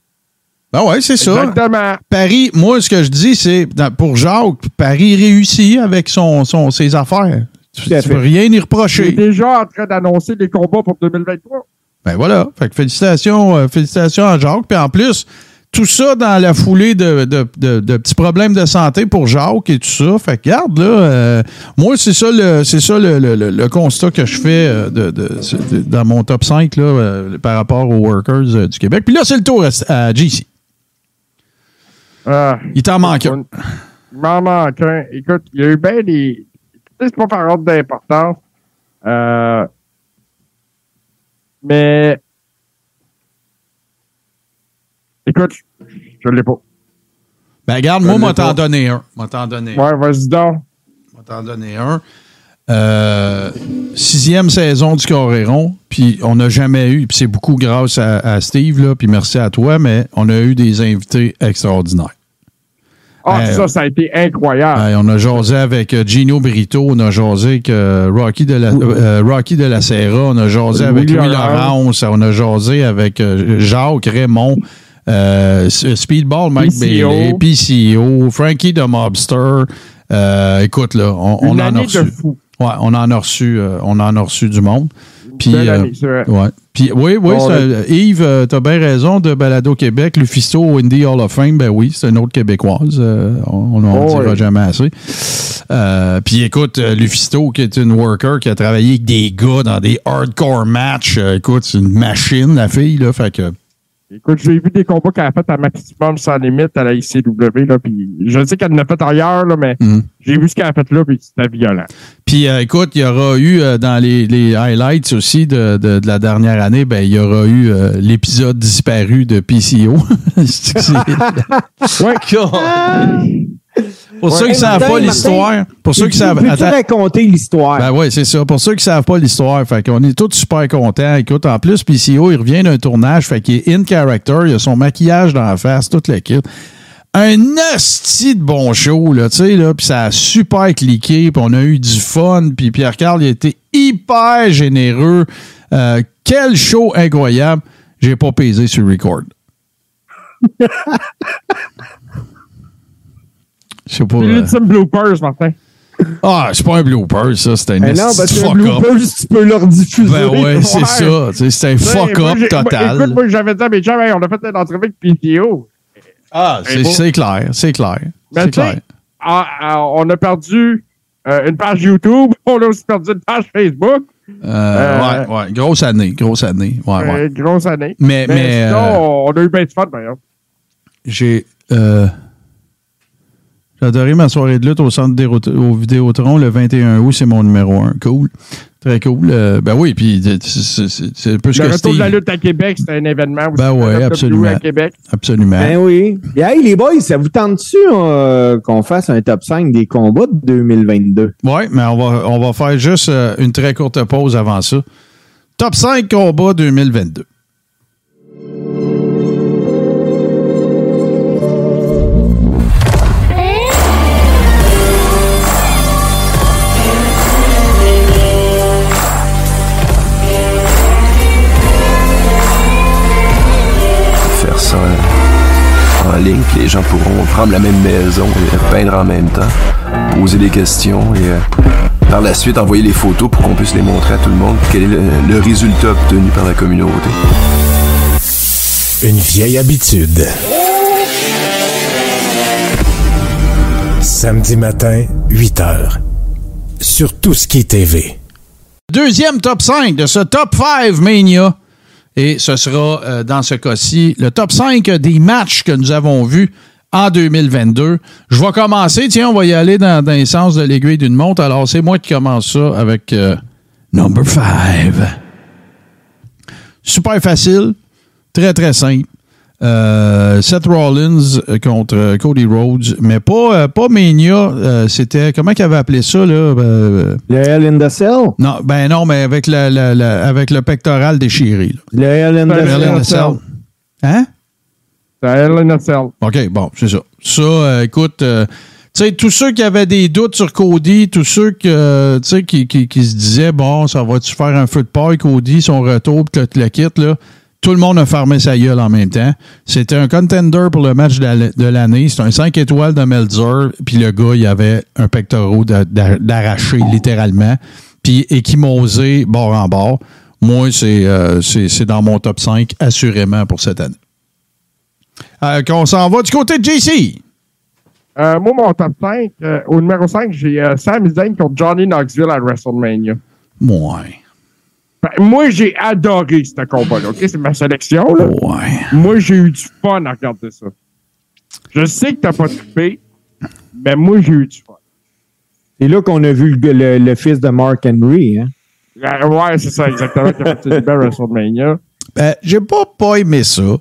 Ben ouais, c'est ça. Exactement. Paris, moi, ce que je dis, c'est pour Jacques, Paris réussit avec son, son, ses affaires. Tu, fait. peux rien y reprocher. déjà en train d'annoncer les combats pour 2023. Ben voilà. Fait que félicitations, euh, félicitations à Jacques. Puis en plus, tout ça dans la foulée de, de, de- de petits problèmes de santé pour Jacques et tout ça. Fait que regarde, là, euh, moi, c'est ça le c'est ça le, le- le- le constat que je fais euh, de, dans mon top 5 là, euh, par rapport aux workers du Québec. Puis là, c'est le tour à, à JC. Ah, Il t'en manque un. Il m'en manque un. Écoute, il y a eu bien des. Tu sais, c'est pas par ordre d'importance. Euh, mais. Écoute, je l'ai pas. Ben regarde, moi, moi t'en donner un. Moi t'en donner un. Ouais, vas-y donc. T'en donner un. Euh, sixième saison du Coréron, puis on n'a jamais eu, puis c'est beaucoup grâce à, à Steve, là, puis merci à toi, mais on a eu des invités extraordinaires. Ah, ça, ça a été incroyable. On a jasé avec euh, Gino Brito, on a jasé avec euh, Rocky, de la, euh, Rocky de la Serra, on a jasé avec Louis Laurence. On a jasé avec euh, Jacques Raymond, Speedball, Mike PCO. Bailey, PCO, Frankie the Mobster. Écoute, là, on, en a reçu. de. Ouais, on en a reçu, on en a reçu du monde. Puis, euh, ouais. Puis, oui, oui, Bon, Yves, euh, t'as bien raison de Balado Québec. Lufisto Indie Hall of Fame, ben oui, c'est une autre québécoise. euh, on n'en Oh, dira jamais assez. Euh, puis écoute, Lufisto, qui est une worker qui a travaillé avec des gars dans des hardcore matchs, écoute, c'est une machine, la fille, là. Fait que, Écoute, j'ai vu des combats qu'elle a fait à Maximum sans limite à la ICW, là, puis je sais qu'elle en a fait ailleurs, là, mais Mhm. j'ai vu ce qu'elle a fait là, puis c'était violent. Puis euh, écoute, il y aura eu euh, dans les, les highlights aussi de, de- de la dernière année, ben il y aura eu euh, l'épisode disparu de PCO. C'est- Ouais. Pour ceux qui Hey, savent pas l'histoire, pour ceux qui savent, Peux-tu attends, raconter l'histoire? ben ouais, c'est ça. Pour ceux qui savent pas l'histoire, fait qu'on est tous super contents. Écoute, en plus, PCO, il revient d'un tournage, fait qu'il est in character, il a son maquillage dans la face, toute l'équipe. Un hostie de bon show, là, tu sais, là, puis ça a super cliqué, puis on a eu du fun, puis Pierre-Carl, il a été hyper généreux. Euh, quel show incroyable. J'ai pas pesé sur record. Je sais pas. Euh, l'ultime bloopers, Martin. Ah, c'est pas un blooper, ça, c'est un Eh non, parce fuck le up. bloopers, tu peux leur diffuser. Ben ouais, c'est ça. tu sais, C'est un fuck Moi, up j'ai- moi, total. Écoute, moi, j'avais dit à mes chums, Hey, on a fait une entrevue avec PTO. ah, c'est bon. c'est clair, c'est clair. Mais C'est clair. ah, ah, on a perdu euh, une page YouTube, on a aussi perdu une page Facebook. Euh, euh, ouais, ouais. Grosse année, grosse année. Ouais, ouais. Euh, grosse année. Mais, Mais, mais sinon, euh, on a eu bien de fun, d'ailleurs. j'ai. J'ai adoré ma soirée de lutte au centre des au Vidéotron le 21 août, c'est mon numéro 1. Cool. Très cool. Euh, ben oui, puis c'est- c'est c'est- c'est un peu ce Le que retour de la lutte à Québec, c'était un événement aussi. Ben WWE absolument. à Québec. Absolument. Ben oui. Et hey, les boys, ça vous tente-tu euh, qu'on fasse un top 5 des combats de 2022? Oui, mais on va, on va faire juste euh, une très courte pause avant ça. Top 5 combats 2022. Ça en ligne, puis les gens pourront prendre la même maison et peindre en même temps, poser des questions et euh, par la suite envoyer les photos pour qu'on puisse les montrer à tout le monde, quel est le, le résultat obtenu par la communauté? Une vieille habitude. Samedi matin, 8 heures. Sur tout ce qui est TV. Deuxième top 5 de ce top 5 Mania. Et ce sera, euh, dans ce cas-ci, le top 5 des matchs que nous avons vus en 2022. Je vais commencer. Tiens, on va y aller dans, dans sens de l'aiguille d'une montre. Alors, c'est moi qui commence ça avec euh, number 5. Super facile. Très, très simple. Euh, Seth Rollins euh, contre euh, Cody Rhodes, mais pas, euh, pas Mania. euh, C'était, comment qu'il avait appelé ça, là? Le Hell in the Cell? non, ben non, mais avec, la, la- la- avec le pectoral déchiré. là. Le Hell in the Hell Hell Cell. in. Hein? C'est elle, la Cell. OK, bon, c'est ça. Ça, écoute, euh, tu sais, tous ceux qui avaient des doutes sur Cody, tous ceux que, qui, qui, qui se disaient, bon, ça va-tu faire un feu de paille, Cody, son retour, puis que le quitte, là, tout le monde a fermé sa gueule en même temps. C'était un contender pour le match de la- de l'année. C'était un 5 étoiles de Meltzer, puis le gars, il avait un pectoral d'a- d'a- d'arraché, littéralement, puis échymosé bord en bord. Moi, c'est euh, dans mon top 5, assurément, pour cette année. Euh, qu'on s'en va du côté de JC. Euh, moi, mon top 5, euh, au numéro 5, j'ai Sami Zayn contre Johnny Knoxville à WrestleMania. Ouais. Ben, moi, j'ai adoré ce combat-là. OK? C'est ma sélection. Là. Ouais. Moi, j'ai eu du fun à regarder ça. Je sais que t'as pas trippé, mais moi, j'ai eu du fun. C'est là qu'on a vu le, le- le fils de Mark Henry. Hein? Euh, ouais, c'est ça, exactement. qui a fait une belle WrestleMania. Ben, j'ai pas, pas aimé ça.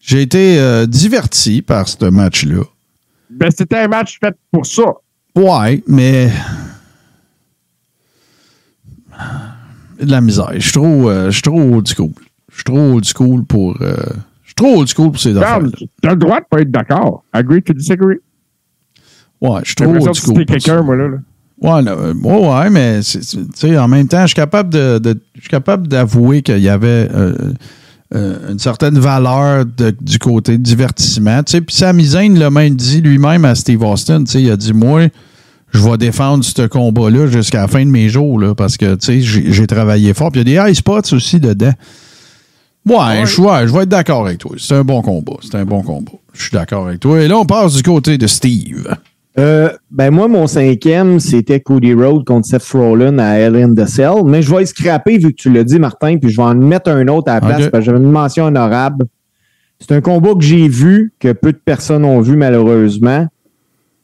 J'ai été euh, diverti par ce match-là. Ben, c'était un match fait pour ça. Ouais, mais. De la misère. Je suis trop, euh, je suis trop old school. Je suis trop old school pour. euh, je suis trop old school pour ces affaires. T'as le droit de pas être d'accord. Agree to disagree. Ouais, je suis trop old que school. pour quelqu'un, moi, là. là. Ouais, là, euh, ouais, ouais, mais c'est- c'est- tu sais, en même temps, je suis capable de, de- je suis capable d'avouer qu'il y avait euh, euh, une certaine valeur de- du côté divertissement. Tu sais, puis Sami Zayn l'a même dit lui-même à Steve Austin. Tu sais, il a dit moi, je vais défendre ce combat-là jusqu'à la fin de mes jours là, parce que tu sais, j'ai travaillé fort. Puis il y a des high spots aussi dedans. Ouais, je ouais, je vais être d'accord avec toi. C'est un bon combat. C'est un bon combat. Je suis d'accord avec toi. Et là, on passe du côté de Steve. Euh, ben moi, mon cinquième, c'était Cody Rhodes contre Seth Rollins à Hell in the Cell. Mais je vais le scraper vu que tu l'as dit, Martin, puis je vais en mettre un autre à la place parce que j'avais une mention honorable. C'est un combat que j'ai vu, que peu de personnes ont vu malheureusement.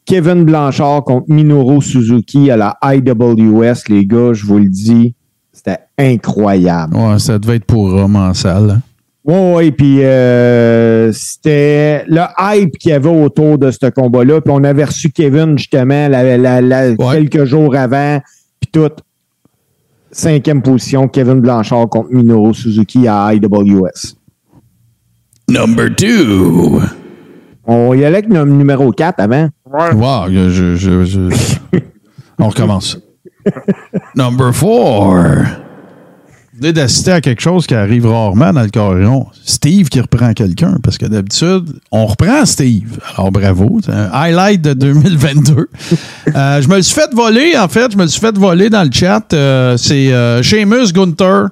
Kevin Blanchard contre Minoru Suzuki à la IWS, les gars, je vous le dis, c'était incroyable. Ouais, ça devait être pour salle. hein. Ouais, ouais, puis euh, c'était le hype qu'il y avait autour de ce combat-là. Puis on avait reçu Kevin justement la, la- la- Ouais. quelques jours avant, puis tout. Cinquième position, Kevin Blanchard contre Minoru Suzuki à IWS. Number two. On y allait avec le numéro 4 avant. Ouais. Wow, je, je- je- On recommence. Number four. Vous venez d'assister à quelque chose qui arrive rarement dans le carillon. Steve qui reprend quelqu'un, parce que d'habitude, on reprend Steve. Alors bravo, c'est un highlight de 2022. Euh, je me le suis fait voler, en fait, je me le suis fait voler dans le chat. Euh, c'est euh, Seamus Gunther.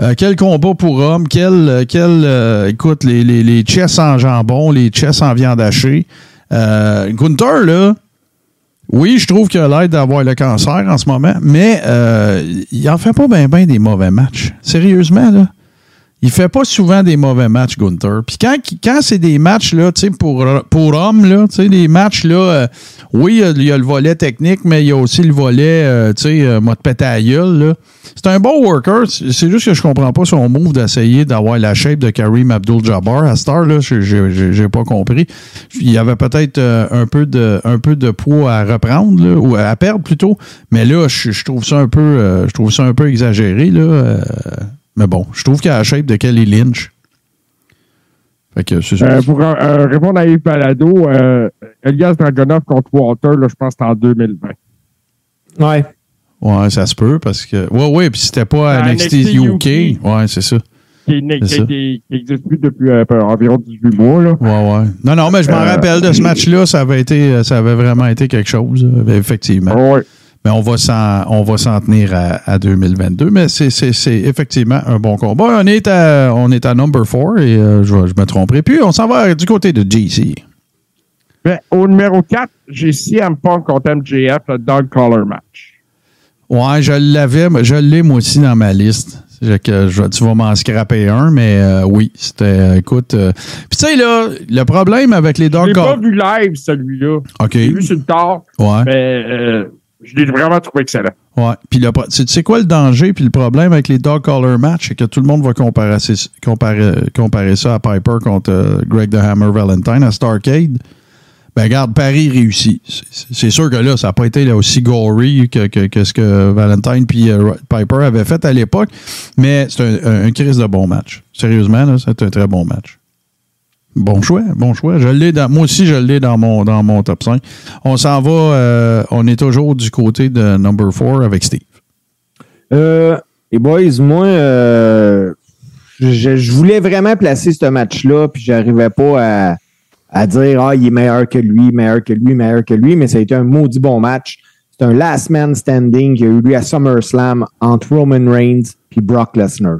Euh, quel combat pour homme, quel, quel écoute, les, les, les chess en jambon, les chess en viande hachée. Euh, Gunther, là, oui, je trouve qu'il a l'air d'avoir le cancer en ce moment, mais euh, il en fait pas bien ben des mauvais matchs. Sérieusement, là. Il fait pas souvent des mauvais matchs, Gunther. Puis quand, quand c'est des matchs, là, pour, pour hommes, là, des matchs, là, euh, oui, il y a- le volet technique, mais il y a aussi le volet, euh, tu sais, euh, gueule. C'est un bon worker. C'est juste que je comprends pas son move d'essayer d'avoir la shape de Kareem Abdul-Jabbar à Star, là. J'ai- pas compris. Il y avait peut-être euh, un, peu de, un peu de poids à reprendre, là, ou à perdre plutôt. Mais là, je, trouve ça un peu, je trouve ça un peu exagéré, là. Mais bon, je trouve qu'il a la shape de Kelly Lynch. Fait que c'est ça. Euh, pour euh, répondre à Yves Palado, euh, Elias Dragonov contre Walter, là, je pense que c'est en 2020. Ouais. Ouais, ça se peut parce que. Ouais, ouais, puis c'était pas à NXT, NXT UK. UK. Ouais, c'est ça. Qui n'est- C'est qui ça. qui- qui existe plus depuis euh, environ 18 mois. Là. Ouais, ouais. Non, non, mais je m'en Euh, rappelle de ce match-là. Ça avait été, ça avait vraiment été quelque chose, effectivement. Ouais. Mais on va s'en, on va s'en tenir à, à 2022. Mais c'est, c'est, c'est effectivement un bon combat. On est à, on est à number 4 et euh, je, je me tromperai. Puis on s'en va du côté de JC. Ben, au numéro 4, j'ai CM Punk contre MJF, le Dog Collar match. Ouais, je l'avais, mais je l'ai moi aussi dans ma liste. Que je- tu vas m'en scraper un, mais euh, oui, c'était, euh, écoute. euh, Puis tu sais, là, le problème avec les Je Dog l'ai pas Call- vu live, celui-là. OK. J'ai vu sur le tard, Ouais. mais euh, Je l'ai vraiment trouvé excellent. Ouais. Puis le, tu sais quoi le danger puis le problème avec les dog collar match, c'est que tout le monde va comparer, comparer, comparer ça à Piper contre euh, Greg the Hammer Valentine à Starcade. Ben regarde, Paris réussit. C'est- sûr que là, ça n'a pas été aussi gory que, ce que Valentine puis euh, Piper avaient fait à l'époque, mais c'est un, un, un crise de bon match. Sérieusement, c'est un très bon match. Bon choix, bon choix. Je l'ai dans, moi aussi, je l'ai dans mon, dans mon top 5. On s'en va, euh, on est toujours du côté de number 4 avec Steve. Euh, les boys, moi, euh, je, je voulais vraiment placer ce match-là, puis j'arrivais pas à, à dire Ah, il est meilleur que lui, meilleur que lui, meilleur que lui, mais ça a été un maudit bon match. C'est un last man standing qui a eu lieu à SummerSlam entre Roman Reigns et Brock Lesnar.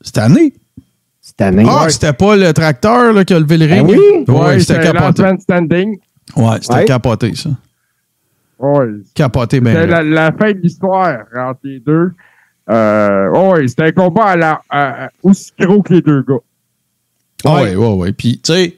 Cette année? Cette année. Ah, c'était pas le tracteur là, qui a levé le Ben ring? oui. Ouais, c'était capoté. Standing. Ouais, c'était Ouais. capoté, ça. Ouais. Capoté, ben. C'était la, la fin de l'histoire entre les deux. Euh, ouais, c'était un combat à la, à- à- aussi gros que les deux gars. Ouais, ouais, ouais. Puis, tu sais,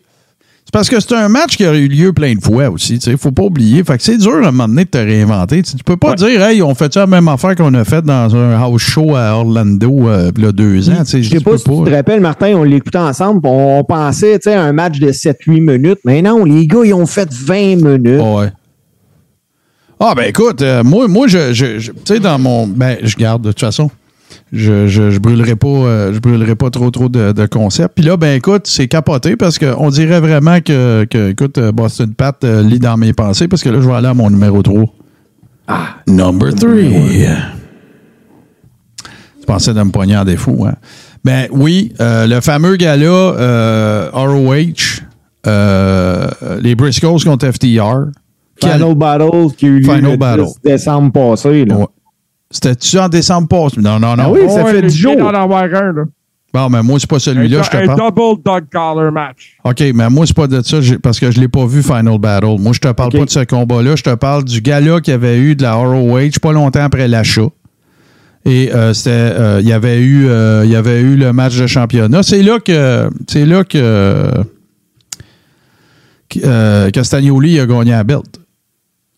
parce que c'est un match qui a eu lieu plein de fois aussi. Tu sais, faut pas oublier. Fait que c'est dur à un moment donné de te réinventer. Tu sais, tu peux pas dire, hey, on fait ça la même affaire qu'on a fait dans un house show à Orlando, euh, il y a deux ans. Je sais pas si tu te rappelles, Martin, on l'écoutait ensemble, on pensait tu sais, à un match de 7-8 minutes. Mais non, les gars, ils ont fait 20 minutes. Ah ouais. Ah, ben écoute, euh, moi, moi je, je- je- tu sais, dans mon. Ben, je garde, de toute façon. Je, je, je brûlerai pas, euh, je brûlerai pas trop, trop de, de concepts. Puis là, ben écoute, c'est capoté parce qu'on dirait vraiment que, que écoute, euh, Boston Pat euh, lit dans mes pensées parce que là, je vais aller à mon numéro 3. Ah, number 3. Tu pensais de me pogner en défaut, hein? Ben oui, euh, le fameux gala ROH, les Briscoes contre FTR. Final Battle qui a eu lieu Final le Battle. 10 décembre passé. Là. Ouais. C'était-tu en décembre passé? Non, non, non. Ah oui, ça Ouais, fait les 10 jours. d'en avoir un, là. Bon, mais moi, c'est pas celui-là, un, je te un parle. double dog collar match. OK, mais moi, c'est pas de ça parce que je l'ai pas vu Final Battle. Moi, je te parle pas de ce combat-là. Je te parle du gala qu'il y avait eu de la ROH pas longtemps après l'achat. Et euh, c'était, euh, il y avait eu, euh, il y avait eu le match de championnat. C'est là que, c'est là que, que, euh, Castagnoli a gagné la belt.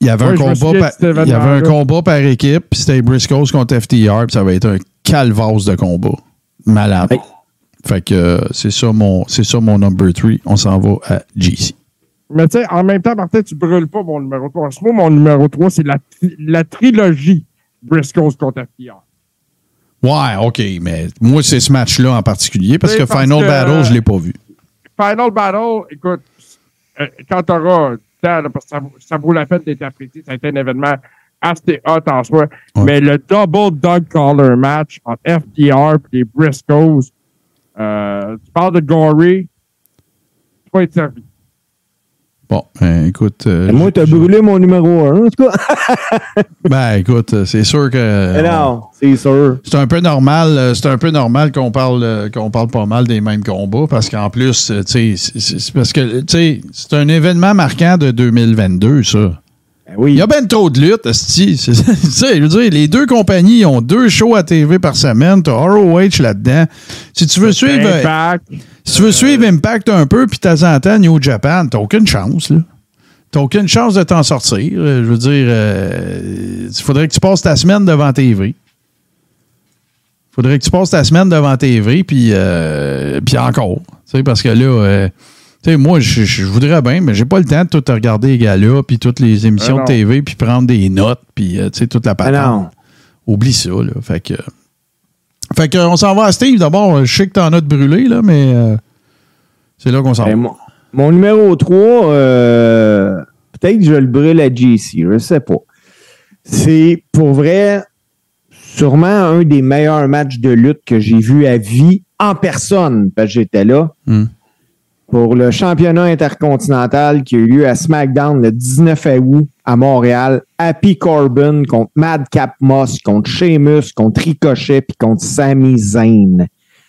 Il y avait un combat, par, il y avait un combat par équipe, puis c'était Briscoes contre FTR, puis ça va être un calvasse de combat. Malade. Fait que euh, c'est ça mon c'est ça mon number 3. On s'en va à GC. Mais tu sais, en même temps, Martin, tu brûles pas mon numéro 3. Moi, mon numéro 3, c'est la, la trilogie Briscoes contre FTR. Ouais, OK, mais moi, c'est ce match-là en particulier parce que parce Final que- Battle, je l'ai pas vu. Final Battle, écoute, euh, quand t'auras le temps, là, parce que ça, vaut- ça vaut la peine d'être apprécié, ça a été un événement assez hot en soi. Ouais. Mais le double dog collar match entre FTR et les Briscoes, euh, tu parles de Gory, tu vas être servi. Bon, ben, écoute. euh, moi, t'as brûlé mon numéro 1, en tout cas. Ben, écoute, euh, c'est sûr que. Non, c'est sûr. C'est un peu normal, euh, c'est un peu normal qu'on parle, euh, qu'on parle pas mal des mêmes combats parce qu'en plus, euh, tu sais, parce que, tu sais, c'est un événement marquant de 2022, ça. Ben oui. Il y a ben trop de luttes, je veux dire, les deux compagnies ont deux shows à TV par semaine. T'as ROH là-dedans. Si tu veux suivre, euh, Impact, si tu veux suivre Impact un peu, puis temps en temps New Japan, t'as aucune chance, là. T'as aucune chance de t'en sortir. Je veux dire, euh, il faudrait que tu passes ta semaine devant TV. faudrait que tu passes ta semaine devant TV, puis, euh, puis encore. Tu sais, parce que là, euh, sais, moi, je, je voudrais bien, mais j'ai pas le temps de tout regarder les gars-là, puis toutes les émissions Ah de non. TV, puis prendre des notes, puis, euh, tu sais, toute la Ah patente. non. Oublie ça, là. Fait que. Fait que, on s'en va à Steve. D'abord, je sais que t'en as de brûlé, là, mais euh, c'est là qu'on s'en va. Ben, mon, mon numéro 3, euh, peut-être que je le brûle à JC, je sais pas. C'est pour vrai sûrement un des meilleurs matchs de lutte que j'ai vu à vie en personne, parce que j'étais là. Hmm. Pour le championnat intercontinental qui a eu lieu à SmackDown le 19 août à Montréal. Happy Corbin contre Madcap Moss, contre Sheamus, contre Ricochet, puis contre Sami Zayn.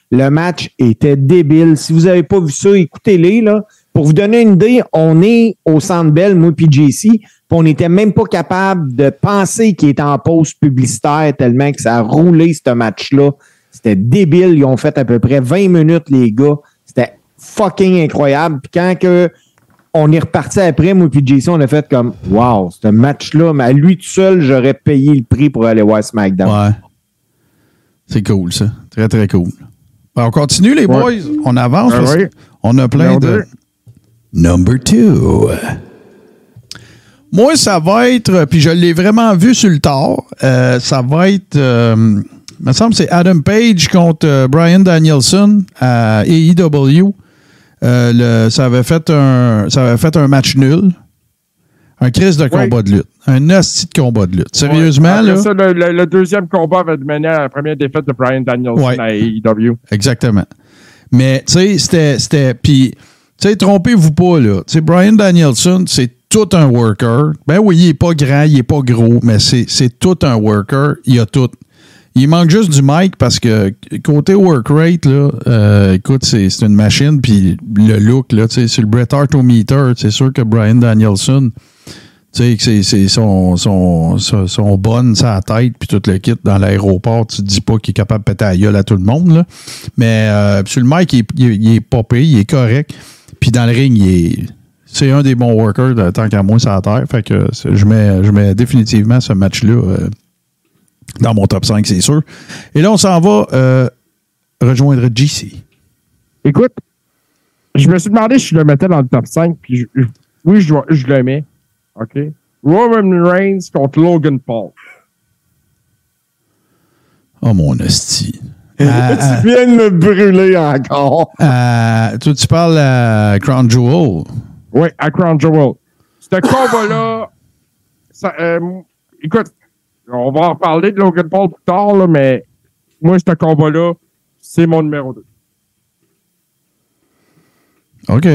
Le match était débile. Si vous n'avez pas vu ça, écoutez-les. Là. Pour vous donner une idée, on est au Centre Bell, moi puis JC, puis on n'était même pas capable de penser qu'il était en pause publicitaire tellement que ça a roulé ce match-là. C'était débile. Ils ont fait à peu près 20 minutes, les gars. Fucking incroyable. Puis quand que on est reparti après, moi puis Jason, on a fait comme Wow, ce match-là, mais à lui tout seul, j'aurais payé le prix pour aller voir SmackDown. Ouais. C'est cool, ça. Très, très cool. Ben, on continue, les boys. On avance. Parce oui. On a plein de. Number. Two. Moi, ça va être, puis je l'ai vraiment vu sur le tard, euh, ça va être, euh, il me semble que c'est Adam Page contre euh, Brian Danielson à AEW. Euh, le- ça, avait fait un, ça avait fait un match nul. Un crise de combat de lutte. Un hostie de combat de lutte. Sérieusement, là? ça, le, le- le deuxième combat avait mené à la première défaite de Brian Danielson à AEW. Exactement. Mais, tu sais, c'était. Puis, tu sais, trompez-vous pas, là. Tu sais, Brian Danielson, c'est tout un worker. Ben oui, il est pas grand, il est pas gros, mais c'est tout un worker. Il a tout. Il manque juste du mic parce que côté work rate, là, euh, écoute, c'est une machine. Puis le look, là, sur le Bret Hart au meter, c'est sûr que Brian Danielson, tu sais, c'est son, son, son, son bonne sa tête, puis tout le kit dans l'aéroport, tu te dis pas qu'il est capable de péter la gueule à tout le monde, là. Mais euh, sur le mic, il est, il est- il est pas pire, il est correct. Puis dans le ring, il est. C'est un des bons workers, tant qu'à moi, la terre. Fait que je mets, je mets définitivement ce match-là euh, dans mon top 5, c'est sûr. Et là, on s'en va euh, rejoindre GC. Écoute, je me suis demandé si je le mettais dans le top 5, puis je- je- oui, je, le mets. OK? Roman Reigns contre Logan Paul. Oh, mon hostie. Tu viens de me brûler encore. ah, toi, tu parles à Crown Jewel. Oui, à Crown Jewel. Ce combat-là, euh, écoute, on va en reparler de Logan Paul plus tard, là, mais moi, ce combat-là, c'est mon numéro 2. OK.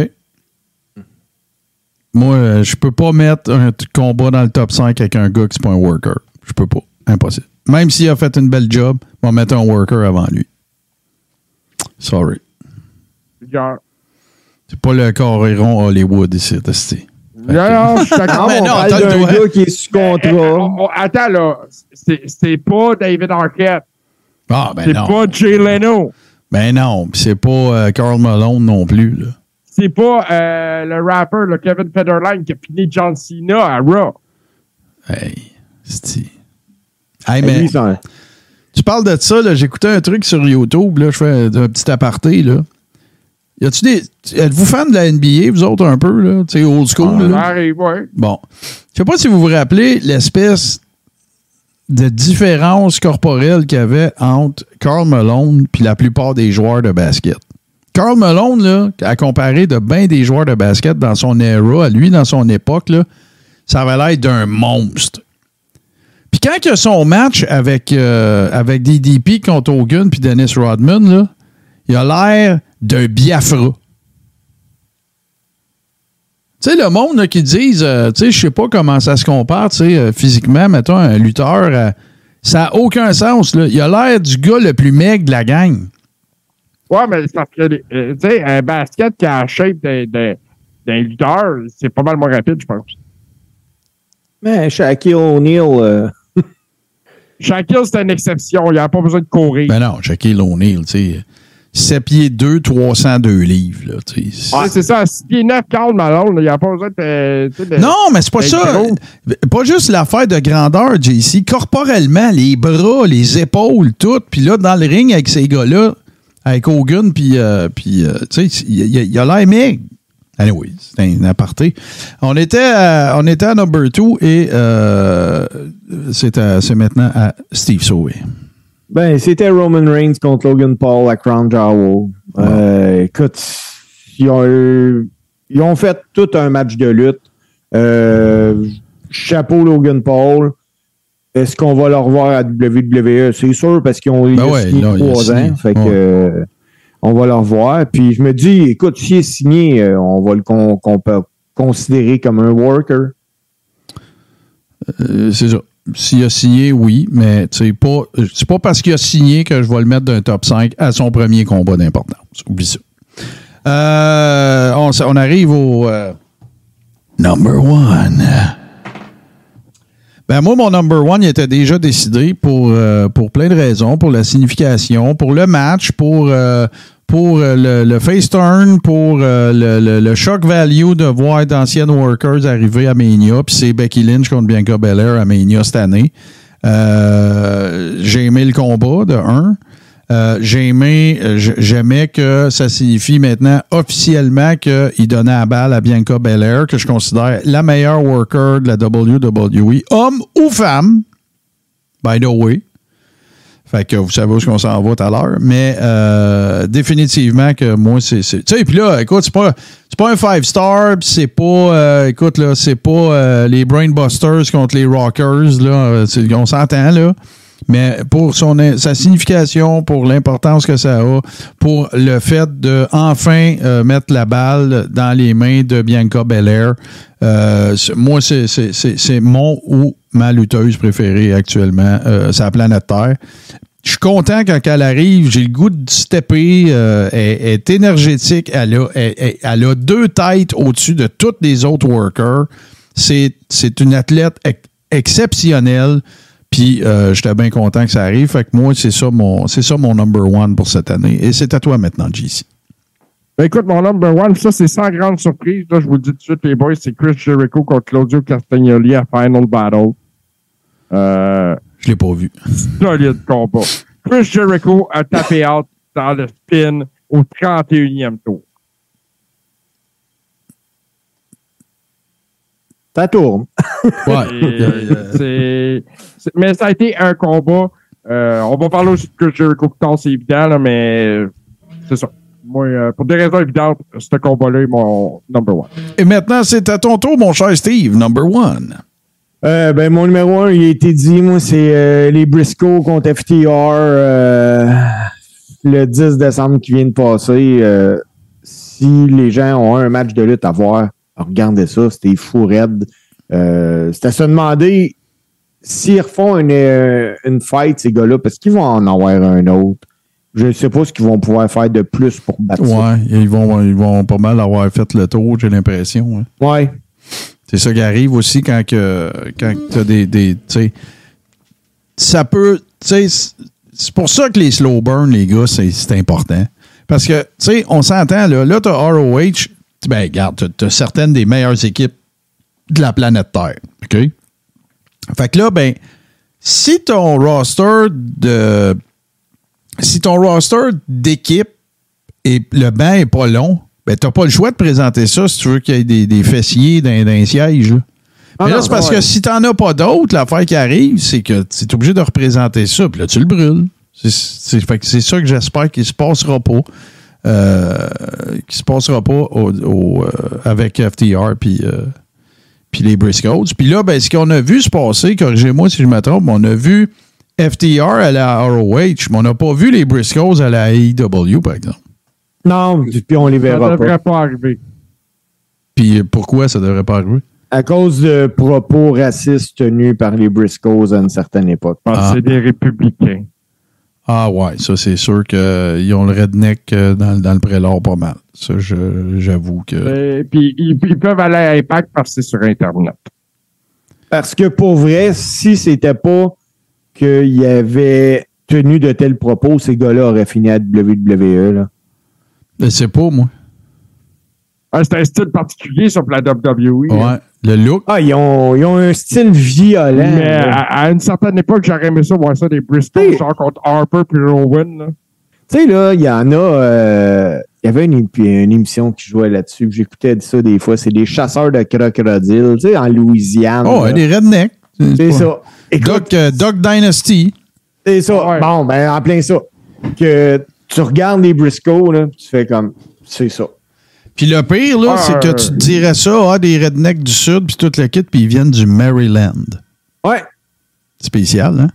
Moi, euh, je peux pas mettre un combat dans le top 5 avec un gars qui c'est pas un worker. Je peux pas. Impossible. Même s'il a fait une belle job, on va mettre un worker avant lui. Sorry. C'est pas le coréron Hollywood ici, testé. Non, non, je suis d'accord. Ah, mais on non, parle d'un gars qui est sous contrat. on- on- attends, là. C'est c'est pas David Arquette. Ah, ben c'est non. pas Jay Leno. Ben non. Puis c'est pas euh, Carl Malone non plus, là. C'est pas euh, le rapper, le Kevin Federline, qui a fini John Cena à Raw. Hey, c'est. Hey, mais c'est un- tu parles de ça, là. J'écoutais un truc sur YouTube, là. Je fais un petit aparté, là. Y a-tu des. Êtes-vous fan de la NBA, vous autres, un peu, là? Tu sais, old school, Ça là? arrive, ouais. Bon. Je sais pas si vous vous rappelez l'espèce de différence corporelle qu'il y avait entre Carl Malone puis la plupart des joueurs de basket. Carl Malone, là, à comparer de bien des joueurs de basket dans son era, à lui, dans son époque, là, ça avait l'air d'un monstre. Puis quand il y a son match avec, euh, avec DDP contre Hogan puis Dennis Rodman, là, il a l'air d'un Biafra. Tu sais, le monde là, qui disent, euh, tu sais, je sais pas comment ça se compare, tu sais, euh, physiquement, mettons, un lutteur, euh, ça n'a aucun sens, là. Il a l'air du gars le plus maigre de la gang. Ouais, mais c'est parce que, euh, tu sais, un basket qui a la shape d'un- d'un d'un lutteur, c'est pas mal moins rapide, je pense. Mais Shaquille O'Neal, euh, Shaquille, c'est une exception. Il n'y a pas besoin de courir. Ben non, Shaquille O'Neal, tu sais, 7 pieds 2, 302 livres, là. Ouais, c'est ça. 6 pieds 9, Carl Malone, il n'y a pas besoin de. Non, mais c'est pas ça. gros. Pas juste l'affaire de grandeur, JC. Corporellement, les bras, les épaules, tout. Puis là, dans le ring avec ces gars-là, avec Hogan, puis, euh, puis euh, tu sais, il y a- il y a l'air maigre. Anyway, c'est un aparté. On était à, on était à number two et euh, c'est à- c'est maintenant à Steve Sauvé. Ben, c'était Roman Reigns contre Logan Paul à Crown Jewel. Euh, écoute, ils ont, eu- ils ont fait tout un match de lutte. Euh, chapeau Logan Paul. Est-ce qu'on va le revoir à WWE? C'est sûr parce qu'ils ont Ben ouais, signé a trois signé. ans. Fait que, Ouais. euh, on va le revoir. Puis je me dis, écoute, s'il est signé, euh, on va le con- qu'on peut considérer comme un worker. Euh, c'est ça. S'il a signé, oui, mais c'est pas, pas parce qu'il a signé que je vais le mettre d'un top 5 à son premier combat d'importance. Oublie ça. Euh, on arrive au euh, number one. Ben moi, mon number one, était déjà décidé pour, euh, pour plein de raisons, pour la signification, pour le match, pour, euh, pour euh, le, le face turn, pour le, le, le shock value de voir d'anciennes workers arriver à Mania, puis c'est Becky Lynch contre Bianca Belair à Mania cette année. J'ai aimé le combat de 1. Euh, euh, j'aimais que ça signifie maintenant officiellement qu'il donnait la balle à Bianca Belair, que je considère la meilleure worker de la WWE, homme ou femme, by the way. Fait que vous savez où qu'on s'en va tout à l'heure. Mais euh, définitivement que moi, c'est. Tu sais, puis là, écoute, c'est pas, pas un five-star, puis c'est pas. écoute, là, c'est pas les Brainbusters contre les Rockers, là. on s'entend, là. Mais pour son, sa signification, pour l'importance que ça a, pour le fait de enfin euh, mettre la balle dans les mains de Bianca Belair, euh, moi, c'est- mon ou ma lutteuse préférée actuellement euh, la planète Terre. Je suis content quand elle arrive, j'ai le goût de stepper, elle, est énergétique, elle a, elle- a deux têtes au-dessus de toutes les autres workers. C'est une athlète ex- exceptionnelle. Puis euh, j'étais bien content que ça arrive. Fait que moi, c'est ça mon c'est ça mon number one pour cette année. Et c'est à toi maintenant, JC. Ben écoute, mon number one, ça c'est sans grande surprise. Là, je vous le dis tout de suite, les boys, c'est Chris Jericho contre Claudio Castagnoli à Final Battle. Euh, Je l'ai pas vu. solide combat. Chris Jericho a tapé out dans le spin au 31e tour. Ça tourne. Ouais. C'est- c'est- mais ça a été un combat. euh, on va parler aussi de tard, c'est évident, là, mais c'est ça. Moi, euh, pour des raisons évidentes, ce combat-là est mon number one. Et maintenant, c'est à ton tour, mon cher Steve, number one. Euh, ben, mon numéro un, il a été dit, moi, c'est euh, les Briscoe contre FTR euh, le 10 décembre qui vient de passer. euh, si les gens ont un match de lutte à voir, regardez ça, c'était fou raide. Euh, c'était à se demander s'ils refont une, euh, une fight, ces gars-là, parce qu'ils vont en avoir un autre. Je ne sais pas ce qu'ils vont pouvoir faire de plus pour battre ça. Ouais, ils vont, ils vont pas mal avoir fait le tour, j'ai l'impression. hein. Ouais. C'est ça qui arrive aussi quand que quand tu as des. ça peut. C'est pour ça que les slow burn, les gars, c'est c'est important. Parce que, tu sais, on s'entend, là, là tu as ROH, ben, regarde, tu as, certaines des meilleures équipes de la planète Terre. OK? Fait que là, ben, si ton roster de. Si ton roster d'équipe et le banc est pas long, ben, t'as pas le choix de présenter ça si tu veux qu'il y ait des, des fessiers dans, dans un siège. Là. Ah Mais là, c'est parce ouais. que si t'en as pas d'autres, l'affaire qui arrive, c'est que tu es obligé de représenter ça, puis là, tu le brûles. C'est ça que j'espère qu'il se passera pas. Euh, qu'il se passera pas au, au, euh, avec FTR puis euh, puis les Briscoes. Puis là, ben, ce qu'on a vu se passer, corrigez-moi si je me trompe, on a vu FTR à la ROH, mais on n'a pas vu les Briscoes à la AEW, par exemple. Non, puis on les Ça verra pas. devrait pas arriver. Puis pourquoi ça devrait pas arriver? À cause de propos racistes tenus par les Briscoes à une certaine époque. Parce que Ah. c'est des républicains. Ah ouais, ça c'est sûr qu'ils ont le redneck euh, dans, dans le prélat pas mal. Ça, je- j'avoue que. Euh, Puis ils, ils peuvent aller à Impact parce que c'est sur Internet. Parce que pour vrai, si c'était pas qu'il avait tenu de tels propos, ces gars-là auraient fini à WWE. Là. Je sais pas, moi. Ah, c'est un style particulier sur la WWE. Ouais. Le look? Ah, ils ont, ils ont un style violent. Mais là. à, à une certaine époque, j'aurais aimé ça voir ça des Bristol, genre contre Harper puis Rowan. là. Tu sais, là, il y en a. euh, il y avait une, une émission qui jouait là-dessus. que J'écoutais ça des fois. C'est des chasseurs de crocodiles, tu sais, en Louisiane. Oh, là. des rednecks. C'est ça. Écoute, Doc, euh, Doc Dynasty. c'est ça. Ouais. Bon, ben, en plein ça. Que tu regardes les Briscoe, là, tu fais comme. C'est ça. Puis le pire, là, Ah, c'est que tu te dirais ça, ah, des rednecks du Sud, puis tout le kit, puis ils viennent du Maryland. Ouais. Spécial, hein?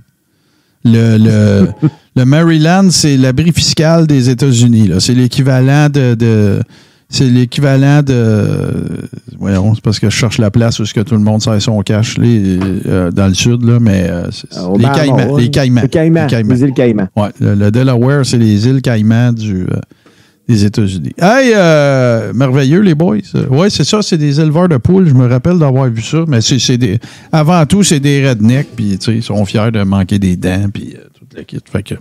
Le, le, le Maryland, c'est l'abri fiscal des États-Unis. là. C'est l'équivalent de. de- c'est l'équivalent de. Voyons, c'est parce que je cherche la place où est-ce que tout le monde sert son cash les, euh, dans le sud, là, mais euh, Au les, Caïmans, les Caïmans. Les Caïmans. Les Caïmans. Les îles Caïmans. Ouais, le, le Delaware, c'est les îles Caïmans du, euh, des États-Unis. Hey, euh, merveilleux, les boys. Oui, c'est ça, c'est des éleveurs de poules. Je me rappelle d'avoir vu ça. Mais c'est des. Avant tout, c'est des rednecks, puis tu sais, ils sont fiers de manquer des dents, puis euh, toute la kit. Fait que.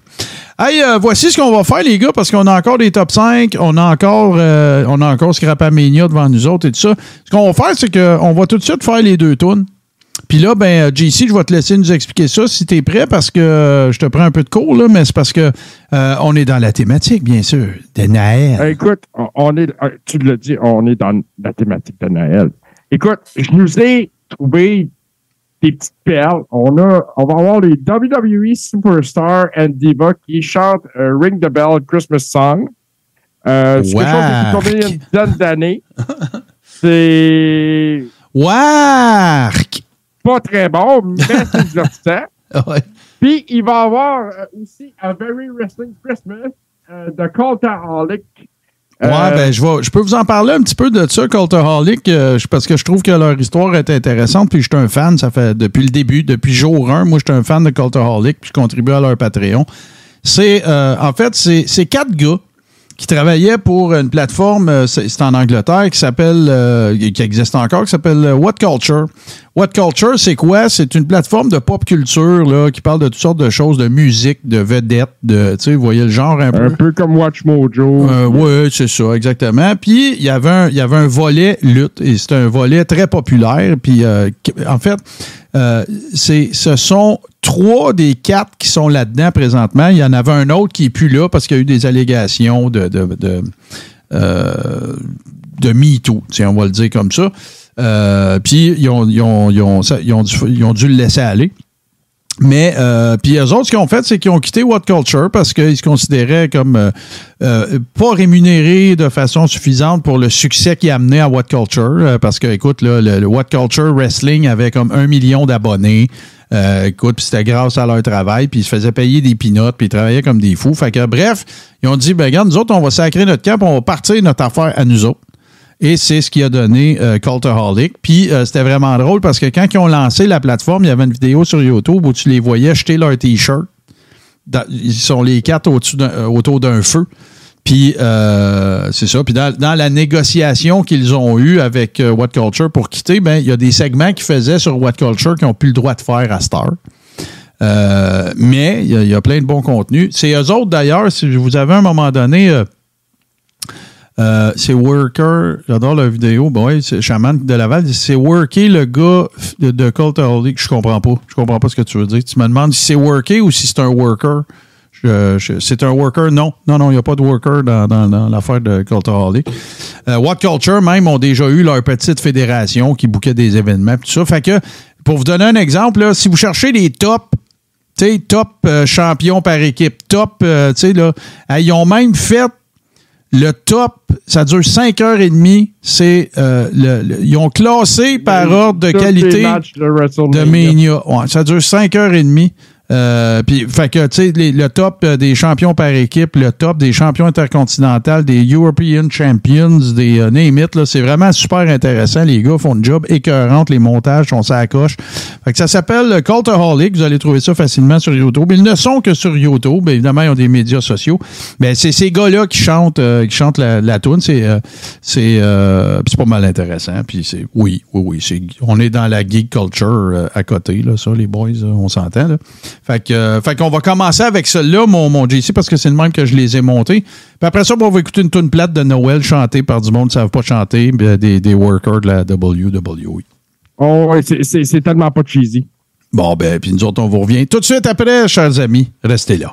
Hey, euh, voici ce qu'on va faire, les gars, parce qu'on a encore des top 5, on a encore, euh, on a encore Scrapamania devant nous autres et tout ça. Ce qu'on va faire, c'est qu'on va tout de suite faire les deux tunes. Puis là, ben, euh, JC, je vais te laisser nous expliquer ça si tu es prêt, parce que euh, je te prends un peu de cours, là, mais c'est parce que euh, on est dans la thématique, bien sûr, de Naël. Euh, écoute, on- est, tu l'as dit, on est dans la thématique de Noël. Écoute, je nous ai trouvé des petites perles. On a, on va avoir les WWE Superstar and Diva qui chantent euh, Ring the Bell Christmas Song. Euh, c'est quelque chose qui est tourné il y a une dizaine d'années. C'est Wark! Pas très bon, mais c'est divertissant. Ouais. Puis, il va y avoir euh, aussi A Very Wrestling Christmas euh, de Cultaholic. Ouais, Euh, ben, je, vais, je peux vous en parler un petit peu de ça, Cultaholic, euh, parce que je trouve que leur histoire est intéressante, puis je suis un fan, ça fait depuis le début, depuis jour 1, moi, je suis un fan de Cultaholic, puis je contribue à leur Patreon. C'est, euh, en fait, c'est c'est quatre gars qui travaillaient pour une plateforme, euh, c'est en Angleterre, qui s'appelle, euh, qui existe encore, qui s'appelle euh, What Culture. What Culture, c'est quoi? C'est une plateforme de pop culture là, qui parle de toutes sortes de choses, de musique, de vedettes, de, tu sais, vous voyez le genre un peu. un peu comme Watch Mojo. Euh, oui, c'est ça, exactement. Puis, il y avait un, il y avait un volet lutte, et c'est un volet très populaire. Puis, euh, en fait, euh, c'est, ce sont trois des quatre qui sont là-dedans présentement. Il y en avait un autre qui n'est plus là parce qu'il y a eu des allégations de, de, de, euh, de MeToo, tiens, on va le dire comme ça. Euh, puis, ils ont, ils, ont, ils, ont, ils ont dû le laisser aller. Mais euh, puis eux autres, ce qu'ils ont fait, c'est qu'ils ont quitté What Culture parce qu'ils se considéraient comme euh, euh, pas rémunérés de façon suffisante pour le succès qui a amené à What Culture. euh, parce que, écoute, là, le, What Culture Wrestling avait comme un million d'abonnés. Euh, écoute, puis c'était grâce à leur travail, puis ils se faisaient payer des pinottes, puis ils travaillaient comme des fous. Fait que, bref, ils ont dit, ben regarde, nous autres, on va sacrer notre camp, on va partir notre affaire à nous autres. Et c'est ce qui a donné euh, Cultaholic. Puis euh, c'était vraiment drôle parce que quand ils ont lancé la plateforme, il y avait une vidéo sur YouTube où tu les voyais jeter leur T-shirt. Ils sont les quatre euh, autour d'un feu. Puis euh, c'est ça. Puis dans, la négociation qu'ils ont eue avec euh, What Culture pour quitter, ben il y a des segments qu'ils faisaient sur What Culture qui n'ont plus le droit de faire à Star. Euh, mais il y, y a plein de bons contenus. C'est eux autres d'ailleurs, si vous avez à un moment donné. Euh, c'est Worker, j'adore la vidéo. Bon, ouais, c'est Chaman de Laval. C'est Worker, le gars de, de Cultaholic. Je comprends pas. Je comprends pas ce que tu veux dire. Tu me demandes si c'est Worker ou si c'est un worker. C'est un worker? Non. Non, non, il n'y a pas de worker dans, dans- l'affaire de Cultaholic. Euh, What Culture, même, ont déjà eu leur petite fédération qui bouquait des événements. Tout ça. Fait que, pour vous donner un exemple, là, si vous cherchez les tops tu top euh, champion par équipe, top, euh, tu sais, là, ils ont même fait le top, ça dure 5 heures et demie. C'est, euh, le- le- ils ont classé par ordre de qualité de. Mania. Ouais, ça dure 5 heures et demie. Euh, puis, fait que, tu sais, le top euh, des champions par équipe, le top des champions intercontinentales, des European Champions, des euh, name it, là, c'est vraiment super intéressant. Les gars font une job écœurante, les montages sont ça coche. Fait que ça s'appelle Cultaholic. Vous allez trouver ça facilement sur YouTube. Ils ne sont que sur YouTube. Évidemment, ils ont des médias sociaux. Mais c'est ces gars-là qui chantent, euh, qui chantent la, la tune. C'est, euh, c'est, c'est pas mal intéressant. Puis c'est, oui, oui, oui. C'est, on est dans la geek culture à côté, là, ça, les boys, on s'entend, là. Fait que, euh, fait qu'on va commencer avec celle-là, mon, mon JC, parce que c'est le même que je les ai montés. Puis après ça, bon, on va écouter une tune plate de Noël chantée par du monde qui ne savent pas chanter, ben, des, des workers de la WWE. Oh, ouais, c'est- c'est c'est tellement pas cheesy. Bon, ben, puis nous autres, on vous revient tout de suite après, chers amis. Restez là.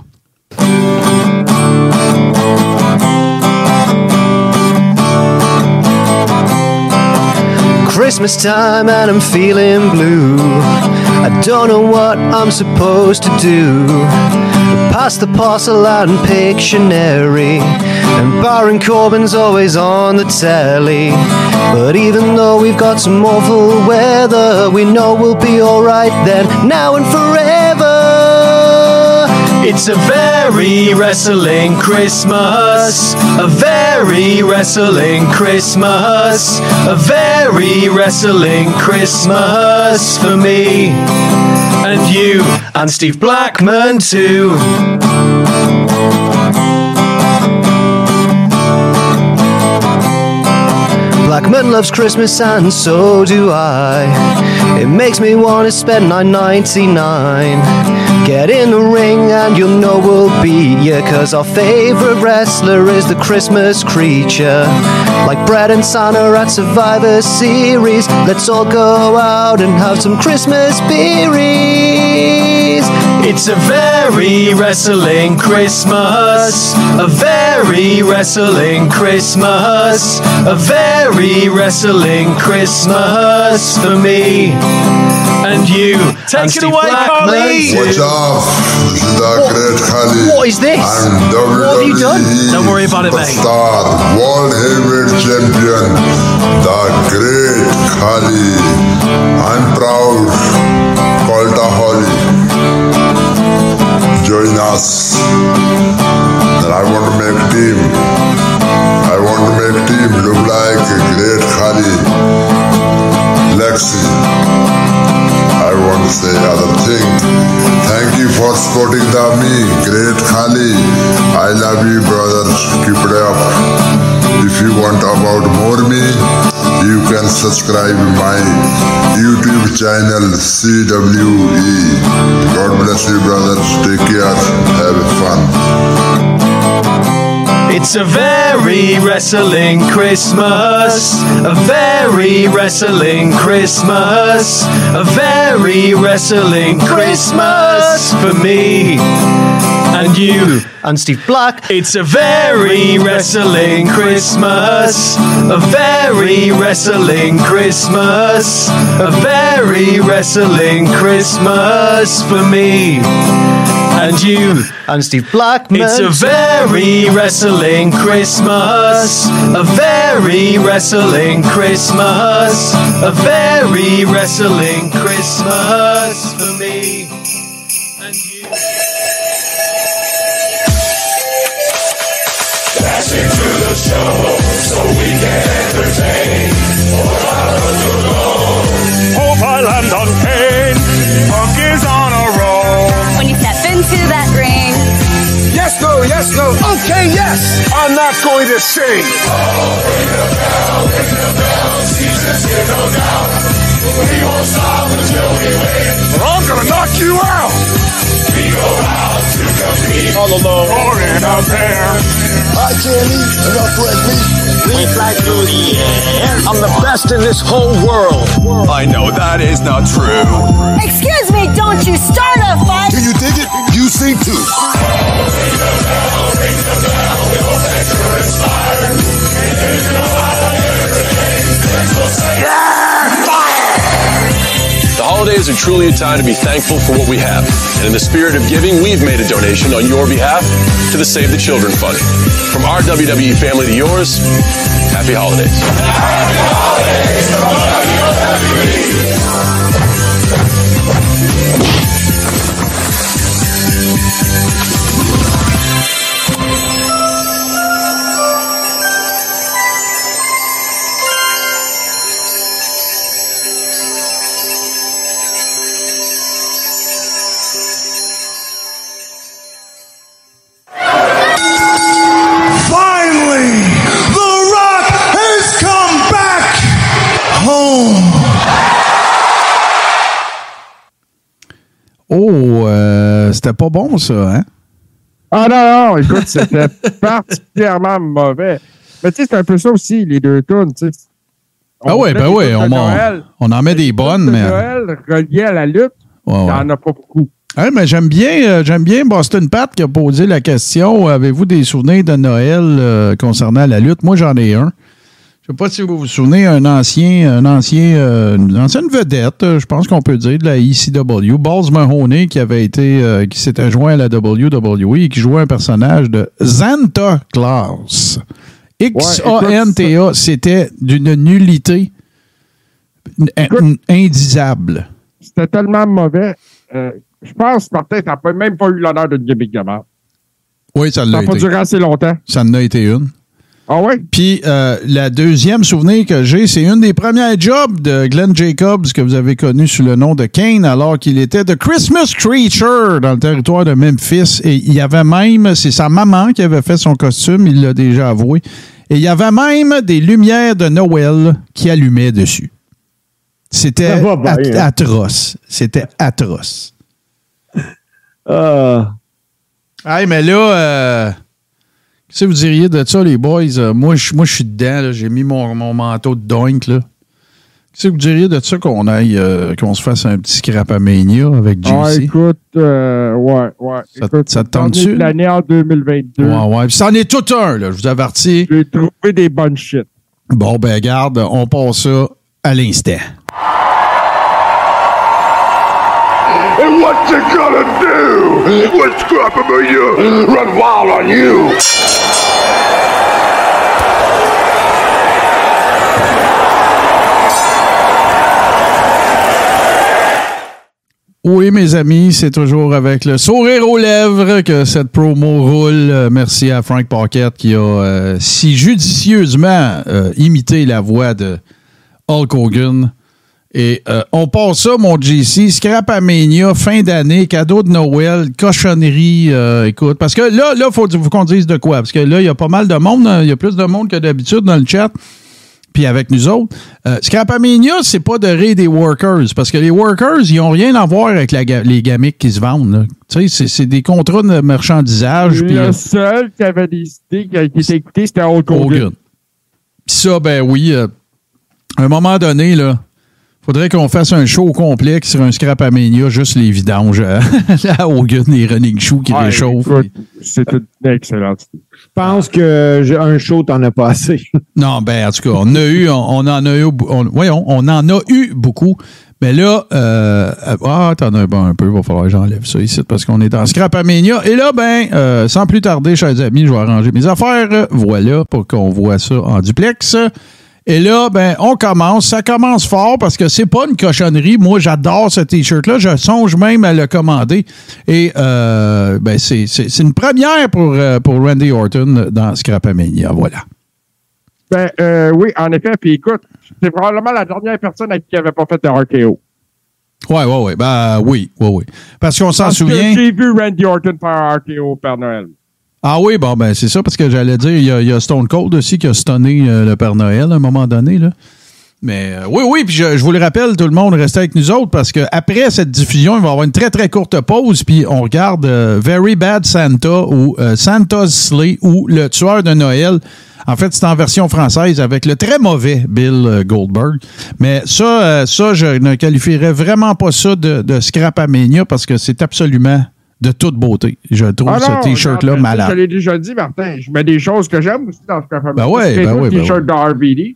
Christmas time and I'm feeling blue. I don't know what I'm supposed to do. Pass the porcelain Pictionary, and Baron Corbin's always on the telly. But even though we've got some awful weather, we know we'll be alright then, now and forever. It's a very wrestling Christmas. A very wrestling Christmas. A very wrestling Christmas for me. And you. And Steve Blackman too. Blackman loves Christmas and so do I. It makes me want to spend 9.99. Get in the ring and you'll know we'll beat ya. Cause our favorite wrestler is the Christmas creature. Like Brett and Santa at Survivor Series. Let's all go out and have some Christmas beeries. It's a very wrestling Christmas. A very wrestling Christmas. A very wrestling Christmas for me and you. Take it away, Carly. Watch out, this is the great Khali. What is this? I'm WWE What have you done? Don't worry about it, mate. Star, World Heavyweight Champion, the great Khali. I'm proud. Colta Holly. Join us. And I want to make team. I want to make team look like a great Khali. Lexi. I want to say other thing. Thank you for supporting the me, great Khali. I love you, brothers. Keep it up. If you want about more me, you can subscribe my YouTube channel CWE. God bless you, brothers. Take care. Have fun. It's a very wrestling Christmas. A very wrestling Christmas. A very wrestling Christmas for me and you and Steve Black. It's a very wrestling Christmas. A very wrestling Christmas. A very wrestling Christmas for me and you and Steve Blackman. It's a very wrestling Christmas. A very wrestling Christmas. A very wrestling Christmas Yes, no, yes, no. Okay, yes. I'm not going to sing. But I'm gonna knock you out. All alone. Pouring out there. I can't eat enough red meat. We fly through the air. I'm the best in this whole world. I know that is not true. excuse me, don't you start a fight? Do you dig it? You sing too. The holidays are truly a time to be thankful for what we have. And in the spirit of giving, we've made a donation on your behalf to the Save the Children Fund. From our WWE family to yours, happy holidays. Finally, c'était pas bon, ça, hein? Ah non, non, écoute, c'était particulièrement mauvais. Mais tu sais, c'est un peu ça aussi, les deux tunes, tu sais. Ah met ben tunes on, en- Noël. on en met des bonnes, mais. Noël reliées à la lutte, Ouais, il n'y ouais. en a pas beaucoup. Hey, mais j'aime bien, euh, j'aime bien Boston Pat qui a posé la question avez-vous des souvenirs de Noël euh, concernant la lutte? Moi, j'en ai un. Je sais pas si vous vous souvenez, un ancien, un ancien, euh, une ancienne vedette, je pense qu'on peut dire, de la ECW, Balls Mahoney, qui avait été, euh, qui s'était joint à la WWE et qui jouait un personnage de Santa Claus. X-A-N-T-A, c'était d'une nullité in- in- indisable. C'était tellement mauvais. euh, je pense, Martin, t'as même pas eu l'honneur d'une gimmick de mort. Oui, ça Ça l'a n'a pas été. duré assez longtemps. Ça en a été une. Ah ouais? Puis euh, la deuxième souvenir que j'ai, c'est une des premières jobs de Glenn Jacobs que vous avez connu sous le nom de Kane, alors qu'il était de Christmas Creature dans le territoire de Memphis. Et il y avait même, c'est sa maman qui avait fait son costume, il l'a déjà avoué. Et il y avait même des lumières de Noël qui allumaient dessus. C'était at- atroce. C'était atroce. Ah. Hey, mais là, euh, qu'est-ce que vous diriez de ça, les boys? Euh, moi, je moi, je suis dedans. J'ai mis mon, mon manteau de doink. Là. Qu'est-ce que vous diriez de ça qu'on aille, euh, qu'on se fasse un petit scrapamania avec Ah, JC? écoute, euh, ouais, ouais. Ça- écoute, ça te tente-tu? L'année en 2022. ouais, ouais. Puis c'en est tout un, là, je vous avertis. J'ai trouvé des bonnes shit. Bon, ben, garde, on passe ça à l'instant. And what you gonna do when Scrapamania run wild on you? Oui, mes amis, c'est toujours avec le sourire aux lèvres que cette promo roule. Euh, merci à Frank Pocket qui a euh, si judicieusement euh, imité la voix de Hulk Hogan. Et on passe ça, mon JC, Scrapamania, fin d'année, cadeau de Noël, cochonnerie, écoute. Parce que là, là, faut, qu'on dise de quoi. Parce que là, il y a pas mal de monde, il y a plus de monde que d'habitude dans le chat puis avec nous autres. Euh, Scrapamania, c'est pas de rire des workers, parce que les workers, ils ont rien à voir avec la les gamiques qui se vendent. Tu sais, c'est- des contrats de marchandisage. puis, Le euh, seul qui avait qui a qui était écouté, c'était Hulk Hogan. Hogan. Puis ça, ben oui, euh, à un moment donné, là, faudrait qu'on fasse un show complet qui serait un Scrapamania, juste les vidanges à, à Hogan, les running shoes qui Ouais, réchauffent. excellente idée. Je pense que j'ai un show, t'en as pas assez. Non, ben en tout cas, on en a eu, on, on en a eu, on- voyons, on en a eu beaucoup. Mais là, euh, ah, t'en as bon, un peu, il va falloir que j'enlève ça ici parce qu'on est en Scrapamania. Et là, ben, euh, sans plus tarder, chers amis, je vais arranger mes affaires. Voilà, pour qu'on voit ça en duplex. Et là, ben, on commence. Ça commence fort parce que c'est pas une cochonnerie. Moi, j'adore ce T-shirt-là. Je songe même à le commander. Et euh, ben, c'est une première pour, euh, pour Randy Orton dans Scrapamania. Voilà. Ben, euh, oui, en effet. Puis écoute, c'est probablement la dernière personne à qui avait pas fait de RKO. Ouais, ouais, ouais. Ben oui, oui, oui. Parce qu'on s'en souvient. J'ai vu Randy Orton faire un RKO Père Noël. Ah oui, bon, ben c'est ça, parce que j'allais dire, il y, a- Stone Cold aussi qui a stunné euh, le Père Noël à un moment donné. Mais euh, oui, oui, puis je, vous le rappelle, tout le monde, restez avec nous autres, parce que après cette diffusion, il va y avoir une très, très courte pause, puis on regarde euh, Very Bad Santa ou Santa's Sleigh ou Le Tueur de Noël. En fait, c'est en version française avec le très mauvais Bill Goldberg. Mais ça, ça, je ne qualifierais vraiment pas ça de, de scrapamania parce que c'est absolument de toute beauté. Je trouve Ah non, ce T-shirt-là malade. Je l'ai déjà dit, Martin. Je mets des choses que j'aime aussi dans ce café. Ben C'est ben le ben T-shirt de RVD.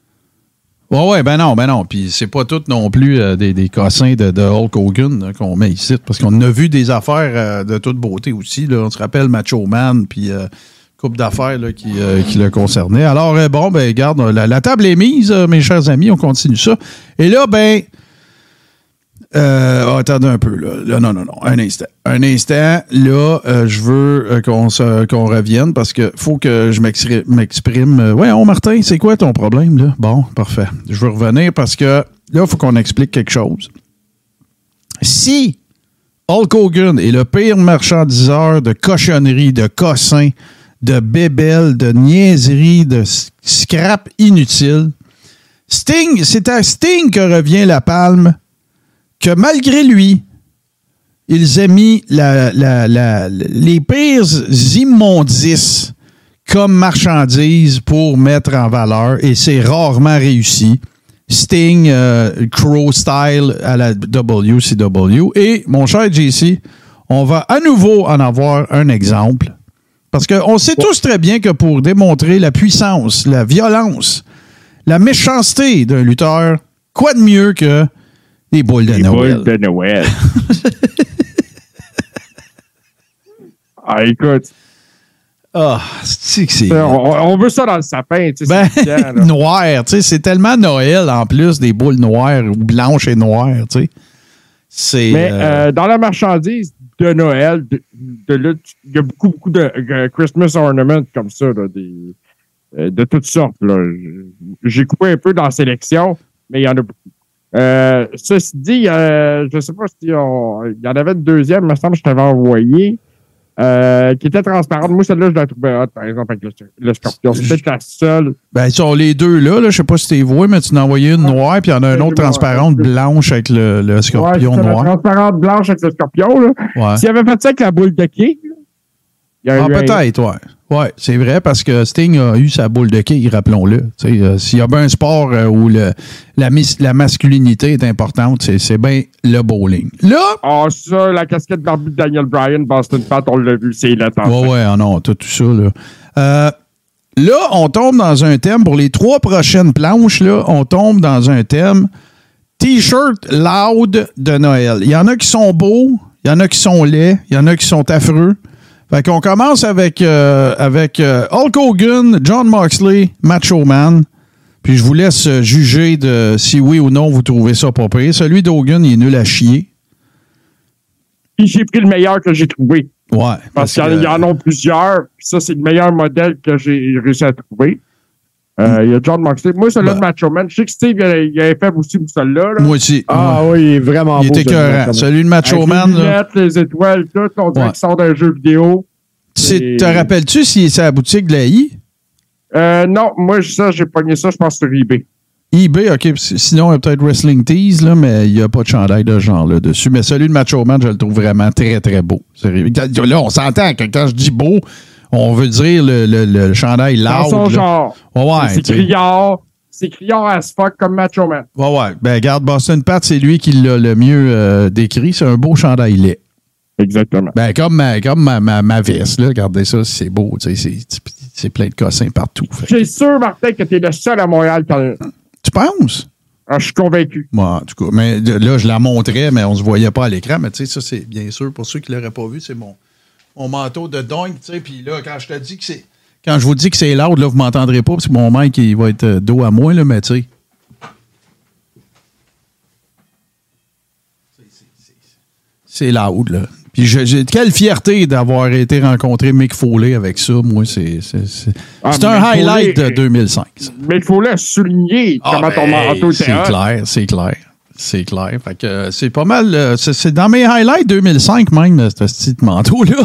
Ouais, ouais, ben non, ben non. Puis c'est pas tout non plus euh, des, des cossins de, de Hulk Hogan qu'on met ici, parce qu'on a vu des affaires euh, de toute beauté aussi. Là. On se rappelle Macho Man, puis euh, couple d'affaires qui, qui le concernaient. Alors, bon, ben, garde, la, la table est mise, mes chers amis, on continue ça. Et là, ben. Euh, oh, attendez un peu, là. Non, non, non. Un instant. Un instant. Là, euh, je veux euh, qu'on revienne parce que faut que je m'exprime. Euh, Ouais, on Martin, c'est quoi ton problème, là? Bon, parfait. Je veux revenir parce que là, il faut qu'on explique quelque chose. Si Hulk Hogan est le pire marchandiseur de cochonneries, de cossins, de bébelles, de niaiseries, de scrap inutile, Sting, c'est à Sting que revient la palme que malgré lui, ils aient mis les pires immondices comme marchandises pour mettre en valeur et c'est rarement réussi. Sting, euh, Crow Style à la WCW. Et mon cher JC, on va à nouveau en avoir un exemple. Parce qu'on sait tous très bien que pour démontrer la puissance, la violence, la méchanceté d'un lutteur, quoi de mieux que les boules de Noël? Boules de Noël. ah, écoute. Ah, c'est que c'est. On, on veut ça dans le sapin, tu sais. Ben, noir, tu sais, c'est tellement Noël en plus des boules noires ou blanches et noires, tu sais. C'est. Mais euh, euh, dans la marchandise de Noël, de, il y a beaucoup, beaucoup de euh, Christmas ornaments comme ça, là, des, euh, de toutes sortes. J'ai coupé un peu dans la sélection, mais il y en a beaucoup. Euh, ceci dit, euh, je ne sais pas si on- il y en avait une deuxième, il me semble que je t'avais envoyé. euh, qui était transparente. Moi, celle-là, je la trouvais hot, par exemple, avec le, le scorpion. Peut-être la seule. Ben, ils sont les deux là, là. Je sais pas si t'es vois, mais tu en as envoyé une noire, puis il y en a une autre transparente blanche avec le, le scorpion ouais, la noir. transparente blanche avec le scorpion. Là. Ouais. S'il avait fait ça avec la boule de King, là, il y a Ah, peut-être, ouais. Ouais, c'est vrai, parce que Sting a eu sa boule de quille, rappelons-le. Euh, S'il y a bien un sport euh, où le, la, masculinité est importante, c'est bien le bowling. Là, Ah, ça, la casquette barbue de Daniel Bryan, Boston Pat, on l'a vu, c'est là Ouais, ouais, ah non, tout, tout ça, là. Euh, là, on tombe dans un thème, pour les trois prochaines planches, là, on tombe dans un thème T-shirt loud de Noël. Il y en a qui sont beaux, il y en a qui sont laids, il y en a qui sont affreux. Fait qu'on commence avec, euh, avec euh, Hulk Hogan, John Moxley, Macho Man. Puis je vous laisse juger de si oui ou non vous trouvez ça pas pire. Celui d'Hogan, il est nul à chier. Puis j'ai pris le meilleur que j'ai trouvé. Ouais. Parce qu'il y, en- que- il y en a plusieurs. Puis ça, c'est le meilleur modèle que j'ai réussi à trouver. Euh, Il y a John Moxley. Moi, celui-là Ben. de Macho Man. Je sais que Steve, il avait, il avait fait aussi pour celui-là. là. Moi aussi. Ah Ouais. oui, il est vraiment Il beau. était celui-là, écœurant. Celui de Macho Avec Man, les là. étoiles, tout. On dirait Ouais. qu'il sort d'un jeu vidéo. C'est- Et- Te rappelles-tu s'il est à la boutique de la I? Euh, non, moi, ça, j'ai pogné ça, je pense, sur eBay. eBay, OK. Sinon, il y a peut-être Wrestling Tees, là, mais il n'y a pas de chandail de ce genre-là dessus. Mais celui de Macho Man, je le trouve vraiment très, très beau. Là, on s'entend que quand je dis beau, on veut dire le, le, le chandail Dans loud. son là. genre. Ouais, ouais. c'est tu criard. C'est criard as fuck comme Macho Man. Ouais, ouais. Ben, regarde, Boston Pat, c'est lui qui l'a le mieux euh, décrit. C'est un beau chandail laid. Exactement. Ben, comme ma, comme ma, ma, ma veste, là. Regardez ça, c'est beau. tu sais, C'est c'est plein de cossins partout. J'ai sûr, Martin, que t'es le seul à Montréal quand. Tu penses? Ah, je suis convaincu. Moi, en tout cas, mais là, je la montrais, mais on ne se voyait pas à l'écran. Mais tu sais, ça, c'est bien sûr, pour ceux qui ne l'auraient pas vu, c'est mon, mon manteau de doink, tu sais. Puis là, quand je te dis que c'est. Quand je vous dis que c'est loud, là, vous m'entendrez pas, parce que mon mic, il va être euh, dos à moi, là, mais tu sais. C'est loud, là. Puis j'ai quelle fierté d'avoir été rencontré Mick Foley avec ça. Moi, c'est c'est- c'est- Ah, c'est un Mick highlight Foley- de 2005. ça. Mais il faut le souligner Ah, comment ton ben, manteau C'est était hot. clair, c'est clair. C'est clair. Fait que euh, c'est pas mal. euh, c'est- dans mes highlights 2005 même, euh, ce petit manteau-là.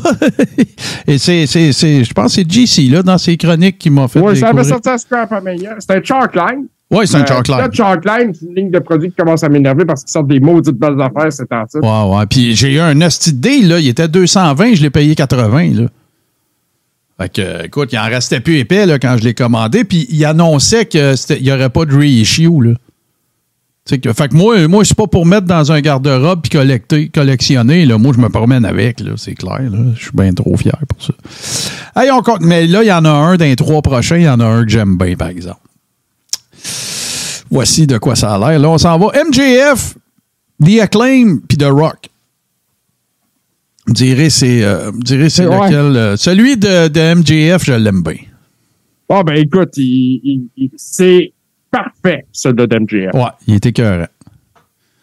Et c'est, c'est, c'est- je pense que c'est JC, là, dans ses chroniques, qui m'a fait Ouais, ça avait sorti à Scrap. C'était un Chalkline. Ouais, c'est un Chalkline. là, Chalkline, c'est une ligne de produits qui commence à m'énerver parce qu'ils sortent des maudites belles affaires, c'est en. Ouais, ouais. Puis j'ai eu un hostie de là. Il était 220, je l'ai payé 80, là. Fait que, écoute, il en restait plus épais, là, quand je l'ai commandé. Puis il annonçait qu'il n'y aurait pas de reissue, là. Que, fait que moi, moi c'est pas pour mettre dans un garde-robe puis collecter, collectionner. Là. Moi, je me promène avec, c'est clair. Je suis bien trop fier pour ça. Hey, on compte- mais là, il y en a un dans les trois prochains. Il y en a un que j'aime bien, par exemple. Voici de quoi ça a l'air. Là, on s'en va. MJF, The Acclaim, puis The Rock. Je dirais c'est, euh, Ouais. lequel. euh, celui de, de MJF, je l'aime bien. Bon, ben écoute, il- il- il- c'est parfait, celui de MJF. Ouais, il était écœurant.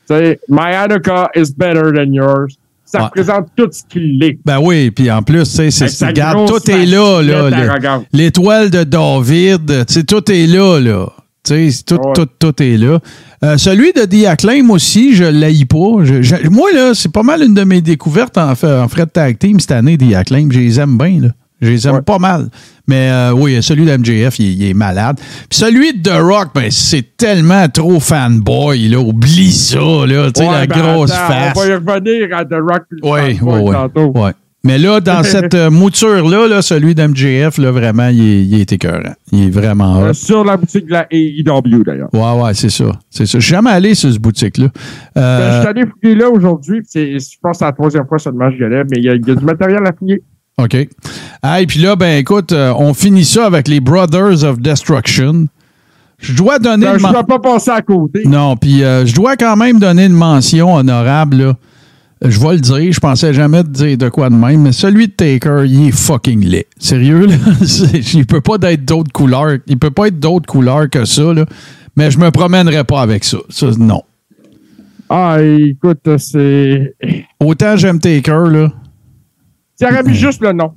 Tu sais, My Hanukkah is better than yours. Ça Ouais. représente tout ce qu'il est. Ben oui, puis en plus, tu sais, c'est, Avec sa regarde, tout est là, là. L'étoile de David, tout est là, là. Tu sais, tout, Ouais. tout, tout est là. Euh, celui de The Acclaim aussi, je ne l'haïs pas. Je- je- moi, là, c'est pas mal une de mes découvertes en, fait, en frais de tag team cette année, The Acclaim. Je les aime bien, là. Je les aime Ouais. pas mal. Mais euh, oui, celui de MJF, il, il est malade. Puis celui de The Rock, ben, c'est tellement trop fanboy, là. Oublie ça, là. Tu sais, Ouais, la ben, grosse attends, face. On va y revenir à The Rock Oui, oui, oui. Mais là, dans cette euh, mouture-là, là, celui d'MJF, là, vraiment, il est, il est écœurant. Il est vraiment Euh, sur la boutique de la AEW, d'ailleurs. Ouais, ouais, c'est ça. C'est ça. Jamais allé sur ce boutique-là. Ben, je suis allé fouiller là aujourd'hui. Je pense que c'est la troisième fois seulement que j'y allais, mais il y, a- il y a du matériel à fouiller. OK. Ah, et puis là, ben écoute, euh, on finit ça avec les Brothers of Destruction. Je dois donner... Ben, une je ne vais pas passer à côté. Non, puis euh, je dois quand même donner une mention honorable. là. Je vais le dire, je pensais jamais te dire de quoi de même, mais celui de Taker, il est fucking laid. Sérieux, là? Il peut pas être d'autres couleurs. Il peut pas être d'autres couleurs que ça, là. Mais je me promènerai pas avec ça. Ça, non. Ah, écoute, c'est. Autant j'aime Taker, là. Tu aurais mis juste le nom.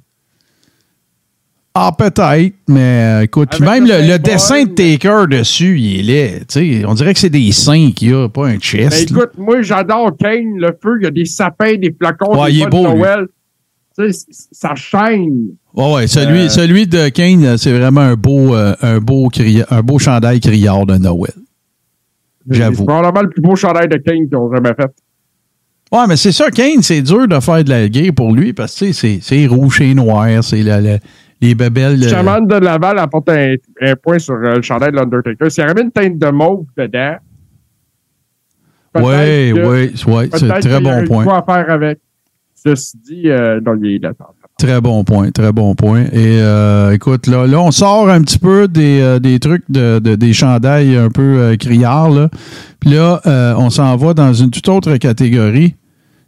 Ah, peut-être, mais euh, écoute, puis même le dessin de mais- Taker dessus, il est laid. Tu sais, on dirait que c'est des seins qu'il y a, pas un chest. Ben, là. écoute, moi, j'adore Kane, le feu. Il y a des sapins, des flacons, Ouais, des il est de. Noël. Ça chaîne. Ouais, ouais, celui, Euh, celui de Kane, c'est vraiment un beau, euh, un, beau cria- un beau chandail criard de Noël. J'avoue. C'est probablement le plus beau chandail de Kane qu'ils ont jamais fait. Ouais, mais c'est ça, Kane, c'est dur de faire de la guerre pour lui parce que c'est rouge et noir, c'est les bébelles. euh, Chaman de Laval apporte un, un point sur euh, le chandail de l'Undertaker. S'il y avait une teinte de mauve dedans. que- ouais, ouais, c'est un très bon point. quoi à faire avec. Ceci dit, euh, dans les l'attente. Très bon point, très bon point. Et euh, écoute, là, là, on sort un petit peu des, euh, des trucs de, de- des chandails un peu euh, criards. Là. Puis là, euh, on s'en va dans une toute autre catégorie.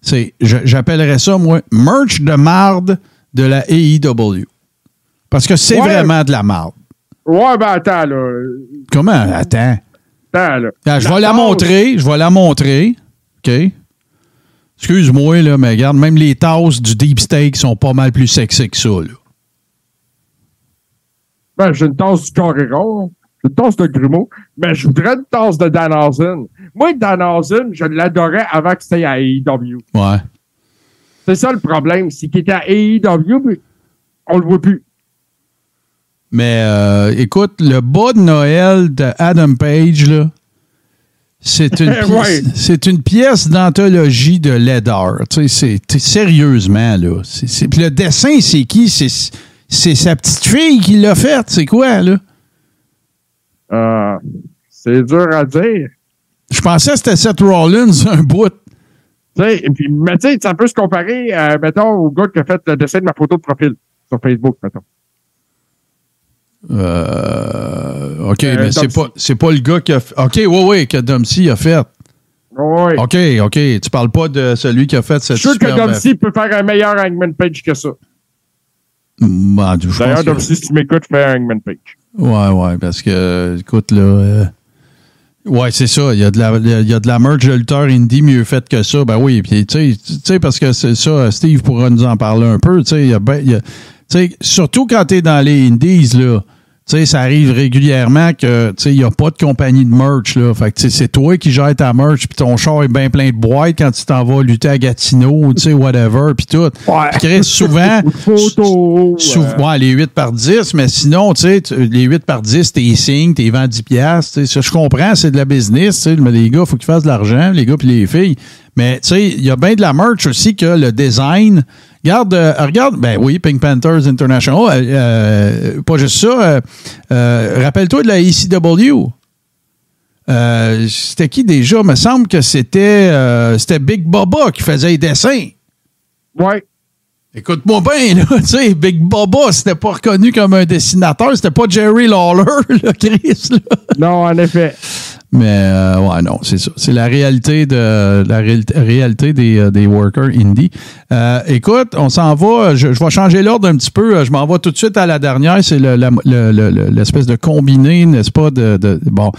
C'est, j'appellerais ça, moi, merch de marde de la AEW. Parce que c'est Ouais. vraiment de la marde. Ouais, ben attends, là. Comment? Attends. Attends, là. Ah, je vais la montrer. Je vais la montrer. OK? Excuse-moi, là, mais regarde, même les tasses du deep steak sont pas mal plus sexy que ça. Là. Ben, j'ai une tasse du Coréron. J'ai une tasse de Grumeau. Mais je voudrais une tasse de Danhausen. Moi, Danhausen, je l'adorais avant que c'était à AEW. Ouais. C'est ça le problème. C'est qu'il était à AEW, mais on le voit plus. Mais euh, écoute, le bas de Noël de Adam Page, là, c'est une, Ouais. c'est une pièce d'anthologie de Ledar. Tu sais, c'est- sérieusement, là. C'est- le dessin, c'est qui? C'est, c'est sa petite fille qui l'a fait. C'est quoi, là? Euh, c'est dur à dire. Je pensais que c'était Seth Rollins, un bout. Tu sais, et puis, mais tu sais, ça peut se comparer, euh, mettons, au gars qui a fait le dessin de ma photo de profil sur Facebook, mettons. Euh, OK, Euh, mais c'est pas, c'est pas le gars qui a fait. OK, oui, oui, que Domsey a fait. Ouais. OK, OK. Tu parles pas de celui qui a fait Je cette suis sûr que Domsey peut faire un meilleur Hangman Page que ça. Je pense D'ailleurs, que- Domsey, si tu m'écoutes, fais un Hangman Page. Ouais, ouais, parce que, écoute, là. euh, ouais, c'est ça. Il y, a de la, y a de la merch de lutteur indie mieux faite que ça. Ben oui, puis, tu sais, parce que c'est ça, Steve pourra nous en parler un peu. Tu sais, ben- surtout quand tu es dans les indies, là. Tu sais, ça arrive régulièrement que, tu sais, il n'y a pas de compagnie de merch, là. Fait que, c'est toi qui gères ta merch, puis ton char est bien plein de boîtes quand tu t'en vas lutter à Gatineau, tu sais, whatever, puis tout. Puis, Chris, souvent, Photo. Sou- euh, ouais, les 8 par 10, mais sinon, tu sais, les 8 par 10, t'es signes, t'es vends 10 piastres. tu sais, ça, Je comprends, c'est de la business, tu sais, mais les gars, il faut qu'ils fassent de l'argent, les gars puis les filles. Mais, tu sais, il y a bien de la merch aussi que le design. Regarde, euh, regarde, ben oui, Pink Panthers International, euh, euh, pas juste ça. Rappelle-toi de la ECW. C'était qui déjà? Il me semble que c'était c'était Big Baba qui faisait les dessins. Ouais. Écoute-moi bien, là, tu sais, Big Baba, c'était pas reconnu comme un dessinateur, c'était pas Jerry Lawler, là, Chris, là. Non, en effet. Mais, euh, ouais, non, c'est ça. C'est la réalité de la réalité, réalité des, euh, des workers indie. Euh, écoute, on s'en va. Je, je vais changer l'ordre un petit peu. Je m'en vais tout de suite à la dernière. C'est le- la- le- le- le- l'espèce de combiné, n'est-ce pas? De, de- bon.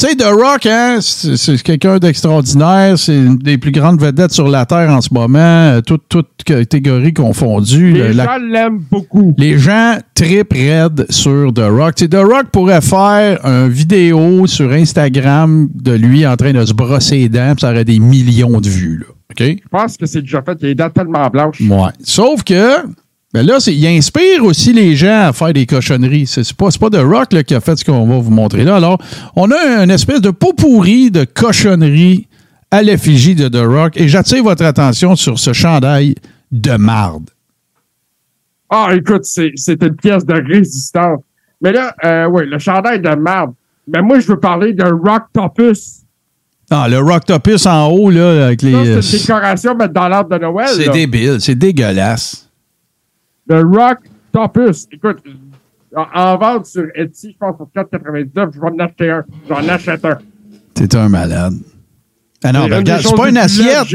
Tu sais, The Rock, hein, c'est quelqu'un d'extraordinaire. C'est une des plus grandes vedettes sur la Terre en ce moment, euh, toutes toutes catégories confondues. Les la- gens l'aiment beaucoup. les gens tripent raide sur The Rock. Tu sais, The Rock pourrait faire une vidéo sur Instagram de lui en train de se brosser les dents, ça aurait des millions de vues. Là. Je pense que c'est déjà fait. Il y a les dents tellement blanches. Ouais. Sauf que, ben là, il inspire aussi les gens à faire des cochonneries. C'est pas, pas The Rock là, qui a fait ce qu'on va vous montrer là. Alors, on a une espèce de pot pourri de cochonneries à l'effigie de The Rock et j'attire votre attention sur ce chandail de marde. Ah, écoute, c'est une pièce de résistance. Mais là, euh, oui, le chandail de marde. Mais moi, je veux parler d'un Rock Topus. Ah, le Rocktopus en haut, là, avec les. C'est une décoration, mais dans l'arbre de Noël. C'est débile, c'est dégueulasse. Le Rock Topus. Écoute, en, en vente sur Etsy, je pense pour 4,99, je vais en acheter un. J'en achète un. T'es un malade. Ah non, ben regarde, c'est pas une assiette.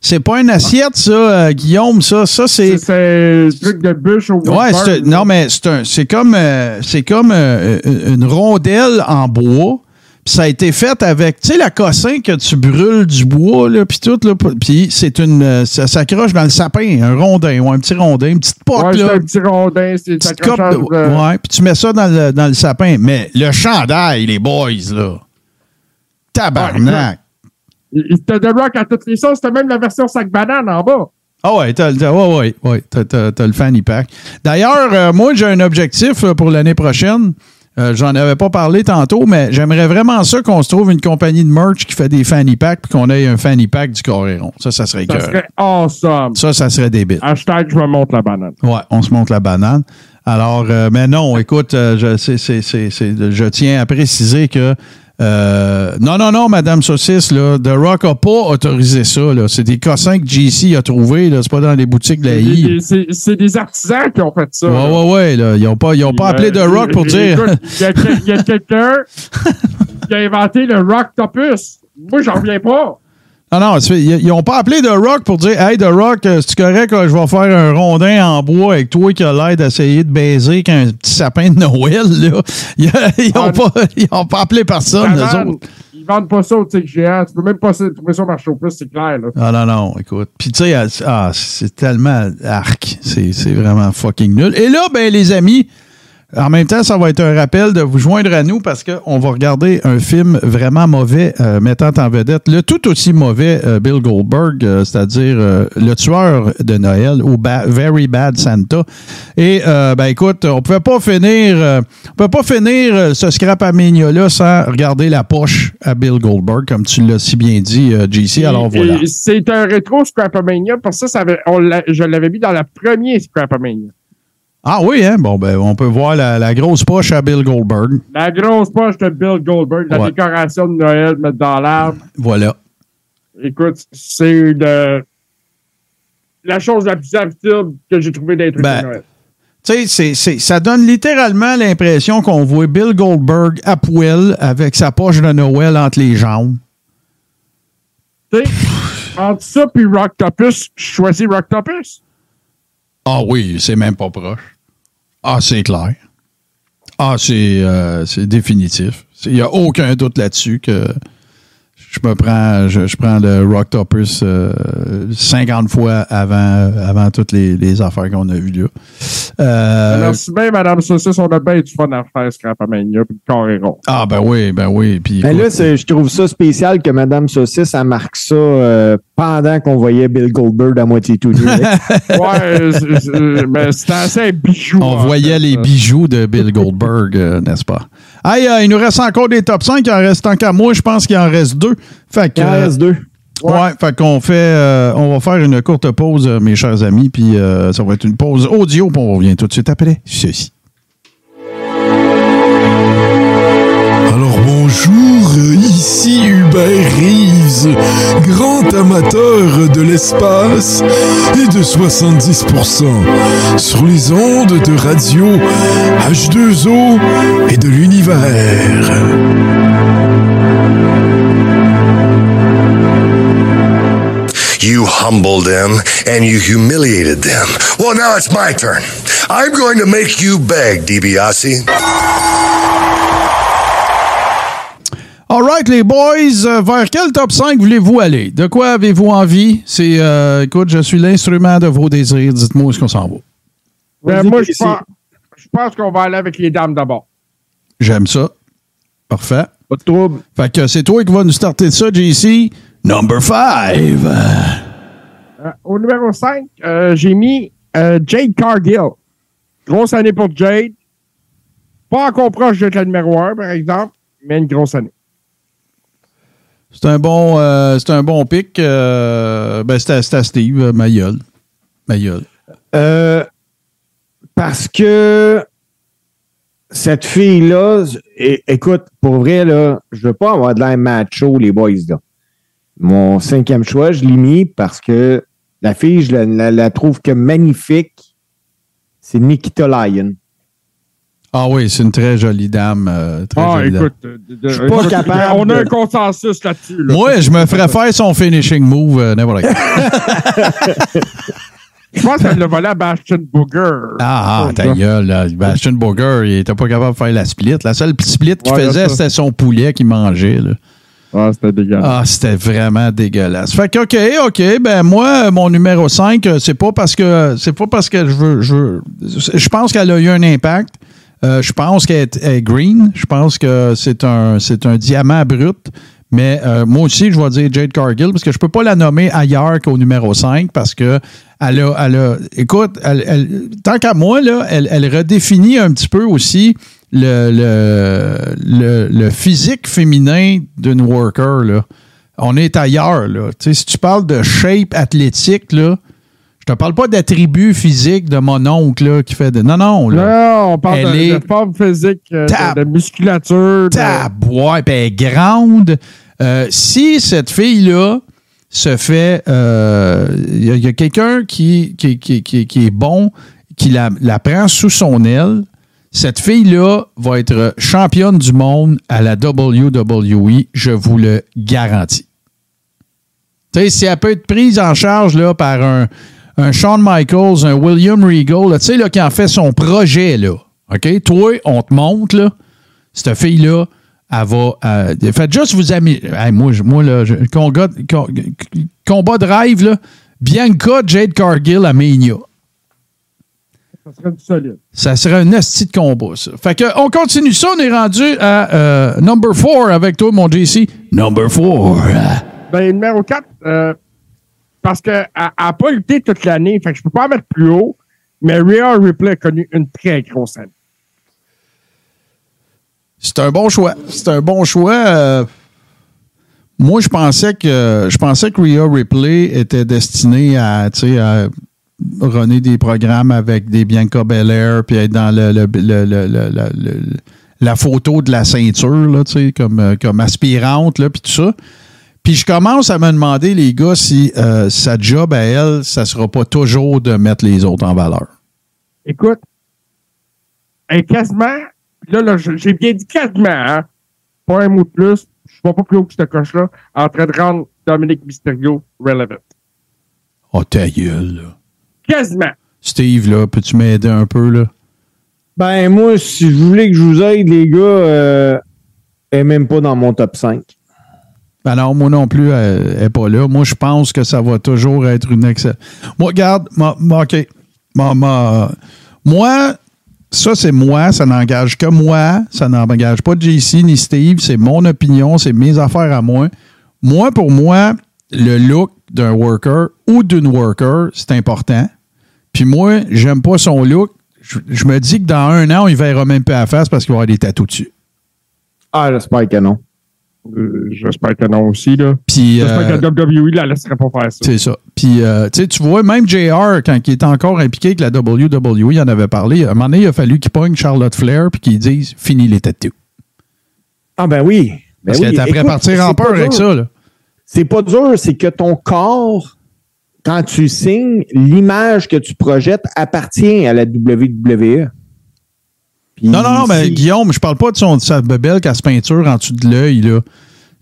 C'est pas une assiette, ça, euh, Guillaume, ça. Ça, c'est. C'est un truc de bûche au Ouais, c'est non, mais c'est un- c'est comme, euh, c'est comme euh, une rondelle en bois. Puis ça a été fait avec, tu sais, la cossin que tu brûles du bois, là, puis tout, là. Puis c'est une. euh, Ça s'accroche dans le sapin, un rondin ou un petit rondin, une petite Ouais, c'est là. un petit rondin, c'est de- Ouais, puis tu mets ça dans le, dans le sapin. Mais le chandail, les boys, là. Tabarnak. Il- il- The Rock à toutes les sauces. C'était même la version sac banane en bas. Ah ouais, t'as, t'as- ouais, ouais, ouais, t'as, t'as- t'as le fanny pack. D'ailleurs, euh, moi, j'ai un objectif pour l'année prochaine. Euh, j'en avais pas parlé tantôt, mais j'aimerais vraiment ça qu'on se trouve une compagnie de merch qui fait des fanny packs puis qu'on ait un fanny pack du Coréron. Ça, ça serait Ça serait awesome. Ça, ça serait débile. Hashtag je me montre la banane. Ouais, on se monte la banane. Alors, euh, mais non, écoute, euh, je, c'est- c'est- c'est- c'est- je tiens à préciser que euh, non, non, non, Madame Saucisse, là, The Rock n'a pas autorisé ça. là. C'est des cossins que JC a trouvés. là. C'est pas dans les boutiques de la I. C'est c'est des artisans qui ont fait ça. Ouais, là. ouais, ouais. Là. Ils n'ont pas, ils ont pas appelé The Euh, Rock pour dire. Il y a, quelqu'un qui a inventé le Rocktopus. Moi, j'en reviens pas. Non, non, c'est- ils n'ont pas appelé The Rock pour dire Hey, The Rock, euh, c'est correct, là, je vais faire un rondin en bois avec toi qui a l'air d'essayer de baiser avec un petit sapin de Noël. Là. Ils n'ont Ah, pas, ils ont pas appelé personne, autres. Ils vendent pas ça au géant. Tu peux même pas trouver ça au marché au plus, c'est clair. Là. Ah non, non, écoute. Puis tu sais, ah, c'est tellement arc. C'est c'est vraiment fucking nul. Et là, ben les amis, en même temps, ça va être un rappel de vous joindre à nous parce qu'on va regarder un film vraiment mauvais euh, mettant en vedette le tout aussi mauvais euh, Bill Goldberg, euh, c'est-à-dire le tueur de Noël ou Ba- Very Bad Santa. Et ben écoute, on pouvait pas finir, on pouvait pas finir ce scrap là sans regarder la poche à Bill Goldberg, comme tu l'as si bien dit, JC. Alors voilà. C'est un rétro Scrapamania parce que ça, ça avait- on je l'avais mis dans la première Scrapamania. Ah oui, hein? Bon, ben, on peut voir la, la grosse poche à Bill Goldberg. La grosse poche de Bill Goldberg, la Ouais. décoration de Noël, mettre dans l'arbre. Voilà. Écoute, c'est de la chose la plus absurde que j'ai trouvé trucs Ben, Noël. Tu sais, c'est- c'est- ça donne littéralement l'impression qu'on voit Bill Goldberg à poil avec sa poche de Noël entre les jambes. Tu sais, entre ça puis Rocktopus, je choisis Rocktopus. Ah oui, c'est même pas proche. Ah, c'est clair. Ah, c'est euh, c'est définitif. Il n'y a aucun doute là-dessus que je me prends, je, je prends le Rocktopus euh, 50 fois avant, avant toutes les, les affaires qu'on a vues là. Euh, Merci bien, Madame Saucisse, on a bien du fun à faire Scrapamania puis le Coréron. ah, ben oui, ben oui. Puis, Mais là, je trouve ça spécial que Madame Saucisse, elle marque ça euh, pendant qu'on voyait Bill Goldberg à moitié tout nu. Ouais, c'est- c'est- mais c'était assez bijou. On voyait les bijoux de Bill Goldberg, euh, n'est-ce pas? Hey, euh, il nous reste encore des top 5. Il en reste tant qu'à moi, je pense qu'il en reste deux. Fait que, Il en euh, reste deux. Ouais, fait qu'on fait, euh, on va faire une courte pause, mes chers amis, puis euh, ça va être une pause audio, puis on revient tout de suite après ceci. Bonjour, ici Hubert Reeves, grand amateur de l'espace et de 70% sur les ondes de radio H2O et de l'univers. You humbled them and you humiliated them. Well, now it's my turn. I'm going to make you beg, DiBiase. All right, les boys, euh, vers quel top 5 voulez-vous aller? De quoi avez-vous envie? C'est, euh, écoute, je suis l'instrument de vos désirs. Dites-moi où est-ce qu'on s'en va. Ben, moi, je pense, je pense qu'on va aller avec les dames d'abord. J'aime ça. Parfait. Pas de trouble. Fait que c'est toi qui vas nous starter ça, JC. Number 5. Euh, au numéro 5, j'ai mis euh, Jade Cargill. Grosse année pour Jade. Pas encore proche d'être la numéro 1, par exemple, mais une grosse année. C'est un bon, euh, c'est un bon pic. Euh, ben, c'était à Steve, euh, ma gueule. Parce que cette fille-là, écoute, pour vrai, là, je veux pas avoir de l'air macho, les boys, là. Mon cinquième choix, je l'ai mis parce que la fille, je la, la- la trouve que magnifique. C'est Nikita Lyon. Ah oui, c'est une très jolie dame. euh, très Ah, jolie dame. écoute, euh, de- Je suis pas écoute, capable on a un consensus là-dessus. là. Moi, je me ferais faire son finishing move euh, n'importe. Je pense qu'elle l'a volé à Bastion Booger. Ah, ah, ta gueule. Là. Bastion Booger, il était pas capable de faire la split. La seule split qu'il Ouais, faisait, c'était son poulet qu'il mangeait. Là. Ah, c'était dégueulasse. Ah, c'était vraiment dégueulasse. Fait que, OK, OK, ben moi, mon numéro 5, euh, c'est pas parce que c'est pas parce que je veux. Je, veux- je pense qu'elle a eu un impact. Euh, je pense qu'elle est, green. Je pense que c'est un, c'est un diamant brut. Mais euh, moi aussi, je vais dire Jade Cargill parce que je peux pas la nommer ailleurs qu'au numéro 5 parce que elle a, elle a- écoute, tant qu'à moi, là, elle, elle redéfinit un petit peu aussi le, le, le- physique féminin d'une worker. Là. On est ailleurs. Là. Si tu parles de shape athlétique, là, je te parle pas d'attributs physiques de mon oncle là, qui fait de. Non, non. Là. Non, on parle Elle de, est- de forme physique, euh, de, de musculature. de- Tabois, puis elle est grande. Euh, si cette fille-là se fait. euh, Il y a, quelqu'un qui, qui, qui, qui- qui est bon, qui la, la prend sous son aile. Cette fille-là va être championne du monde à la WWE, je vous le garantis. Tu sais, si elle peut être prise en charge là, par un, un Shawn Michaels, un William Regal, tu sais, là, qui en fait son projet, là. OK? Toi, on te montre, là, cette fille-là, elle va. euh, faites juste vous amis. Hey, moi, moi, là, je- combat, com- combat de rêve, là. Bianca Jade Cargill à Mania. Ça serait du solide. Ça serait un esti de combat, ça. Fait que, on continue ça. On est rendu à euh, number 4 avec toi, mon JC. Number 4. Ben, numéro 4, parce qu'elle n'a pas lutté toute l'année, fait que je peux pas mettre plus haut, mais Rhea Ripley a connu une très grosse année. C'est un bon choix. C'est un bon choix. Euh, moi, je pensais que je pensais que Rhea Ripley était destinée à, à runner des programmes avec des Bianca Belair puis être dans le, le- le- la photo de la ceinture, là, comme, euh, comme aspirante, là, puis tout ça. Puis je commence à me demander, les gars, si euh, sa job à elle, ça sera pas toujours de mettre les autres en valeur. Écoute, elle est quasiment, là, là j'ai bien dit quasiment, hein, pas un mot de plus, je ne vais pas plus haut que cette coche-là, en train de rendre Dominique Mysterio relevant. Oh, ta gueule, là. Quasiment. Steve, là, peux-tu m'aider un peu, là? Ben, moi, si je voulais que je vous aide, les gars, euh, elle est même pas dans mon top 5. Non, moi non plus, elle n'est pas là. Moi, je pense que ça va toujours être une excellente. Moi, regarde, ma- OK. Moi, ça, c'est moi. Ça n'engage que moi. Ça n'engage pas JC ni Steve. C'est mon opinion. C'est mes affaires à moi. Moi, pour moi, le look d'un worker ou d'une worker, c'est important. Puis moi, j'aime pas son look. Je, me dis que dans un an, il verra même pas à face parce qu'il va avoir des tatous dessus. Ah, j'espère que non. Euh, J'espère que non aussi, là. Puis, J'espère euh, que la WWE la laisserait pas faire ça. C'est ça. Puis, euh, tu vois, même JR, quand il était encore impliqué avec la WWE, il en avait parlé. À un moment donné, il a fallu qu'il pogne Charlotte Flair puis qu'il dise fini les tattoos. Ah, ben oui. Ben Parce oui. qu'elle était après partir en c'est peur avec ça, là. C'est pas dur, c'est que ton corps, quand tu signes, l'image que tu projettes appartient à la WWE. Puis Non, non, non, mais Guillaume, je parle pas de, son, de sa bebelle qui a se peinture en dessous de l'œil, là.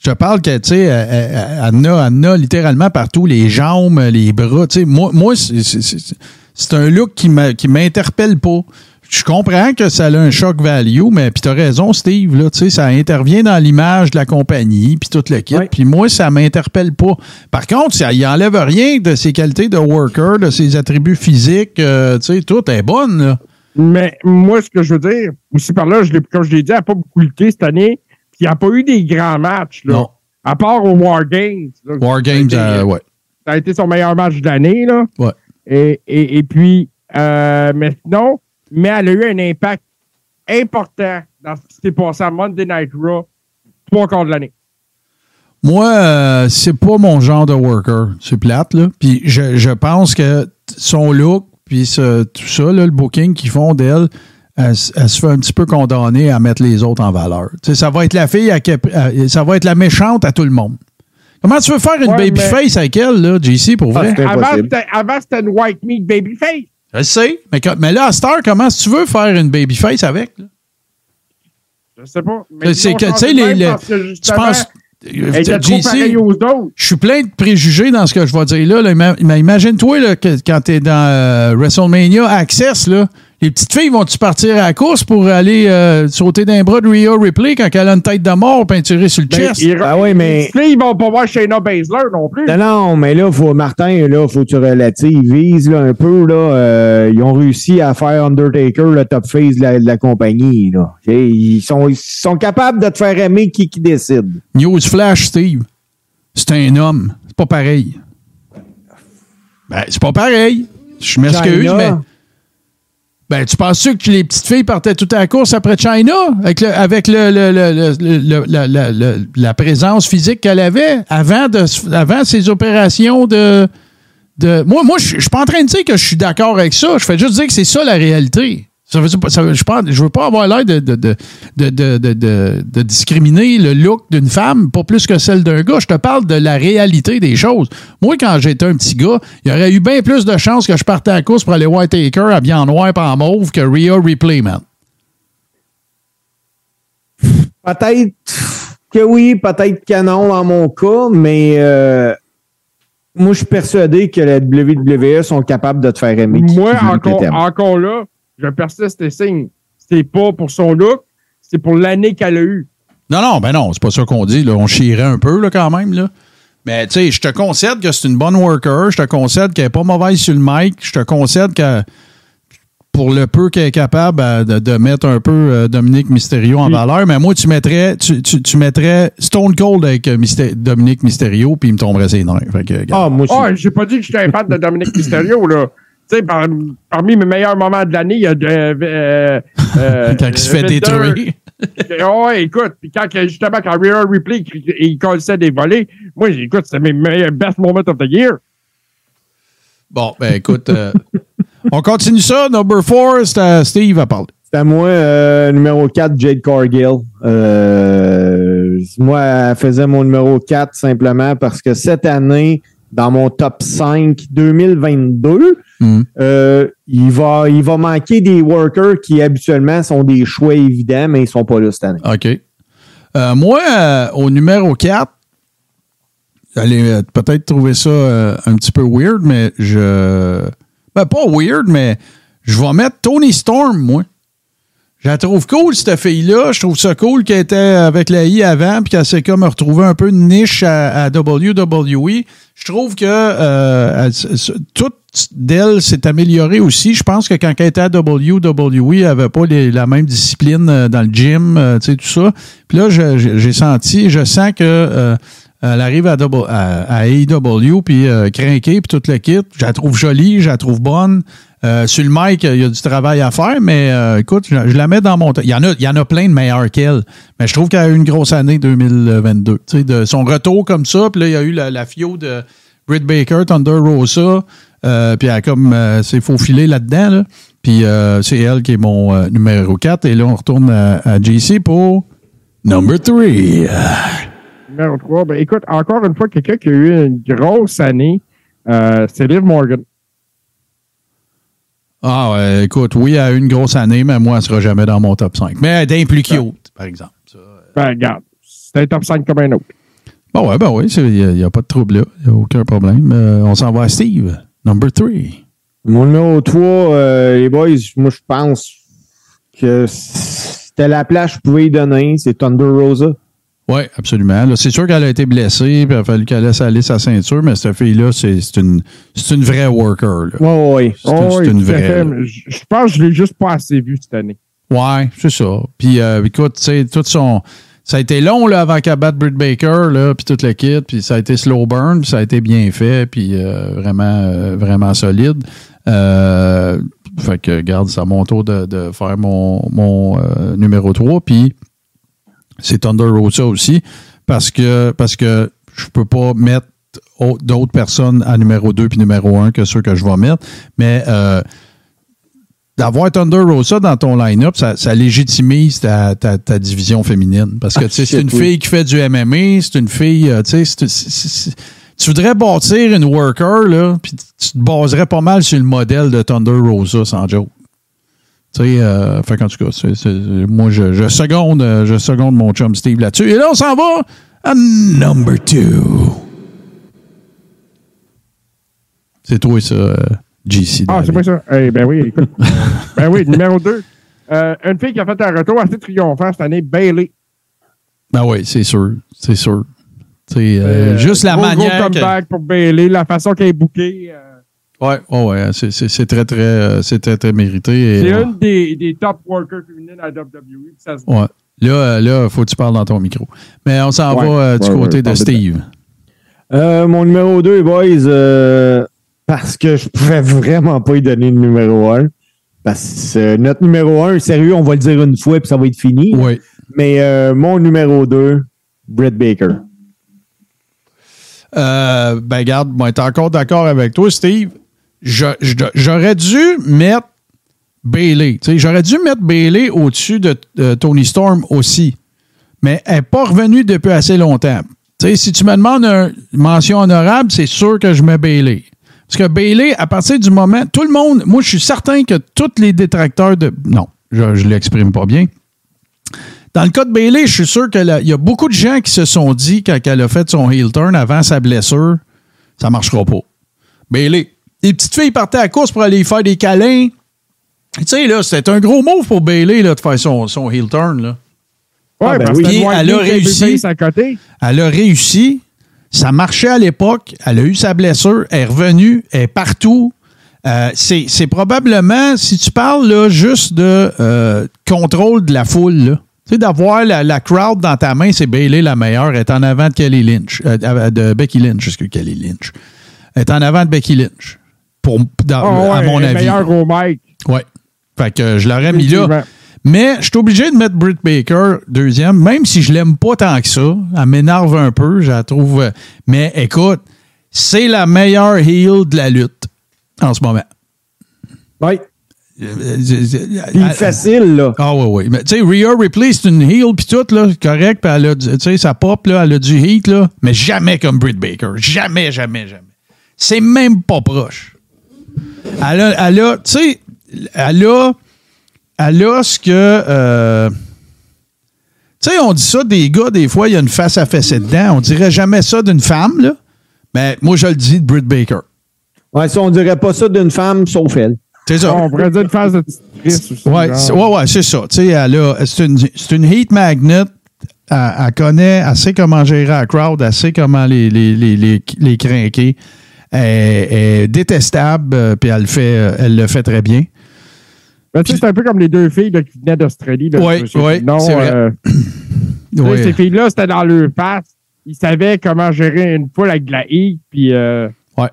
Je parle que, tu sais, elle, a, elle en a littéralement partout, les jambes, les bras. Tu sais, moi, moi c'est- c'est- c'est c'est un look qui m'interpelle pas. Je comprends que ça a un choc value, mais puis t'as raison, Steve, là, tu sais, ça intervient dans l'image de la compagnie, puis tout le kit. Puis moi, ça m'interpelle pas. Par contre, ça y enlève rien de ses qualités de worker, de ses attributs physiques, euh, tu sais, tout est bonne, là. Mais moi, ce que je veux dire, aussi par là, je comme je l'ai dit, elle n'a pas beaucoup lutté cette année. Puis il n'y a pas eu des grands matchs. Là. Non. À part au War Games. là. War Games, Ça a été- euh, ouais. Ça a été son meilleur match de l'année. là. Ouais. Et, et, et puis, euh, mais sinon, mais elle a eu un impact important dans ce qui s'est passé à Monday Night Raw, trois quarts de l'année. Moi, euh, c'est pas mon genre de worker. C'est plate, là. Puis je, je pense que son look, puis ce- tout ça, là, le booking qu'ils font d'elle, elle, se fait un petit peu condamner à mettre les autres en valeur. Tu sais, ça va être la fille, à ça va être la méchante à tout le monde. Comment tu veux faire une Ouais, babyface avec elle, là, JC, pour vrai? Avant, c'était- avant, c'était une white meat babyface. Je sais. Mais, là, à cette heure, comment tu veux faire une babyface avec? là? Je sais pas. Mais que, tu sais, changé les- même les- parce que, tu justement, penses. Je suis plein de préjugés dans ce que je vais dire là. Mais imagine-toi quand tu es dans euh, WrestleMania Access, là, Les petites filles vont-tu partir à la course pour aller euh, sauter d'un bras de Rhea Ripley quand elle a une tête de mort peinturée sur le Ben, chest? ils- Ah oui, mais- Là, ils vont pas voir Shayna Baszler non plus. Non, non, mais là, faut, Martin, là, faut que tu relativises là, un peu. Là, euh, ils ont réussi à faire Undertaker le top face de la, de la compagnie. Là. Ils, sont, ils sont capables de te faire aimer qui, qui décide. Newsflash, Steve. C'est un homme. C'est pas pareil. Ben, c'est pas pareil. Je m'excuse, mais. Ben, tu penses-tu que les petites filles partaient tout à la course après China avec, le, avec le, le- la, la- présence physique qu'elle avait avant, de, avant ses opérations de. de moi, moi je je suis pas en train de dire que je suis d'accord avec ça. Je fais juste dire que c'est ça la réalité. Ça veut dire pas- ça veut- je ne veux pas avoir l'air de, de, de, de, de- de- de- de discriminer le look d'une femme, pas plus que celle d'un gars. Je te parle de la réalité des choses. Moi, quand j'étais un petit gars, il y aurait eu bien plus de chances que je partais à la course pour aller voir Taker habillé en noir et en mauve que Rhea Ripley, man. Peut-être que oui, peut-être que non dans mon cas, mais euh, moi, je suis persuadé que la WWE sont capables de te faire aimer. Moi, encore, encore là, je persiste et signe. C'est pas pour son look, c'est pour l'année qu'elle a eue. Non, non, ben non, c'est pas ça qu'on dit. Là. On chierait un peu là, quand même. Là. Mais tu sais, je te concède que c'est une bonne worker. Je te concède qu'elle est pas mauvaise sur le mic. Je te concède que pour le peu qu'elle est capable euh, de, de mettre un peu euh, Dominique Mysterio en valeur, mais moi, tu mettrais, tu, tu- tu mettrais Stone Cold avec euh, Mysté- Dominique Mysterio, puis il me tomberait ses nerfs. Ah, moi aussi. Ah, j'ai pas dit que j'étais un fan de Dominique Mysterio, là. Tu sais, par- parmi mes meilleurs moments de l'année, il y a de, euh, euh, Quand il se fait détruire. Ah ouais, écoute, puis quand justement, quand Rhea Ripley, il, il collait des volets, moi, écoute, c'était mes meilleurs best moments of the year. Bon, ben écoute, euh, on continue ça. Number four, c'est à Steve à parler. C'est à moi, euh, numéro 4, Jade Cargill. Euh, moi, elle faisait mon numéro 4 simplement parce que cette année, dans mon top 5 2022, Mm. euh, il, va, il va manquer des workers qui habituellement sont des choix évidents, mais ils sont pas là cette année. OK. Euh, moi, euh, au numéro 4, allez peut-être trouver ça un petit peu weird, mais je. Ben, pas weird, mais je vais mettre Tony Storm, moi. Je la trouve cool, cette fille-là. Je trouve ça cool qu'elle était avec la I avant, puis qu'elle s'est comme retrouvée un peu niche à, à WWE. Je trouve que euh, elle- tout d'elle s'est amélioré aussi. Je pense que quand elle était à WWE, elle n'avait pas les- la même discipline euh, dans le gym, euh, tu sais, tout ça. Puis là, j'ai senti, je sens que euh, elle arrive à, double- à, à AEW, puis euh, craquée, puis toute le kit. Je la trouve jolie, je la trouve bonne. Euh, sur le mic, il y a du travail à faire, mais euh, écoute, je, la mets dans mon... Il y, en a, il y en a plein de meilleurs qu'elle, mais je trouve qu'elle a eu une grosse année 2022. Tu sais, de son retour comme ça, puis là, il y a eu la, FIO de Britt Baker, Thunder Rosa, euh, puis elle comme s'est faufilée là-dedans, là. Puis c'est elle qui est mon numéro 4, et là, on retourne à, JC pour number 3. Numéro 3, ben écoute, encore une fois, quelqu'un qui a eu une grosse année, c'est Liv Morgan. Ah, ouais, écoute, oui, elle a eu une grosse année, mais moi, elle sera jamais dans mon top 5. Mais est plus cute, par exemple. Ben, regarde, c'est un top 5 comme un autre. Bon, ouais, ben oui, il n'y a, pas de trouble là. Il n'y a aucun problème. Euh, on s'en va à Steve, number 3. Mon numéro 3, euh, les boys, moi, je pense que c'était la place que je pouvais y donner. C'est Thunder Rosa. Oui, absolument. C'est sûr qu'elle a été blessée, puis il a fallu qu'elle laisse aller sa ceinture, mais cette fille-là, c'est une, c'est une vraie worker. Oui, oui. C'est Oh, une tout vraie. Je je pense que je l'ai juste pas assez vu cette année. Ouais, c'est ça. Puis euh, écoute, tu sais, tout son. Ça a été long là, avant qu'elle batte Britt Baker, là, puis toute le kit, puis ça a été slow burn, puis ça a été bien fait, puis euh, vraiment, euh, vraiment solide. Euh, fait que, regarde, c'est à mon tour de, de faire mon, mon numéro 3, puis c'est Thunder Rosa aussi, parce que, parce que je peux pas mettre au- d'autres personnes à numéro 2 puis numéro 1 que ceux que je vais mettre, mais euh, d'avoir Thunder Rosa dans ton line-up, ça, ça légitimise ta, ta- ta division féminine. Parce que Ah, c'est une oui. fille qui fait du MMA, c'est une fille, euh, sais, tu voudrais bâtir une worker, là, puis tu te baserais pas mal sur le modèle de Thunder Rosa, sans joke. Tu sais, euh, fait qu'en tout cas, c'est- c'est- moi, je, je seconde, euh, je seconde mon chum Steve là-dessus. Et là, on s'en va à number two. C'est toi, ça, euh, GC. Ah, c'est pas ça. Eh, ben oui, écoute. ben oui, numéro 2. une fille qui a fait un retour assez triomphant cette année, Bailey. Ben oui, c'est sûr. C'est sûr. C'est euh, Euh, juste la gros, manière. Gros que- comeback pour Bailey, la façon qu'elle est bookée. Euh, Ouais, ouais, ouais. C'est, c'est- c'est très, très, euh, c'est très, très mérité. et, c'est euh, une des, des top workers féminines à WWE. puis Ça se ouais. Là, là, faut que tu parles dans ton micro. Mais on s'en Ouais. va euh, du Ouais, côté ouais, de Steve. Euh, mon numéro 2, boys, euh, parce que je pourrais vraiment pas y donner le numéro 1. Parce que notre numéro 1, sérieux, on va le dire une fois puis ça va être fini. Oui. Mais euh, mon numéro 2, Britt Baker. Euh, ben, garde, moi, t'es encore d'accord avec toi, Steve? J'aurais dû mettre Bailey. J'aurais dû mettre Bailey au-dessus de Tony Storm aussi. Mais elle n'est pas revenue depuis assez longtemps. Si tu me demandes une mention honorable, c'est sûr que je mets Bailey. Parce que Bailey, à partir du moment, tout le monde, moi, je suis certain que tous les détracteurs de. Non, je ne l'exprime pas bien. Dans le cas de Bailey, je suis sûr qu'il y a beaucoup de gens qui se sont dit, quand elle a fait son heel turn avant sa blessure, ça ne marchera pas. Bailey, les petites filles partaient à la course pour aller faire des câlins. Tu sais, là, c'était un gros move pour Bailey là, de faire son, son heel turn. Là. Ouais, Ah, ben parce oui. elle a réussi. Babyface à côté. Elle a réussi. Ça marchait à l'époque. Elle a eu sa blessure. Elle est revenue. Elle est partout. Euh, c'est c'est probablement, si tu parles là, juste de euh, contrôle de la foule, là. tu sais, d'avoir la, la crowd dans ta main, c'est Bailey la meilleure. Elle est en avant de Kelly Lynch. euh, de Becky Lynch, excuse Kelly Lynch. Elle est en avant de Becky Lynch. Pour, dans- Ah à mon est avis. meilleure au mic. Ouais. Fait que je l'aurais mis là. Mais je suis obligé de mettre Britt Baker deuxième, même si je l'aime pas tant que ça. Elle m'énerve un peu, je la trouve. euh, Mais écoute, c'est la meilleure heel de la lutte en ce moment. Oui. Euh, Puis facile, là. Ah oui, oui. Mais tu sais, Rhea Ripley, c'est une heel puis tout, là, correct. Puis elle a, tu sais, ça pop, là, elle a du heat, là. Mais jamais comme Britt Baker. Jamais, jamais, jamais. C'est même pas proche. Elle a, elle a tu sais, elle a, elle a ce que. euh, tu sais, on dit ça des gars, des fois, il y a une face à fesser dedans. On dirait jamais ça d'une femme, là. Mais moi, je le dis de Britt Baker. Ouais, ça, on dirait pas ça d'une femme, sauf elle. C'est ça. On pourrait dire une phase de triste aussi. Ouais, ouais, ouais, c'est ça. Tu sais, elle a- c'est une, c'est une heat magnet. Elle, elle connaît, elle sait comment gérer la crowd, elle sait comment les, les, les, les, les craquer. Elle est détestable, euh, puis elle le fait, euh, elle le fait très bien. Sais, c'est un peu comme les deux filles là, qui venaient d'Australie. c'est vrai. euh. Ces filles-là, c'était dans leur face. Ils savaient comment gérer une foule avec de la heat. Puis, euh, Ouais.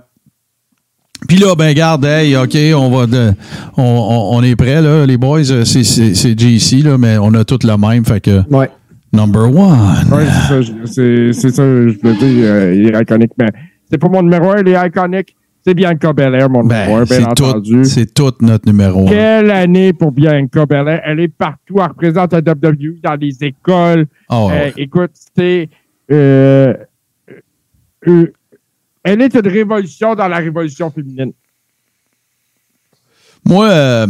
Puis là, ben garde, hey, OK, on va de- on, on, on est prêts, là, les boys. C'est, JC, là, mais on a tout le même. Fait que Ouais. number one. ouais, c'est ça, je- c'est ça, je veux dire, il est iconique. Mais c'est pas mon numéro un, il est iconique. C'est Bianca Belair, mon numéro un, Ben, bien c'est, entendu. tout, c'est tout notre numéro un. Quelle année pour Bianca Belair? Elle est partout. Elle représente la WWE dans les écoles. Ouais, Euh, ouais. écoute, c'est. euh, euh, elle est une révolution dans la révolution féminine. Moi, euh,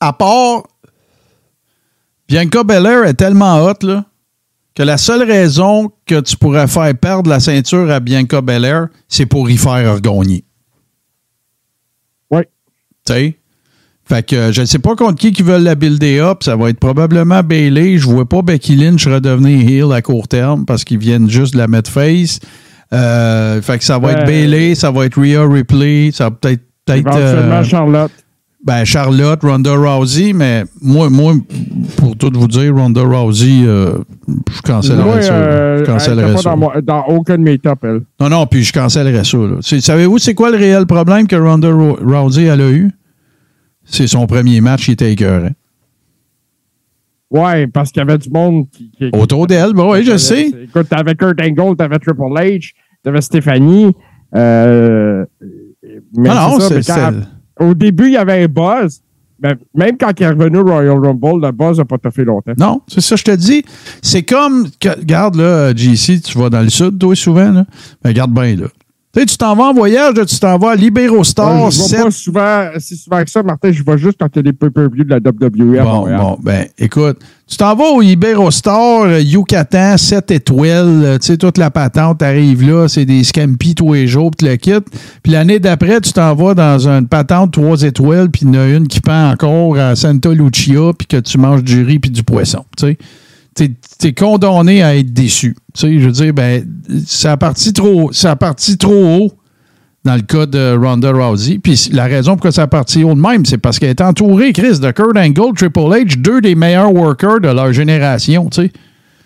à part Bianca Belair est tellement hot là, que la seule raison que tu pourrais faire perdre la ceinture à Bianca Belair, c'est pour y faire gagner. Oui. Tu sais? Fait que euh, je ne sais pas contre qui qui veulent la builder up. Ça va être probablement Bailey. Je ne vois pas Becky Lynch redevenir heel à court terme parce qu'ils viennent juste de la mettre face. Euh, fait que ça va Ouais. être Bailey, ça va être Rhea Ripley, ça va peut-être peut-être euh, Charlotte. Ben Charlotte, Ronda Rousey, mais moi, moi pour tout vous dire, Ronda Rousey, euh, je cancellerais Moi, ça. euh, je elle cancellerais était pas ça. dans, aucun de mes tops, elle. Non, non, puis je cancellerais ça. Savez-vous, c'est quoi le réel problème que Ronda Ro- Rousey elle a eu? C'est son premier match qui était écœurant. Ouais, parce qu'il y avait du monde qui. qui- Autour d'elle, ben oui, je sais. Écoute, t'avais Kurt Angle, t'avais Triple H, t'avais Stéphanie. Euh, mais Ah non, c'est au début, il y avait un buzz. Mais même quand il est revenu Royal Rumble, le buzz n'a pas fait longtemps. Non, c'est ça, je te dis. C'est comme, que- regarde là, JC, tu vas dans le sud, toi, souvent, là. Ben, regarde bien, là. Tu sais, tu t'en vas en voyage, tu t'en vas à Libero Star. Euh, je sept- vais pas souvent, si souvent que ça, Martin, je vais juste quand il y a des pay-per-view de la WWE Bon, bon, ben, écoute, tu t'en vas au Iberostar, euh, Yucatan, 7 étoiles, euh, tu sais, toute la patente arrive là, c'est des scampi tous les jours, puis tu le quittes. Puis l'année d'après, tu t'en vas dans une patente 3 étoiles, puis il y en a une qui pend encore à Santa Lucia, puis que tu manges du riz puis du poisson, tu sais. T'es, t'es condamné à être déçu. Tu sais, je veux dire, ben, ça a parti trop, ça a parti trop haut dans le cas de Ronda Rousey. Puis la raison pourquoi ça a parti haut de même, c'est parce qu'elle est entourée, Chris, de Kurt Angle, Triple H, deux des meilleurs workers de leur génération, tu sais.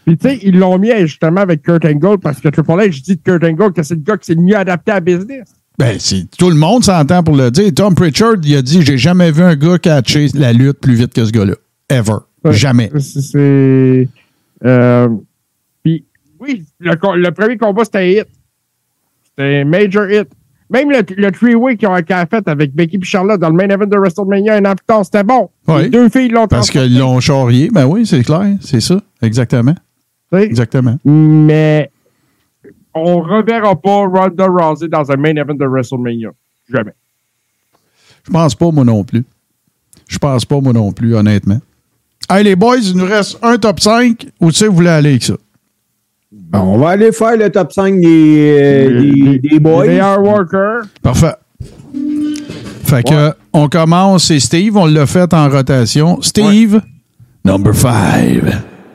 Puis tu sais, ils l'ont mis justement avec Kurt Angle parce que Triple H dit de Kurt Angle que c'est le gars qui s'est le mieux adapté à la business. Ben, tout le monde s'entend pour le dire. Tom Pritchard, il a dit J'ai jamais vu un gars catcher la lutte plus vite que ce gars-là. Ever. Ouais. Jamais. C'est. Euh, puis, oui, le, premier combat, c'était un hit. C'était un major hit. Même le, le three-way qu'ils ont fait avec Becky et Charlotte dans le main event de WrestleMania un an plus tard, c'était bon. Oui. Les deux filles l'ont Parce qu'ils l'ont charrié. Ben oui, c'est clair. C'est ça. Exactement. Exactement. Mais on reverra pas Ronda Rousey dans un main event de WrestleMania. Jamais. Je pense pas, moi non plus. Je pense pas, moi non plus, honnêtement. Hey, les boys, il nous reste un top 5. Où tu sais vous voulez aller avec ça? Bon, on va aller faire le top 5 des, euh, des, des boys. Les meilleurs workers. Parfait. Fait que, on commence, c'est Steve, on l'a fait en rotation. Steve, number 5.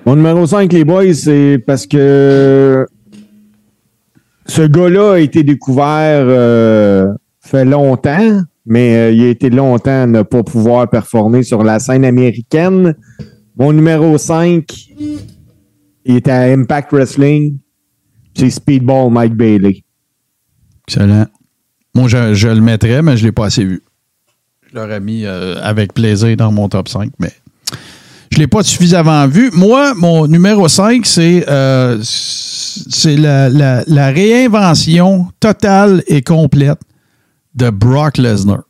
Mon numéro 5, les boys, c'est parce que ce gars-là a été découvert euh, fait longtemps, mais euh, il a été longtemps à ne pas pouvoir performer sur la scène américaine. Mon numéro 5, il à Impact Wrestling. C'est Speedball Mike Bailey. Excellent. Moi, je, le mettrais, mais je ne l'ai pas assez vu. Je l'aurais mis euh, avec plaisir dans mon top 5, mais je ne l'ai pas suffisamment vu. Moi, mon numéro 5, c'est euh, la réinvention totale et complète de Brock Lesnar.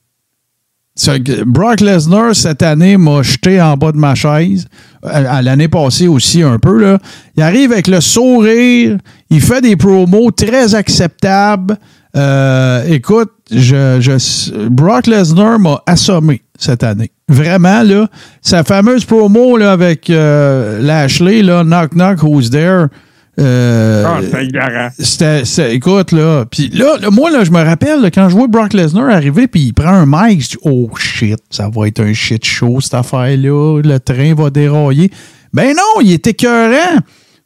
Brock Lesnar, cette année, m'a jeté en bas de ma chaise. À, à l'année passée aussi, un peu. Là. Il arrive avec le sourire. Il fait des promos très acceptables. Euh, écoute, je- Brock Lesnar m'a assommé cette année. Vraiment, là. Sa fameuse promo là, avec euh, Lashley, là, Knock Knock, Who's There? Euh, Ah, c'était, c'était- écoute, là. Puis là, là, moi, là, je me rappelle, là, quand je vois Brock Lesnar arriver, puis il prend un mic, je dis, oh shit, ça va être un shit show, cette affaire-là. Le train va dérailler. Ben non, il était écœurant.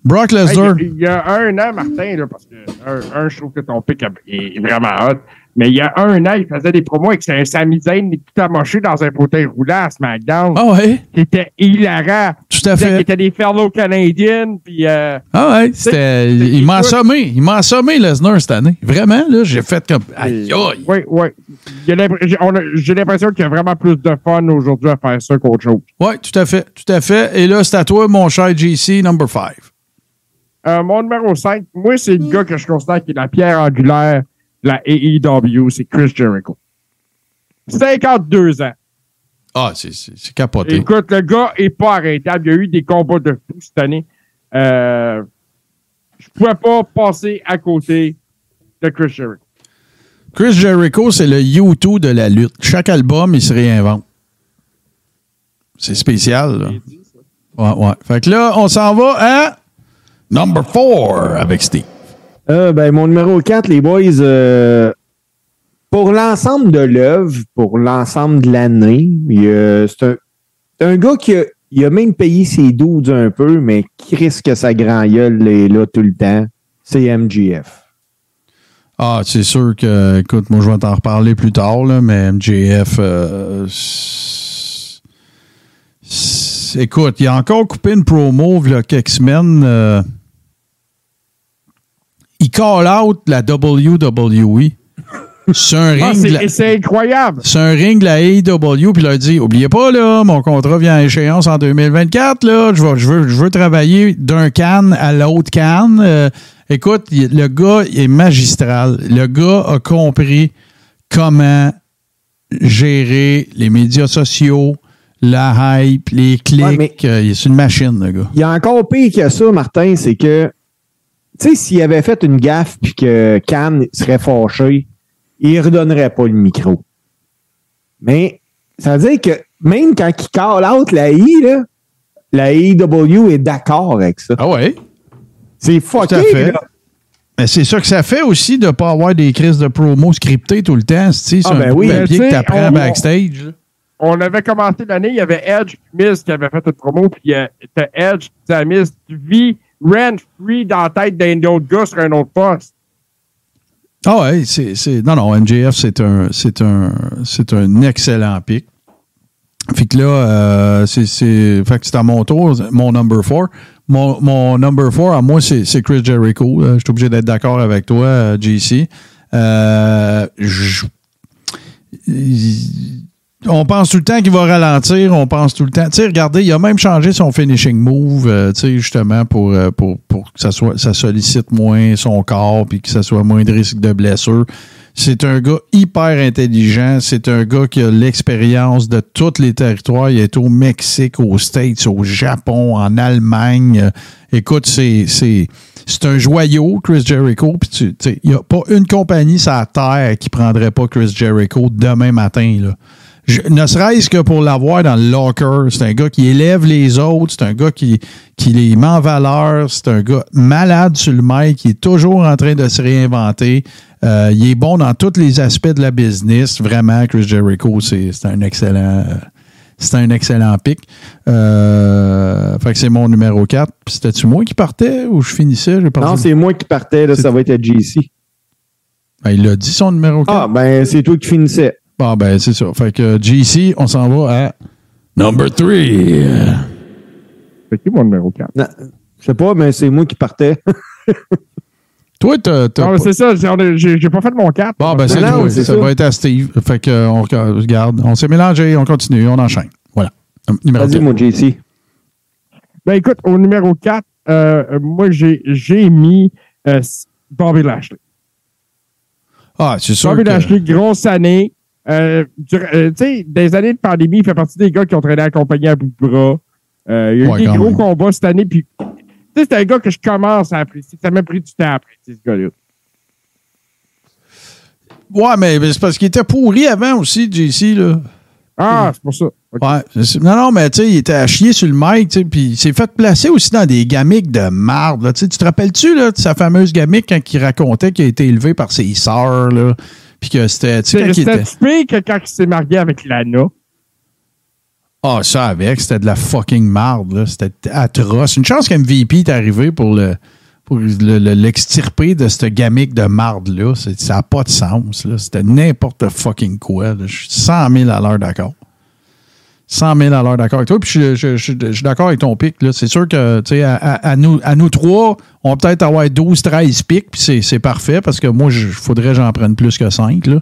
Brock Lesnar. il, y a- il y a un an, Martin, là, parce que un, un, je trouve que ton pic est vraiment hot. Mais il y a un an, il faisait des promos avec un Sami Zayn tout amoché dans un fauteuil roulant à SmackDown. Ah ouais? Qui était hilarant. Tout à fait. Qui était des ferlos canadiennes. Puis, euh, Ah ouais, c'était, il m'a assommé. Il m'a assommé, Lesnar, cette année. Vraiment, là, j'ai fait comme. Aïe, aïe. Oui, oui. J'ai l'impression qu'il y a vraiment plus de fun aujourd'hui à faire ça qu'autre chose. Oui, tout à fait, tout à fait. Et là, c'est à toi, mon cher JC, number 5. Euh, mon numéro 5, moi, c'est le gars que je considère qui est la pierre angulaire de la AEW, c'est Chris Jericho. 52 ans. Ah, c'est, capoté. Écoute, le gars est pas arrêtable. Il y a eu des combats de fou cette année. Euh, je pouvais pas passer à côté de Chris Jericho. Chris Jericho, c'est le U2 de la lutte. Chaque album, il se réinvente. C'est spécial, là. Ouais, ouais. Fait que là, on s'en va à number 4 avec Steve. Euh, ben, mon numéro 4, les boys, euh, pour l'ensemble de l'œuvre, pour l'ensemble de l'année, euh, c'est un, un gars qui a, il a même payé ses doudes un peu, mais qui risque sa grand gueule est là tout le temps. C'est MGF. Ah, c'est sûr que, écoute, moi, je vais t'en reparler plus tard, là, mais MJF, euh, écoute, il a encore coupé une promo, il y a quelques semaines. Il call out la WWE. C'est un Ah, ring. c'est- de la- c'est incroyable. c'est un ring de la AEW, puis il a dit Oubliez pas, là, mon contrat vient à échéance en 2024, là, je, vais- je veux, je veux travailler d'un can à l'autre can. Euh, écoute, le gars il est magistral. Le gars a compris comment gérer les médias sociaux, la hype, les clics. Ouais, Euh, il est une machine, le gas. Il y a encore pire que ça, Martin, c'est que, sais, s'il avait fait une gaffe puis que Khan serait fâché, il redonnerait pas le micro. Mais ça veut dire que même quand il call out la I, là, la AEW est d'accord avec ça. Ah ouais? C'est Tout à fucké, fait. là. Mais c'est ça que ça fait aussi de ne pas avoir des crises de promo scriptées tout le temps. C'est Ah, un ben oui. papier que tu on- backstage. On avait commencé l'année, il y avait Edge Miz qui avait fait une promo, puis euh, t'as Edge qui disait à Miz, tu vis rent free dans la tête d'un autre gars sur un autre poste. Ah ouais, c'est, non, non, MJF, c'est un, c'est un, un excellent pic. Fait que là, euh, c'est, fait que c'est à mon tour, mon number 4. Mon, mon number 4, à moi, c'est, Chris Jericho. Je suis obligé d'être d'accord avec toi, euh, JC. Euh, on pense tout le temps qu'il va ralentir, on pense tout le temps. Tu sais, regardez, il a même changé son finishing move, euh, tu sais, justement, pour, euh, que ça, sollicite moins son corps puis que ça soit moins de risque de blessure. C'est un gars hyper intelligent. C'est un gars qui a l'expérience de tous les territoires. Il est au Mexique, aux States, au Japon, en Allemagne. Euh, Écoute, c'est, c'est, un joyau, Chris Jericho. Puis il n'y a pas une compagnie sur la terre qui prendrait pas Chris Jericho demain matin. Là. Je- ne serait-ce que pour l'avoir dans le locker. C'est un gars qui élève les autres. C'est un gars qui, qui les met en valeur. C'est un gars malade sur le mic. qui est toujours en train de se réinventer. Euh, il est bon dans tous les aspects de la business. Vraiment, Chris Jericho, c'est un excellent. euh, C'est un excellent pic. Euh, fait que c'est mon numéro 4. Puis C'était-tu moi qui partais ou je finissais? Non, c'est moi qui partais, là, ça va être à JC. Ben, il a dit son numéro 4. Ah, ben, c'est toi qui finissais. Bon, ben, c'est ça. Fait que GC, on s'en va à number 3. C'est qui mon numéro 4? Non, je sais pas, mais c'est moi qui partais. Toi, t'as. t'as Non, mais pas- c'est ça, j'ai- pas fait mon 4. Bon, ben, c'est Non, toi. c'est Ça, ça. va être à Steve. Fait que, euh, on regarde. On s'est mélangé, on continue, on enchaîne. Voilà. Numéro Vas-y, 4. mon JC. Ben écoute, au numéro 4, euh, moi j'ai j'ai mis euh, Bobby Lashley. Ah, c'est sûr. Bobby que- Lashley, grosse année. Euh, euh, tu sais, des années de pandémie, il fait partie des gars qui ont traîné accompagné à bout de bras. Euh, il y a eu Ouais, des gros même. combats cette année. Puis, c'est un gars que je commence à apprécier. Ça m'a pris du temps à apprécier, ce gars-là. Ouais, mais c'est parce qu'il était pourri avant aussi, JC, là. Ah, c'est pour ça. Ouais. Non, non, mais tu sais, il était à chier sur le mic, tu sais, puis il s'est fait placer aussi dans des gamiques de marde. là. Tu te rappelles-tu là, de sa fameuse gamique quand il racontait qu'il a été élevé par ses sœurs, là, puis que c'était, tu sais, quand il C'était était... pire que quand il s'est marié avec Lana. Ah, ça avec, c'était de la fucking marde, là. C'était atroce. Une chance qu'MVP est arrivé pour le pour le- le- l'extirper de cette gamique de marde-là. Ça n'a pas de sens, là. C'était n'importe fucking quoi. là. Je suis 100 000 à l'heure d'accord. 100 000 à l'heure d'accord avec toi. Puis je, je- je- je suis d'accord avec ton pic. là. C'est sûr que, tu sais, à, à- à nous, à nous trois, on va peut-être avoir 12, 13 pics, puis c'est- c'est parfait parce que moi, il faudrait que j'en prenne plus que 5. Là.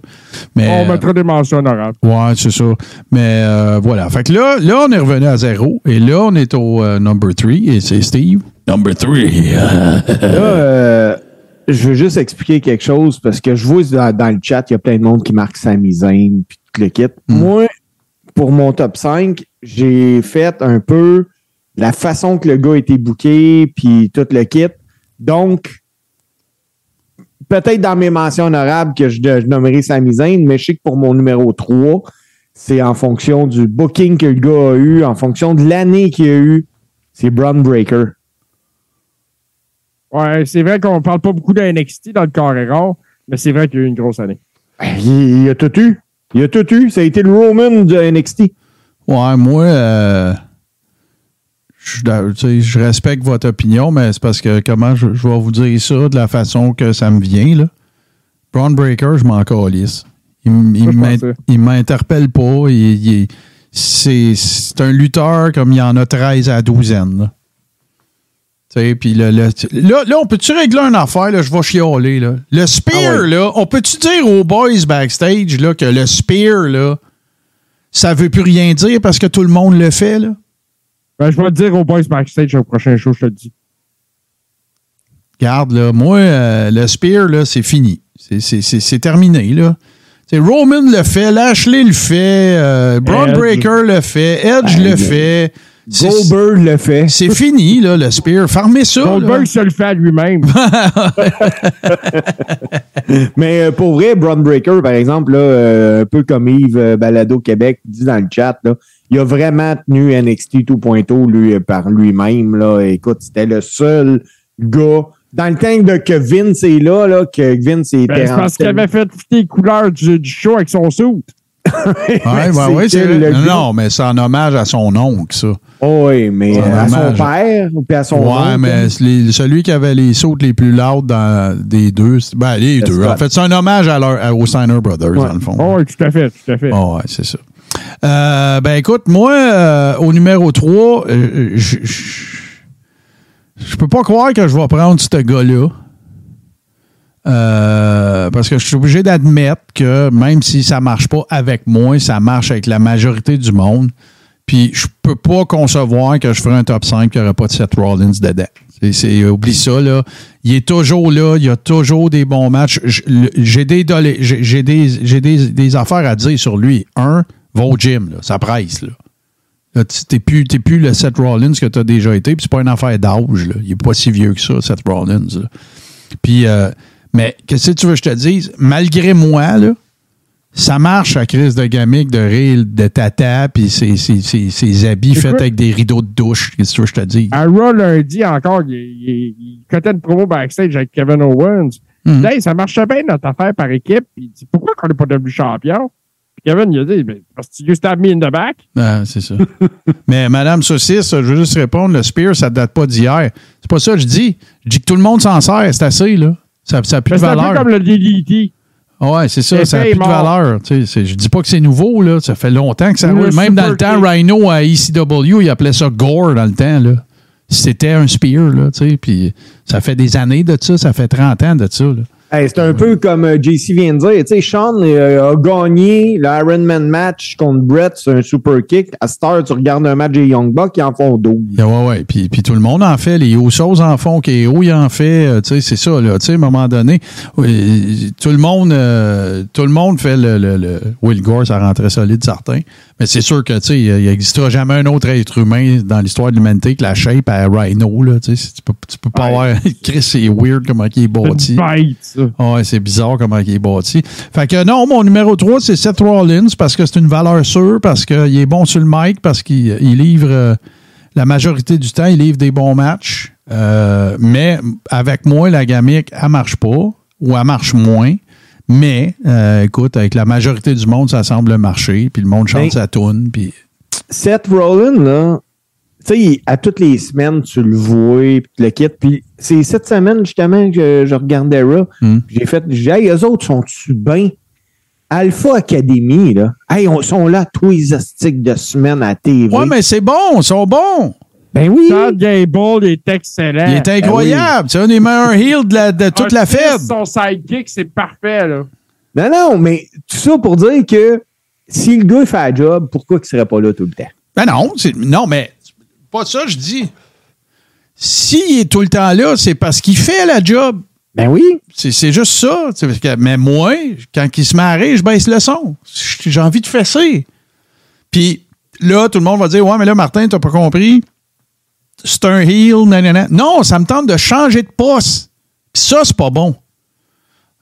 Mais, On mettra des mentions honorables. Ouais, c'est ça. Mais euh, voilà. Fait que là, là, on est revenu à zéro. Et là, on est au euh, number 3. Et c'est Steve. Number 3. Là, euh, je veux juste expliquer quelque chose parce que je vois dans, dans le chat, il y a plein de monde qui marque sa misaine puis tout le kit. Moi, pour mon top 5, j'ai fait un peu la façon que le gars a été booké puis tout le kit. Donc, peut-être dans mes mentions honorables que je, je nommerai sa misaine, mais je sais que pour mon numéro 3, c'est en fonction du booking que le gars a eu, en fonction de l'année qu'il a eu. C'est Braun Breaker. Ouais, c'est vrai qu'on parle pas beaucoup de NXT dans le carré rond, mais c'est vrai qu'il a eu une grosse année. Il, il a tout eu. Il a tout eu. Ça a été le Roman de NXT. Ouais, moi, euh, je, respecte votre opinion, mais c'est parce que comment je, je vais vous dire ça de la façon que ça me vient. Là. Braun Breaker, je m'en calisse. Il, m'interpelle pas. Il, c'est un lutteur comme il y en a 13 à la douzaine. là. Puis le- le- là, là, on peut-tu régler une affaire? Là, je vais chialer. Là. Le spear, Ah ouais. là, on peut-tu dire aux boys backstage là, que le spear, là, ça veut plus rien dire parce que tout le monde le fait? Là? Ben, je vais le dire aux boys backstage au prochain show, je te le dis. Garde, là, moi, euh, le spear, là, c'est fini. C'est- C'est c'est- c'est terminé, là. T'sais, Roman le fait, Lashley le fait, euh, Braun. Breaker le fait, Edge Ben, le fait. Goldberg le fait. C'est fini, là, le spear. Farmez ça. là. Goldberg se le fait à lui-même. Mais euh, pour vrai, Braun Breaker, par exemple, là, euh, un peu comme Yves euh, Balado Québec dit dans le chat, là, il a vraiment tenu NXT 2.0 lui, par lui-même. Là. Écoute, c'était le seul gars. Dans le temps de que Vince est là, là que Vince était Ben, c'est parce qu'il avait fait toutes les couleurs du, du show avec son sou. Ouais, ouais, ouais, c'est le vrai. gars- Non, mais c'est en hommage à son oncle, ça. Oh, oui, mais à son père ou à son ouais, oncle, mais c'est les- celui qui avait les sautes les plus loud dans des deux. Ben, les deux. En fait, c'est un hommage à leur, aux Steiner Brothers, dans le fond. Oh, oui, tout à fait, tout à fait. Ah ouais, c'est ça. Euh, ben écoute, moi, euh, au numéro 3, euh, je je- je peux pas croire que je vais prendre ce gars-là. Euh, parce que je suis obligé d'admettre que même si ça marche pas avec moi, ça marche avec la majorité du monde. Puis je peux pas concevoir que je ferai un top 5 qui n'aurait pas de Seth Rollins dedans. C'est- oublie ça, là. Il est toujours là, il y a toujours des bons matchs. J'ai des, affaires à dire sur lui. Un, va au gym, là, ça presse. Là. Là, tu- T'es plus, t'es plus le Seth Rollins que tu as déjà été, puis c'est pas une affaire d'âge. là. Il est pas si vieux que ça, Seth Rollins. là. Puis, euh, mais qu'est-ce que tu veux que je te dise? Malgré moi, là, ça marche à crise de gamique, de rire, de tata, puis ses, ses- ses- ses habits Écoute. faits avec des rideaux de douche. Qu'est-ce que tu veux que je te dise? À Raw lundi encore, il, il, il cotait une promo backstage avec Kevin Owens. Mhm. Hey, ça marchait bien notre affaire par équipe. Il dit Pourquoi qu'on n'est pas devenu champion? Puis Kevin, il a dit Ben, Parce que you stab me in the back. Ah, c'est ça. Mais Madame Saucisse, je veux juste répondre, le Spear, ça date pas d'hier. C'est pas ça que je dis. Je dis que tout le monde s'en sert, c'est assez, là. Ça n'a plus de C'est un peu valeur. comme le DDT. Ouais, c'est ça, ça n'a plus de valeur. Tu sais, c'est- je dis pas que c'est nouveau, là. Ça fait longtemps que ça Ou roule. le Même dans le temps. Rhino à ECW, il appelait ça Gore dans le temps, là. C'était un spear, là, tu sais. Puis ça fait des années de ça, ça fait 30 ans de ça, là. Hey, c'est un peu comme euh, JC vient de dire. Tu sais, Sean euh, a gagné l'Iron Man match contre Brett sur un super kick. À cette heure, tu regardes un match des Young Bucks, ils en font 12. Ouais, ouais, ouais. Puis, puis tout le monde en fait. Les Usos en font. KO, il en fait. euh, tu sais, c'est ça, là. Tu sais, à un moment donné, oui, tout le monde, euh, tout le monde fait le, le, le- Will Gore, ça rentrait solide, certain. Mais c'est sûr que, tu sais, il n'existera jamais un autre être humain dans l'histoire de l'humanité que la shape à Rhino, là. Tu sais, tu peux, tu peux pas avoir. Chris, c'est weird comment il est bâti. Ça. Ah Ouais, c'est bizarre comment il est bâti. Fait que non, mon numéro 3, c'est Seth Rollins parce que c'est une valeur sûre, parce qu'il est bon sur le mic, parce qu'il il livre euh, la majorité du temps, il livre des bons matchs. Euh, mais avec moi, la gamique, elle marche pas ou elle marche moins. Mais, euh, écoute, avec la majorité du monde, ça semble marcher. Puis le monde chante Ben- sa toune. Puis Seth Rollins, là, sais, il- à toutes les semaines, tu le vois, puis tu le quittes. Puis c'est cette semaine, justement, que je regardais Raw. Hmm. J'ai fait, j'ai dit, hey, eux autres sont-tu bien? Alpha Academy, là. Hey, ils sont là tous les astiques de semaine à TV. Ouais, mais c'est bon, ils sont bons. Ben oui. Chad Gable est excellent. Il est incroyable. C'est un des meilleurs heels de, la- de toute la fête. Son sidekick, c'est parfait, là. Non, non, mais tout ça pour dire que si le gars fait la job, pourquoi il serait pas là tout le temps? Ben non, non, mais pas ça, je dis. S'il est tout le temps là, c'est parce qu'il fait la job. Ben oui. C'est c'est juste ça. C'est parce que- mais moi, quand il se marie, je baisse le son. J'ai envie de fesser. Puis là, tout le monde va dire Ouais, mais là, Martin, t'as pas compris. C'est un heel, nanana. Non, ça me tente de changer de poste. Puis ça, c'est pas bon.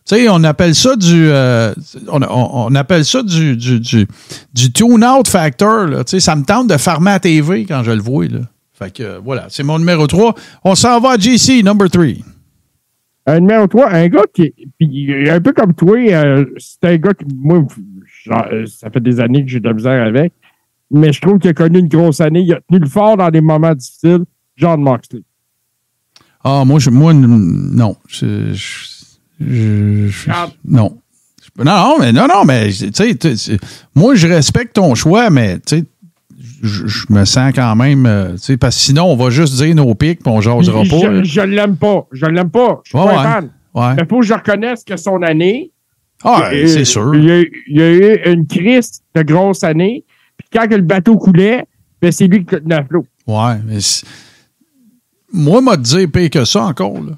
Tu sais, on appelle ça du. euh, on, on- on appelle ça du, du, du, du tune-out factor. là. Ça me tente de farmer à TV quand je le vois. Là. Fait que euh, voilà, c'est mon numéro 3. On s'en va à JC, number 3. Un numéro 3, un gars qui est un peu comme toi, euh, c'est un gars qui, moi, genre, euh, ça fait des années que j'ai de la misère avec, mais je trouve qu'il a connu une grosse année. Il a tenu le fort dans des moments difficiles. John Moxley. Ah, moi, je, moi non. Je, je- je- je- Ah. non. Non, non, mais non, non, mais tu sais, moi, je respecte ton choix, mais tu sais, je, je me sens quand même, euh, tu sais, parce que sinon, on va juste dire nos pics puis on jasera Je, pas. je l'aime pas. Je l'aime pas. Je suis Ouais, pas ouais. fan. Ouais. Mais faut que je reconnaisse que son année. Ah, c'est sûr. Il y, a, eu une crise de grosse année. Puis quand le bateau coulait, ben c'est lui qui tenait à flot. Ouais, mais moi, m'a dit pire que ça encore. Là.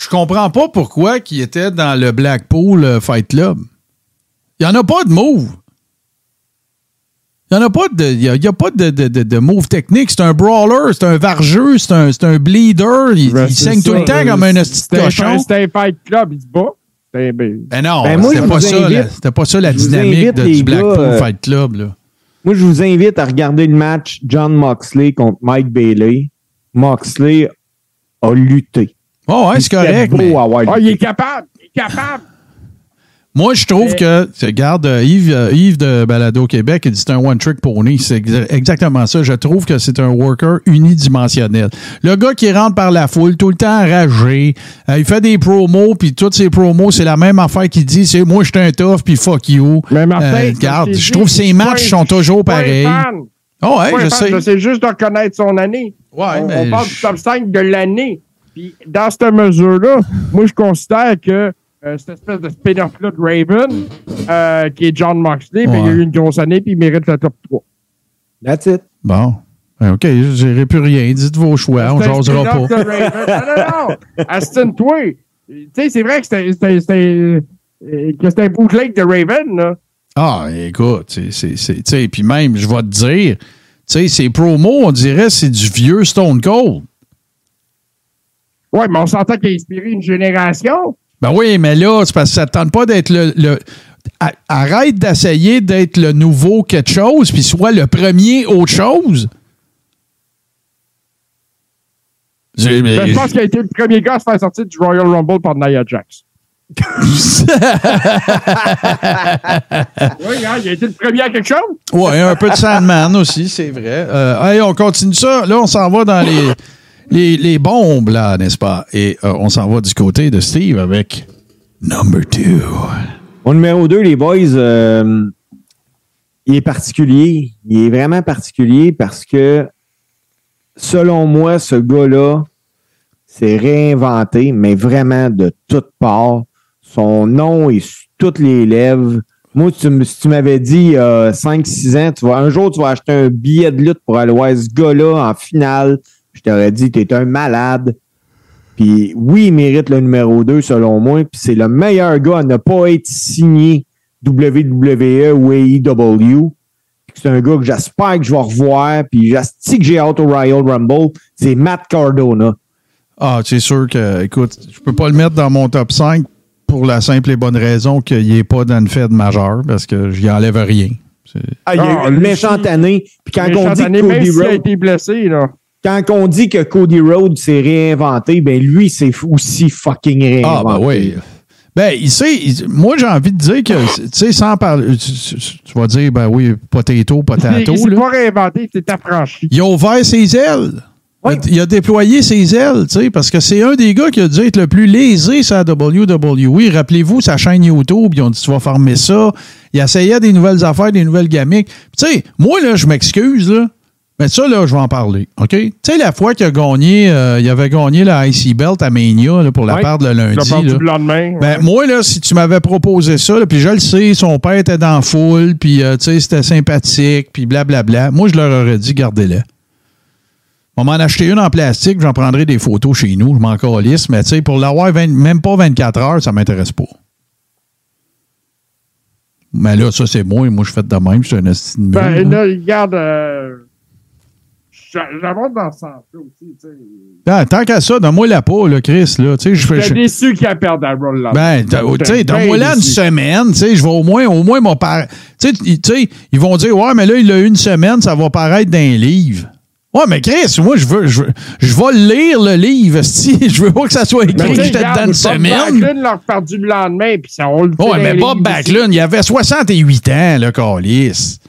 Je comprends pas pourquoi il était dans le Blackpool euh, Fight Club. Il n'y en a pas de move. Il n'y a pas de, y a, il y a pas de, de, de, de move technique. C'est un brawler, c'est un vargeux, c'est un, c'est un bleeder. Il, Ben, saigne tout le temps comme un hostie de C'était un- cochon. C'était un fight club, il se bat. C'était- ben, Ben non, Ben, c'était pas, ça, pas ça la dynamique de, du Blackpool euh, Fight Club. Là. Moi, je vous invite à regarder le match John Moxley contre Mike Bailey. Moxley a lutté. Oh, ouais, c'est correct. beau mais- Ah, il est capable! Il est capable! Moi, je trouve Mais- que, regarde, euh, Yves, euh, Yves de Balado Québec, il dit c'est un one-trick pony. C'est exa- exactement ça. Je trouve que c'est un worker unidimensionnel. Le gars qui rentre par la foule, tout le temps enragé, euh, il fait des promos, puis toutes ses promos, c'est la même affaire qu'il dit, c'est moi, je suis un tough, puis fuck you. Mais Martin, Euh, regarde, je trouve je ses matchs sont toujours pareils. Oh, ouais, Je sais. J'essaie juste de reconnaître son année. Ouais, on, mais on parle je- du top 5 de l'année. Puis dans cette mesure-là, moi, je considère que euh, cette espèce de spin-off-là de Raven, euh, qui est John Moxley, ben, il a Ouais. eu une grosse année, puis il mérite le top 3. That's it. Bon. Ben, OK, je dirai plus rien. Dites vos choix, on jasera pas. de Raven. Non, non, non. Aston-toi. Tu sais, c'est vrai que c'était- euh, que c'était un bootleg de Raven, là. Ah, écoute, c'est, c'est, c'est- tu sais, puis même, je vais te dire, tu sais, ces promos, on dirait, c'est du vieux Stone Cold. Ouais, mais on s'entend qu'il a inspiré une génération. Ben oui, mais là, c'est parce que ça ne tente pas d'être le. arrête d'essayer d'être le nouveau quelque chose, puis soit le premier autre chose. Mais- Ben, je pense qu'il a été le premier gars à se faire sortir du Royal Rumble par Nia Jax. oui, hein, il a été le premier à quelque chose. Ouais, un peu de Sandman aussi, c'est vrai. Euh, hey, on continue ça. Là, on s'en va dans les, les, les bombes, là, n'est-ce pas? Et euh, on s'en va du côté de Steve avec Number Two. Mon numéro 2, les boys, euh, il est particulier. Il est vraiment particulier parce que, selon moi, ce gars-là s'est réinventé, mais vraiment de toutes parts. Son nom est sur toutes les lèvres. Moi, tu si tu m'avais dit a 5-6 ans, tu vas, un jour, tu vas acheter un billet de lutte pour aller voir ce gars-là en finale, je t'aurais dit, tu es un malade. Puis oui, il mérite le numéro 2 selon moi. Puis c'est le meilleur gars à ne pas être signé WWE ou AEW. Puis C'est un gars que j'espère que je vais revoir. Puis que j'ai hâte au Royal Rumble. C'est Matt Cardona. Ah, c'est sûr que, écoute, je peux pas le mettre dans mon top 5 pour la simple et bonne raison qu'il n'est pas dans une fête majeure parce que je n'y enlève rien. Ah, il y a Ah, eu une méchante année. Puis quand on Méchante dit année, que même Cody s'il a Rhodes, été blessé, là. Quand on dit que Cody Rhodes s'est réinventé, ben lui, c'est aussi fucking Ah, réinventé. ben oui. Ben, il sait, il- moi, j'ai envie de dire que, tu sais, sans parler, tu, tu- tu vas dire, ben oui, potato, potato, il s'est pas réinventé, il s'est affranchi. Il a ouvert ses ailes. Il a- Il a déployé ses ailes, tu sais, parce que c'est un des gars qui a dû être le plus lésé sur la WWE. Rappelez-vous, sa chaîne YouTube, ils ont dit, tu vas farmer ça. Il essayait des nouvelles affaires, des nouvelles gamiques. Tu sais, moi, là, je m'excuse, là. Mais ça, là, je vais en parler, OK? Tu sais, la fois qu'il a gagné, euh, il avait gagné la IC Belt à Mania là, pour la Ouais. le Il a lundi. perdu là. le lendemain. Ben, moi, là, si tu m'avais proposé ça, puis je le sais, son père était dans la foule, puis, euh, tu sais, c'était sympathique, puis blablabla. Moi, je leur aurais dit, gardez-le. On m'en acheter une en plastique, j'en prendrai des photos chez nous, je m'en calisse, mais tu sais, pour l'avoir 20 même pas 24 heures, ça m'intéresse pas. Mais là, ça, c'est moi, et moi, je fais de même, je suis un esti de mule, Ben, là. là, regarde, euh, j'a- j'avance dans ce sens-là aussi, tu sais. Ah, tant qu'à ça, donne-moi la peau, là, Chris, là, je je- déçu qu'il a perdu à Roll Love. Ben, t'as- tu sais, donne-moi là une semaine, tu sais, je vais au moins, au moins, mon père. Tu sais, tu sais, ils vont dire, ouais, mais là, il a une semaine, ça va paraître dans un livre. Ouais, mais Chris, moi, je veux, je, veux- je vais lire le livre, si je veux pas que ça soit écrit que j'étais dedans une Bob semaine. Backlund l'a perdu le lendemain, puis ça, on le Ouais, dans mais Bob. Backlund, il avait 68 ans, le calice.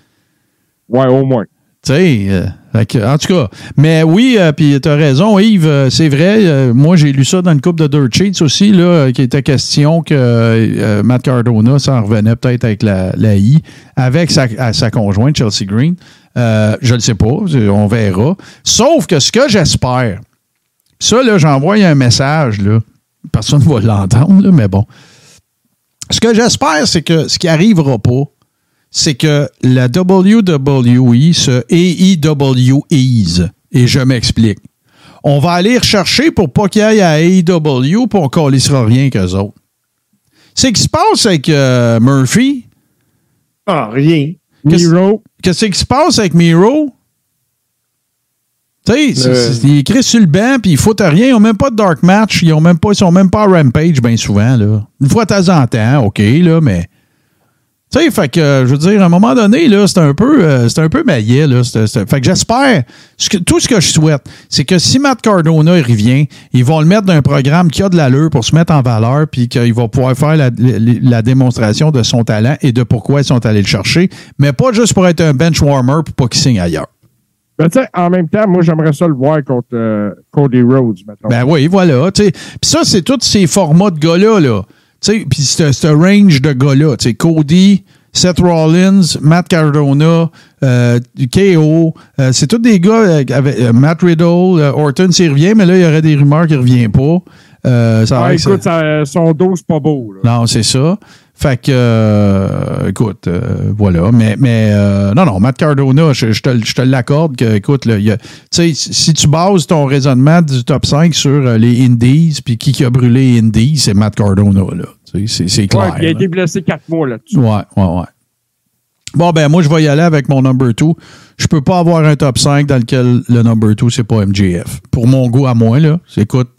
Ouais, au moins. Tu sais, euh, en tout cas, mais oui, euh, puis tu as raison, Yves, euh, c'est vrai. moi, j'ai lu ça dans une coupe de Dirt Sheets aussi, là, qui était question que Matt Cardona s'en revenait peut-être avec la, la I, avec sa, sa conjointe, Chelsea Green. Je ne sais pas, on verra. Sauf que ce que j'espère, ça, là, j'envoie un message, là. Personne ne va l'entendre, mais bon. Ce que j'espère, c'est que ce qui arrivera pas, c'est que la WWE se AEWise. Et je m'explique. On va aller rechercher pour pas qu'il y ait à AEW, pour qu'on ne sera rien qu'eux autres. C'est ce qui se passe avec euh, Murphy? Ah, rien. Miro. qu'est-ce qui se passe avec Miro? Tu sais, c'est- il est écrit sur le banc, puis ils foutent rien. Ils n'ont même pas de dark match. Ils ont même pas, ils sont même pas à Rampage bien souvent. Là. Une fois de temps en temps, OK, là, mais. Tu sais, fait que, euh, je veux dire, à un moment donné, là, c'est un peu, euh, c'est un peu maillet, là. fait que j'espère, tout ce que je souhaite, c'est que si Matt Cardona, il revient, ils vont le mettre dans un programme qui a de l'allure pour se mettre en valeur, puis qu'il va pouvoir faire la, la- la démonstration de son talent et de pourquoi ils sont allés le chercher, mais pas juste pour être un bench warmer pour pas qu'il signe ailleurs. Ben, tu sais, en même temps, moi, j'aimerais ça le voir contre euh, Cody Rhodes, maintenant. Ben oui, voilà. tu sais. Puis ça, c'est tous ces formats de gars-là. Là. Tu sais, Puis ce ce range de gars-là. tu sais, Cody, Seth Rollins, Matt Cardona, euh, KO. euh, c'est tous des gars avec euh, Matt Riddle, Orton s'il revient, mais là, il y aurait des rumeurs qu'il ne revient pas. Ça Ah, écoute, ça- son dos, c'est pas beau. Là. Non, c'est ça. Fait que, euh, écoute, euh, voilà. Mais, mais euh, non, non, Matt Cardona, je, je te, je te l'accorde que, écoute, là, y a- tu sais, si tu bases ton raisonnement du top 5 sur euh, les Indies, puis qui, qui a brûlé les Indies, c'est Matt Cardona, là. Tu sais, C'est clair. Ouais, il a été blessé quatre mois là-dessus. Ouais, ouais, ouais. Bon, ben, moi, je vais y aller avec mon number 2. Je peux pas avoir un top 5 dans lequel le number 2, c'est pas MJF. Pour mon goût à moi, là, écoute,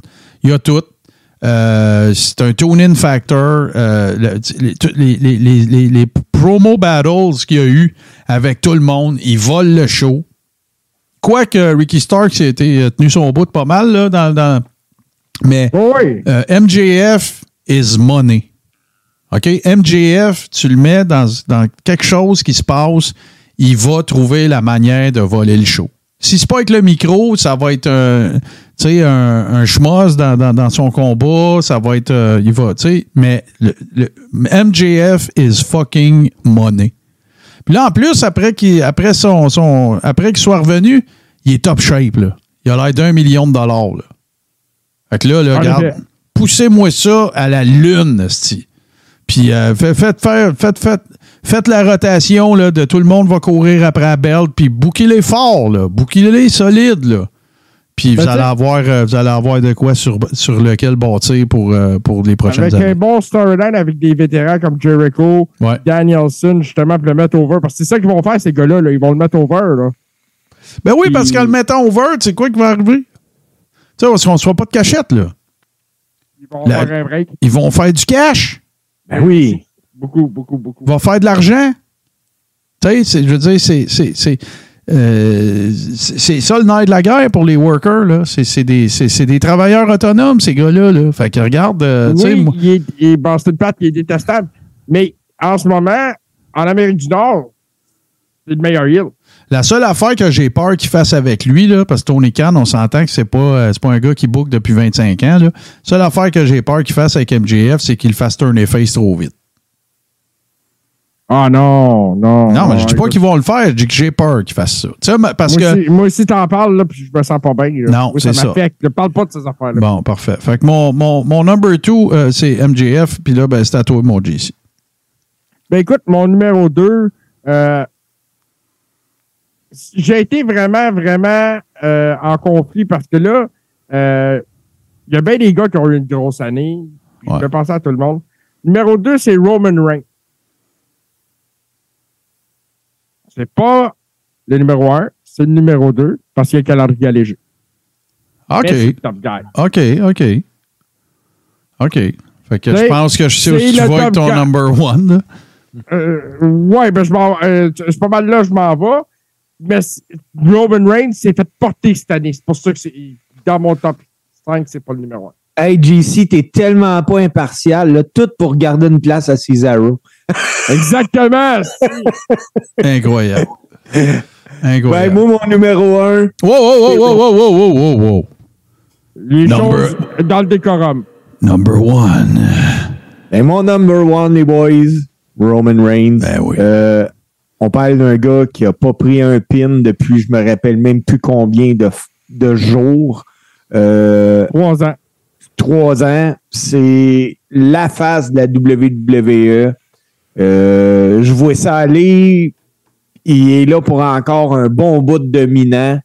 il y a tout. Euh, c'est un tune-in factor. Euh, le- les, promo battles qu'il y a eu avec tout le monde, ils volent le show. Quoique Ricky Starks a été euh, tenu son bout de pas mal, là, dans, dans- mais euh, MJF is money. OK? MJF, tu le mets dans, dans quelque chose qui se passe, il va trouver la manière de voler le show. Si c'est pas avec le micro, ça va être un, un, un schmoz dans, dans, dans son combat, ça va être, euh, il va, tu sais, mais le, le- MJF is fucking money. Puis là, en plus, après qu'il après son, son après qu'il soit revenu, il est top shape, là. Il a l'air d'un million de dollars, là. Fait que là, là, regarde, poussez-moi ça à la lune, sti. Puis euh, fait- faites, faire- faites, faites, faites la rotation là, de tout le monde va courir après la belt, puis bouquez-les fort, là. Bouquez-les solides, là. Puis Ben, vous, allez t'sais- avoir, euh, vous allez avoir de quoi sur, sur lequel bâtir pour, euh, pour les prochaines Avec années. un bon storyline avec des vétérans comme Jericho, Ouais. Danielson, justement, pour le mettre over. Parce que c'est ça qu'ils vont faire, ces gars-là. là. Ils vont le mettre over. Là. Ben oui, parce qu'en le mettant over, tu sais quoi qui va arriver? Tu sais, parce qu'on ne se fait pas de cachette, là. Ils vont La- faire un break. Ils vont faire du cash. Ben oui. Beaucoup, beaucoup, beaucoup. Vont faire de l'argent? Tu sais, je veux dire, c'est. c'est- c'est, euh, c'est ça le nerf de la guerre pour les workers. là. C'est c'est des, c'est- c'est des travailleurs autonomes, ces gars-là. Là. Fait que regarde, euh, oui, moi- il est, il est Boston Pat, il est détestable. Mais en ce moment, en Amérique du Nord, c'est le meilleur heel. la seule affaire que j'ai peur qu'il fasse avec lui, là, parce que Tony Khan, on s'entend que c'est pas, euh, c'est pas un gars qui book depuis 25 ans. La seule affaire que j'ai peur qu'il fasse avec MJF, c'est qu'il fasse turner face trop vite. Ah non, non. Non, mais je dis pas qu'ils vont le faire, je dis que j'ai peur qu'ils fassent ça. Tu sais, parce moi, que. Aussi, moi aussi, t'en parles, là, puis je me sens pas bien. là. Non, c'est ça. m'affecte. Ne parle pas de ces affaires-là. Bon, parfait. Fait que mon, mon, mon number two, euh, c'est MJF, puis là, ben, c'est à toi, mon JC. Ben écoute, mon numéro 2, j'ai été vraiment, vraiment euh, en conflit parce que là, euh, il y a bien des gars qui ont eu une grosse année. Je vais penser à tout le monde. Numéro 2, c'est Roman Reigns. C'est pas le numéro 1, c'est le numéro 2 parce qu'il y a le calendrier allégé. OK. Top guy. OK, OK. OK. Fait que je pense que je sais où tu vas avec ton guy. number one. là. Euh, ouais, ben je m'en, euh, c'est pas mal là, je m'en vais. Mais Roman Reigns s'est fait porter cette année. C'est pour ça que c'est dans mon top 5, c'est pas le numéro 1. Hey, JC, t'es tellement pas impartial, là, tout pour garder une place à Cesaro. Exactement! Incroyable. Incroyable. Ben, moi, mon numéro un. Wow, wow, wow, wow, wow, wow, wow, wow. Les Number- choses dans le décorum. Number one. Ben, mon number one, les boys, Roman Reigns. Ben oui. Euh, on parle d'un gars qui a pas pris un pin depuis, je me rappelle même plus combien de, de jours. Euh, trois ans. trois ans. C'est la face de la WWE. Euh, je vois ça aller. Il est là pour encore un bon bout de dominant.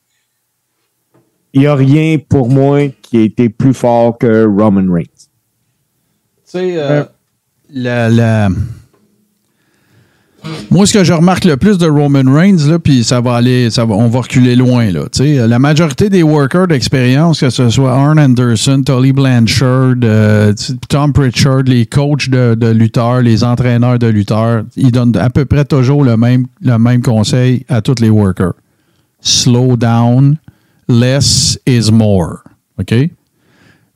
Il n'y a rien pour moi qui a été plus fort que Roman Reigns. Tu sais, euh, la, la- Moi, ce que je remarque le plus de Roman Reigns, là, puis ça va aller, on va reculer loin, là. La majorité des workers d'expérience, que ce soit Arn Anderson, Tully Blanchard, euh, Tom Pritchard, les coachs de, lutteurs, les entraîneurs de lutteurs, ils donnent à peu près toujours le même, le même conseil à tous les workers. Slow down, less is more. OK?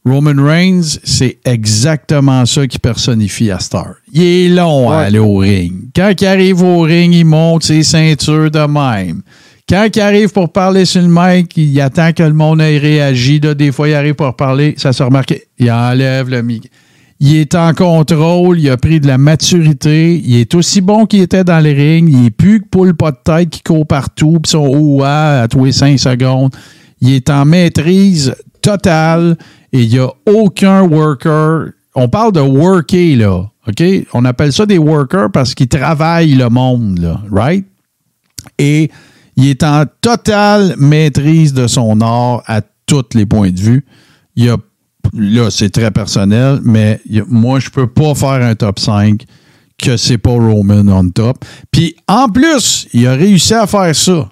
Roman Reigns, c'est exactement ça qui personnifie à Star. Il est long à aller au ring. Quand il arrive au ring, il monte ses ceintures de même. Quand il arrive pour parler sur le mic, il attend que le monde ait réagi. Là, des fois, il arrive pour parler, ça se remarque. Il enlève le mic. Il est en contrôle, il a pris de la maturité, il est aussi bon qu'il était dans les rings, il est plus que poule pas de tête qui court partout, puis son ouah à tous les cinq secondes. Il est en maîtrise totale et il n'y a aucun worker. On parle de worker, là. OK? On appelle ça des workers parce qu'ils travaillent le monde, là. Right? Et il est en totale maîtrise de son art à tous les points de vue. Il y a, là, c'est très personnel, mais moi, je peux pas faire un top 5 que c'est pas Roman on top. Puis, en plus, il a réussi à faire ça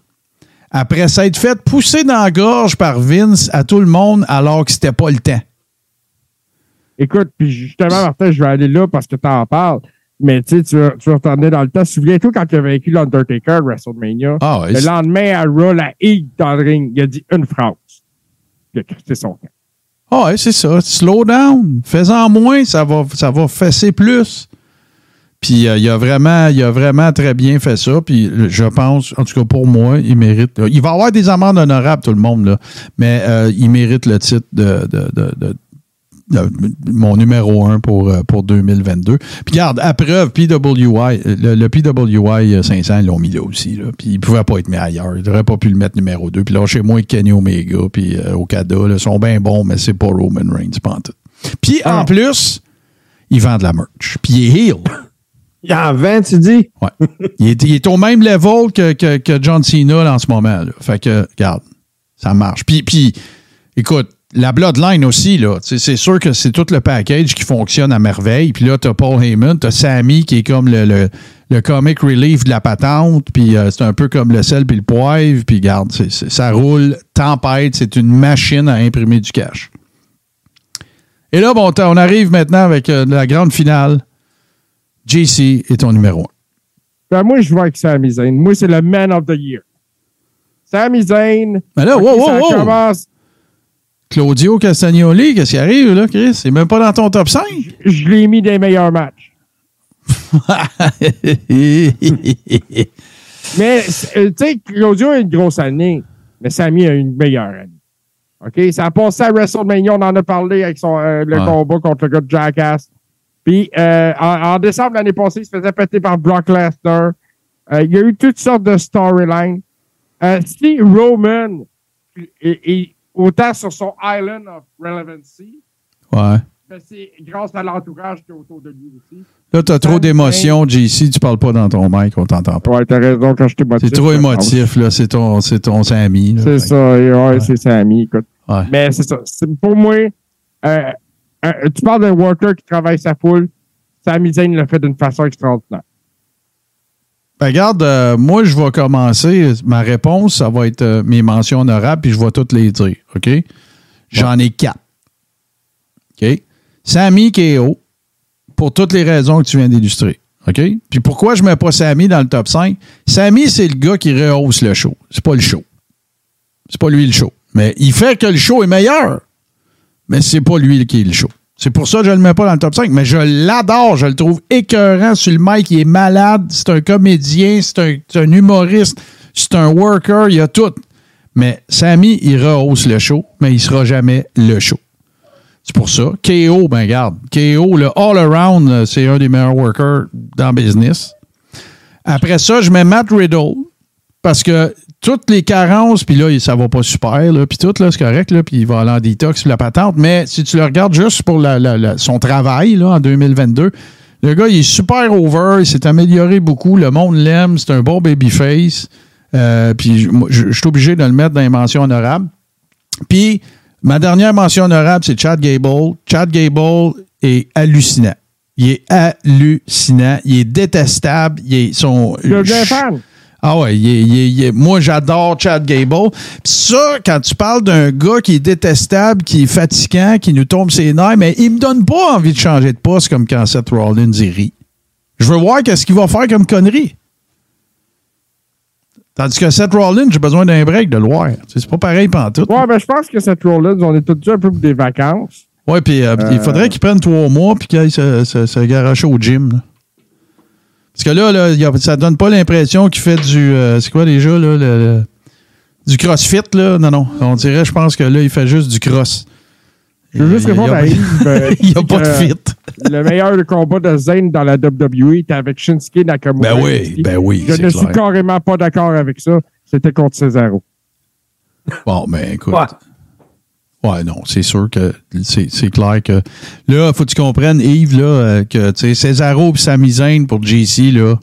après s'être fait pousser dans la gorge par Vince à tout le monde alors que c'était pas le temps. Écoute, puis justement, Martin, je vais aller là parce que tu en parles. Mais tu sais, tu tu retourner dans le temps. Souviens-toi quand il a vaincu l'Undertaker à WrestleMania? Ah le lendemain, à Raw, la higue dans le ring, il a dit une phrase. Il a critiqué son camp. Ah ouais, c'est ça. Slow down. Fais-en moins, ça va, ça va fesser plus. Puis euh, il, a vraiment, il a vraiment très bien fait ça. Puis je pense, en tout cas pour moi, il mérite. Il va avoir des amendes honorables, tout le monde, là. Mais euh, il mérite le titre de, de- de- mon numéro un pour, euh, pour 2022. Puis regarde, à preuve, PWI, le, le PWI 500, ils l'ont mis là aussi. Là. Puis il ne pouvait pas être mis ailleurs. Il n'aurait pas pu le mettre numéro 2. Puis là, chez moi, Kenny Omega, puis euh, Okada, là, ils sont bien bons, mais c'est pas Roman Reigns, pas en tout. Puis en plus, ils vendent de la merch. Puis il est heel. Il en vend, tu dis? Ouais. il, est, au même level que, que, John Cena en ce moment. Fait que, regarde, ça marche. Puis, puis écoute, la Bloodline aussi, là, c'est sûr que c'est tout le package qui fonctionne à merveille. Puis là, t'as Paul Heyman, t'as Sammy qui est comme le, le, comic relief de la patente. Puis euh, c'est un peu comme le sel puis le poivre. Puis c'est- ça roule, tempête, c'est une machine à imprimer du cash. Et là, bon, on arrive maintenant avec euh, la grande finale. JC est ton numéro 1. Ben, moi, je vois avec Sami Zayn. Moi, c'est le Man of the Year. Sami Zayn. Mais là, ok, wow, wow, wow. commence- Claudio Castagnoli, qu'est-ce qui arrive là, Chris? C'est même pas dans ton top 5? Je l'ai mis des meilleurs matchs. Mais, euh, tu sais, Claudio a une grosse année, mais Sami a une meilleure année. OK? Ça a passé à WrestleMania, on en a parlé avec son, euh, le Ouais. combat contre le gars de Jackass. Puis, euh, en, en décembre l'année passée, il se faisait péter par Brock Lesnar. Euh, il y a eu toutes sortes de storylines. Euh, si Roman est, est autant sur son island of relevancy, Ouais. ben, c'est grâce à l'entourage qui est autour de lui aussi. Là, t'as trop d'émotions, JC, tu parles pas dans ton mic, on t'entend pas. Ouais, t'as raison quand je C'est trop émotif, là, c'est ton, c'est ton Sammy. C'est ça, ouais, c'est Sami, écoute. Ouais. Mais c'est ça. C'est- Pour moi, euh, euh, tu parles d'un worker qui travaille sa foule. Sami Zayn le fait d'une façon extraordinaire. Ben, regarde, euh, moi, je vais commencer. Ma réponse, ça va être euh, mes mentions honorables, puis je vais toutes les dire. OK? J'en ai quatre. OK? Sammy KO, pour toutes les raisons que tu viens d'illustrer. OK? Puis pourquoi je ne mets pas Sammy dans le top 5? Sammy, c'est le gars qui rehausse le show. C'est pas le show. C'est pas lui le show. Mais il fait que le show est meilleur. Mais c'est pas lui qui est le show. C'est pour ça que je le mets pas dans le top 5. Mais je l'adore. Je le trouve écœurant sur le mic. Il est malade. C'est un comédien. C'est un, humoriste. C'est un worker. Il a tout. Mais Sammy, il rehausse le show, mais il sera jamais le show. C'est pour ça. KO, ben regarde. KO, le all-around, c'est un des meilleurs workers dans le business. Après ça, je mets Matt Riddle parce que toutes les carences, puis là, ça va pas super, puis tout, là, c'est correct, puis il va aller en détox, la patente, mais si tu le regardes juste pour son travail, en 2022, le gars, il est super over, il s'est amélioré beaucoup, le monde l'aime, c'est un bon babyface, euh, puis je suis obligé de le mettre dans les mentions honorables. Puis, ma dernière mention honorable, c'est Chad Gable. Chad Gable est hallucinant. Il est hallucinant. Il est détestable. Il est son. Je. Ah ouais, il est- il est- il est- moi j'adore Chad Gable. Puis ça, quand tu parles d'un gars qui est détestable, qui est fatigant, qui nous tombe ses nerfs, mais il me donne pas envie de changer de poste comme quand Seth Rollins y rit. Je veux voir qu'est-ce qu'il va faire comme connerie. Tandis que Seth Rollins, j'ai besoin d'un break de le voir. C'est pas pareil pantoute. Ouais, ben je pense que cette Rollins, on est tous dû un peu pour des vacances. Ouais, puis euh, il Euh. faudrait qu'il prenne trois mois puis qu'il aille se, se, au gym. là. Parce que là, là y a- ça donne pas l'impression qu'il fait du. euh, c'est quoi déjà, là? le- le- du crossfit, là? Non, non. On dirait, je pense que là, il fait juste du cross. Je veux juste répondre à il y a- Yves. euh, Il n'y a pas de fit. Le meilleur combat de Zayn dans la WWE était avec Shinsuke Nakamura. Ben oui, ben oui, Je ne suis carrément pas d'accord avec ça. C'était contre Cesaro. Bon, ben écoute. Ouais, non, c'est sûr que c'est c'est clair que là, faut que tu comprennes, Yves, là, euh, que tu sais, Cesaro et Sami Zayn pour JC, là,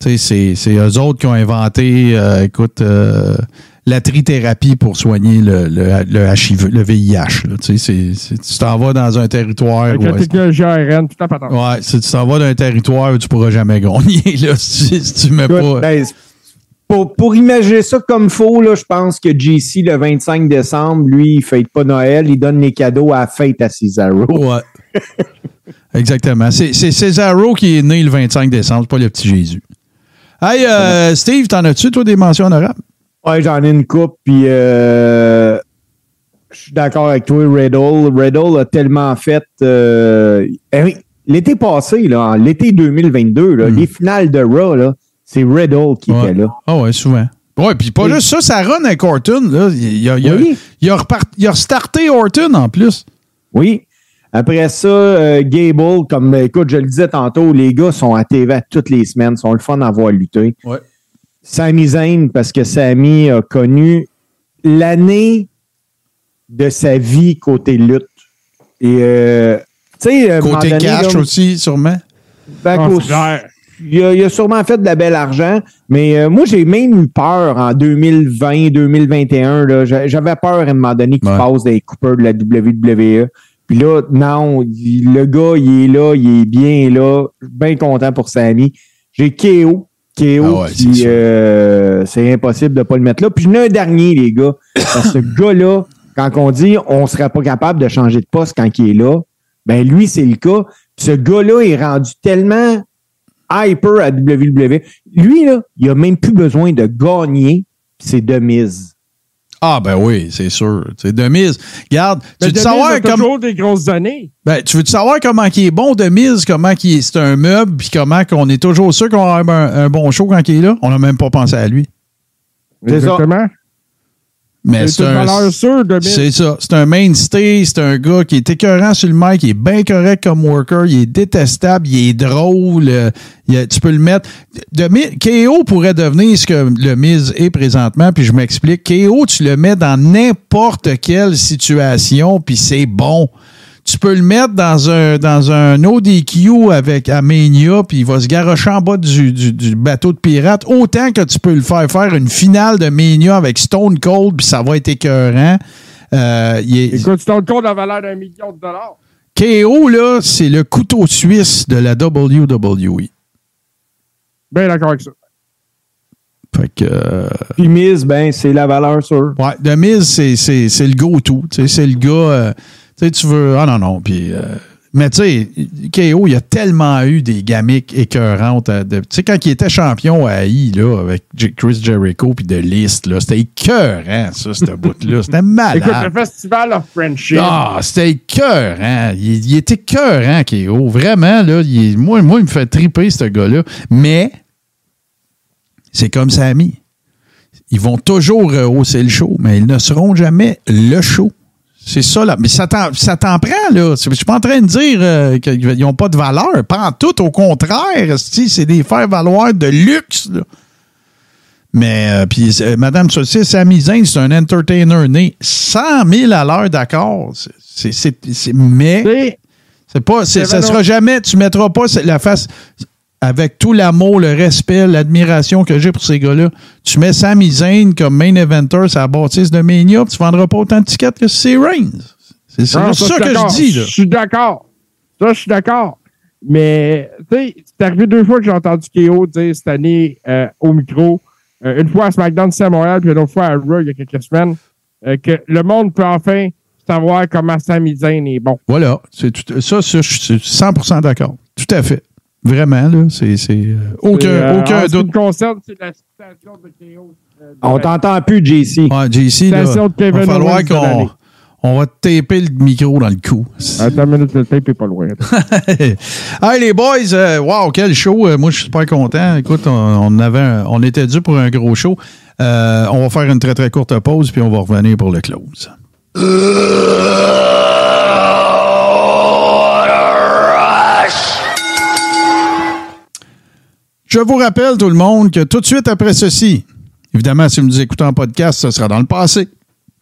tu sais, c'est- c'est eux autres qui ont inventé, euh, écoute, euh, la trithérapie pour soigner le, le, le HIV, le VIH. là. Tu sais, tu t'en vas dans un territoire. Avec où la technologie ARN, tout à. Ouais, si tu t'en vas dans un territoire où tu pourras jamais gagner, là, si, tu- si tu mets pas. Ben, pour, pour imaginer ça comme faux, là, je pense que JC, le 25 décembre, lui, il fête pas Noël, il donne les cadeaux à la fête à Cesaro. Ouais. Exactement. C'est Cesaro qui est né le 25 décembre, pas le petit Jésus. Hey, euh, Steve, t'en as-tu, toi, des mentions honorables? Ouais, j'en ai une coupe, puis euh, je suis d'accord avec toi, Riddle. Riddle a tellement fait. euh, eh l'été passé, l'été 2022, là, les finales de Raw, là, c'est Riddle qui était là. Ah ouais, souvent. Ouais, puis pas Oui. juste ça, ça run avec Orton. Là. Il, a, il, a, Oui. il, a repart- il a restarté Orton en plus. Oui. Après ça, euh, Gable, comme écoute, je le disais tantôt, les gars sont à TV à toutes les semaines, sont le fun à voir lutter. Ouais. Sami Zayn, parce que Sami a connu l'année de sa vie côté lutte. Et, euh, tu sais, Côté donné, cash là, aussi, sûrement. c'est clair. Il, a, il a sûrement fait de la belle argent, mais euh, moi, j'ai même eu peur en 2020, 2021. là. J'a- J'avais peur à un moment donné qu'il Ouais. passe des coupeurs de la WWE. Puis là, non, il- le gars, il est là, il est bien là. Bien content pour Samy. J'ai KO. KO, Ah ouais, qui, c'est sûr. euh, c'est impossible de ne pas le mettre là. Puis j'en ai un dernier, les gars. Parce que ce gars-là, quand on dit on ne serait pas capable de changer de poste quand il est là, ben lui, c'est le cas. Ce gars-là est rendu tellement hyper à WWE. Lui, là, il a même plus besoin de gagner, c'est de mise. Ah ben oui, c'est sûr. C'est de mise. Regarde, tu Mais veux Demise savoir a comme toujours des grosses années. Ben, tu veux savoir comment il est bon de mise, comment il est, c'est un meuble, puis comment qu'on est toujours sûr qu'on avoir un, un bon show quand il est là? On n'a même pas pensé à lui. C'est ça. Mais C'est un- C'est ça. C'est un mainstay. C'est un gars qui est écœurant sur le mic. Il est bien correct comme worker. Il est détestable. Il est drôle. euh, il a- tu peux le mettre. De, KO pourrait devenir ce que le Miz est présentement. Puis je m'explique. KO, tu le mets dans n'importe quelle situation. Puis c'est bon. Tu peux le mettre dans un, dans un ODQ avec Amenia, puis il va se garrocher en bas du, du- du bateau de pirate, autant que tu peux le faire faire une finale de Mania avec Stone Cold, puis ça va être écœurant. Euh, il est- Écoute, tu te rends compte de la valeur d'un million de dollars. KO, là, c'est le couteau suisse de la WWE. Bien d'accord avec ça. Fait que. euh, Puis mise, ben, c'est la valeur sûre. Ouais, The Miz, c'est, c'est, c'est le go-to. Tu sais, c'est le gars. euh, sais, tu veux. Ah non, non. Puis. euh, mais tu sais, KO, il a tellement eu des gamiques écœurantes. de- Tu sais, quand il était champion à AI, là, avec Chris Jericho puis de liste, là, c'était écœurant, ça, ce bout-là. C'était Écoute, le malade. festival of friendship. Ah, c'était écœurant. Il, il était écœurant, KO. Vraiment, là. il moi, moi, il me fait triper, ce gars-là. Mais, c'est comme Samy. Ils vont toujours rehausser le show, mais ils ne seront jamais le show. C'est ça, là. Mais ça t'en, prend, là. Je suis pas en train de dire euh, qu'ils n'ont pas de valeur. Pas en tout, au contraire. C'est des faire-valoir de luxe, là. Mais, euh, puis, euh, Madame Saucisse, Sami Zayn, c'est un entertainer né 100 000 à l'heure, d'accord. C'est, mais, C'est- pas, ça sera jamais, tu mettras pas la face avec tout l'amour, le respect, l'admiration que j'ai pour ces gars-là. Tu mets Sami Zayn comme main eventer sur la bâtisse de Mania, tu vendras pas autant de tickets que c'est Reigns. C'est, ça, que je dis, là. Je suis d'accord. Ça, je suis d'accord. Mais, tu sais, c'est arrivé deux fois que j'ai entendu KO dire cette année euh, au micro, euh, une fois à SmackDown ici à Montréal, puis une autre fois à Raw il y a quelques semaines, euh, que le monde peut enfin savoir comment Sami Zayn est bon. Voilà. C'est ça, ça, je suis 100% d'accord. Tout à fait. Vraiment, là. C'est. c'est, euh, aucun, euh, aucun en ce qui doute. me concerne, c'est la citation de euh, de On t'entend plus, JC. Ouais, JC, là, il va Kevin falloir qu'on on va te taper le micro dans le cou. Attends une minute, le tape est pas loin. hey les boys, euh, wow, quel show. Euh, moi, je suis super content. Écoute, on, on avait un- on était dû pour un gros show. Euh, on va faire une très, très courte pause, puis on va revenir pour le close. Je vous rappelle, tout le monde, que tout de suite après ceci, évidemment, si vous nous écoutez en podcast, ce sera dans le passé,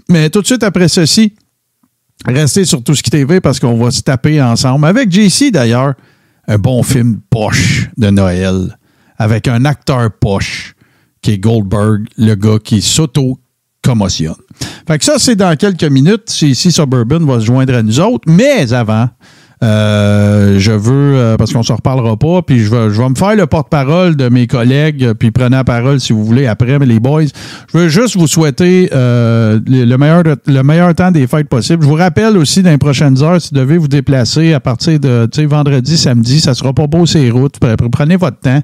mais tout de suite après ceci, restez sur tout ce qui TV parce qu'on va se taper ensemble, avec JC d'ailleurs, un bon film poche de Noël, avec un acteur poche qui est Goldberg, le gars qui s'auto-commotionne. Fait que ça, c'est dans quelques minutes. Ici Suburban va se joindre à nous autres. Mais avant, euh, je veux, euh, parce qu'on ne se reparlera pas, puis je vais, je vais me faire le porte-parole de mes collègues, puis prenez la parole si vous voulez après, mais les boys. Je veux juste vous souhaiter euh, le, le meilleur, le meilleur temps des fêtes possible. Je vous rappelle aussi dans les prochaines heures, si vous devez vous déplacer à partir de vendredi, samedi, ça sera pas beau ces routes. Pre- Prenez votre temps.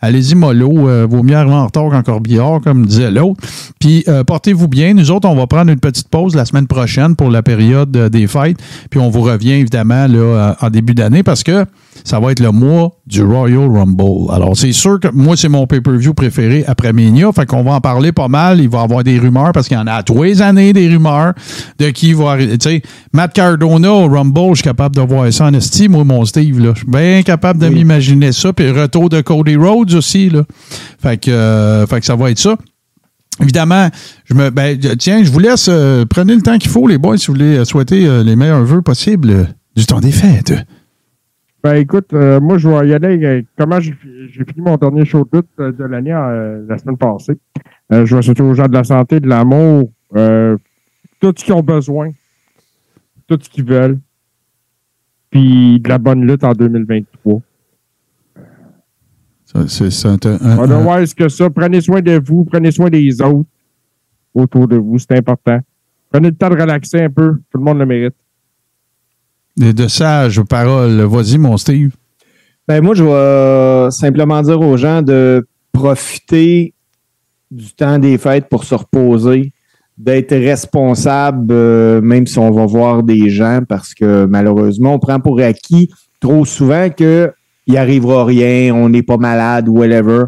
Allez-y mollo, euh, vaut mieux arriver en retard qu'en corbillard, comme disait l'autre. Puis euh, portez-vous bien. Nous autres, on va prendre une petite pause la semaine prochaine pour la période euh, des fêtes. Puis on vous revient évidemment là, euh, en début d'année parce que ça va être le mois du Royal Rumble. Alors, c'est sûr que moi, c'est mon pay-per-view préféré après Mania. Fait qu'on va en parler pas mal. Il va y avoir des rumeurs parce qu'il y en a à tous les années des rumeurs de qui va arriver. Tu sais, Matt Cardona au Rumble, je suis capable de voir ça en esti. Moi, mon Steve, là. Je suis bien capable de m'imaginer ça. Puis retour de Cody Rhodes aussi, là. Fait que, euh, fait que ça va être ça. Évidemment, je me, ben, tiens, je vous laisse, euh, prenez le temps qu'il faut, les boys, si vous voulez euh, souhaiter euh, les meilleurs vœux possibles du temps des fêtes. Ben écoute, euh, moi je vais y aller. euh, comment j'ai fi- j'ai fini mon dernier show de lutte euh, de l'année euh, la semaine passée. Je vais souhaiter aux gens de la santé, de l'amour, tout ce qu'ils ont besoin, tout ce qu'ils veulent, puis de la bonne lutte en 2023. Ça, C'est un, un- un- Otherwise que ça, prenez soin de vous, prenez soin des autres autour de vous, c'est important. Prenez le temps de relaxer un peu, tout le monde le mérite. De, sages paroles. Vas-y, mon Steve. Ben moi, je vais simplement dire aux gens de profiter du temps des fêtes pour se reposer, d'être responsable, euh, même si on va voir des gens, parce que malheureusement, on prend pour acquis trop souvent que il arrivera rien, on n'est pas malade whatever.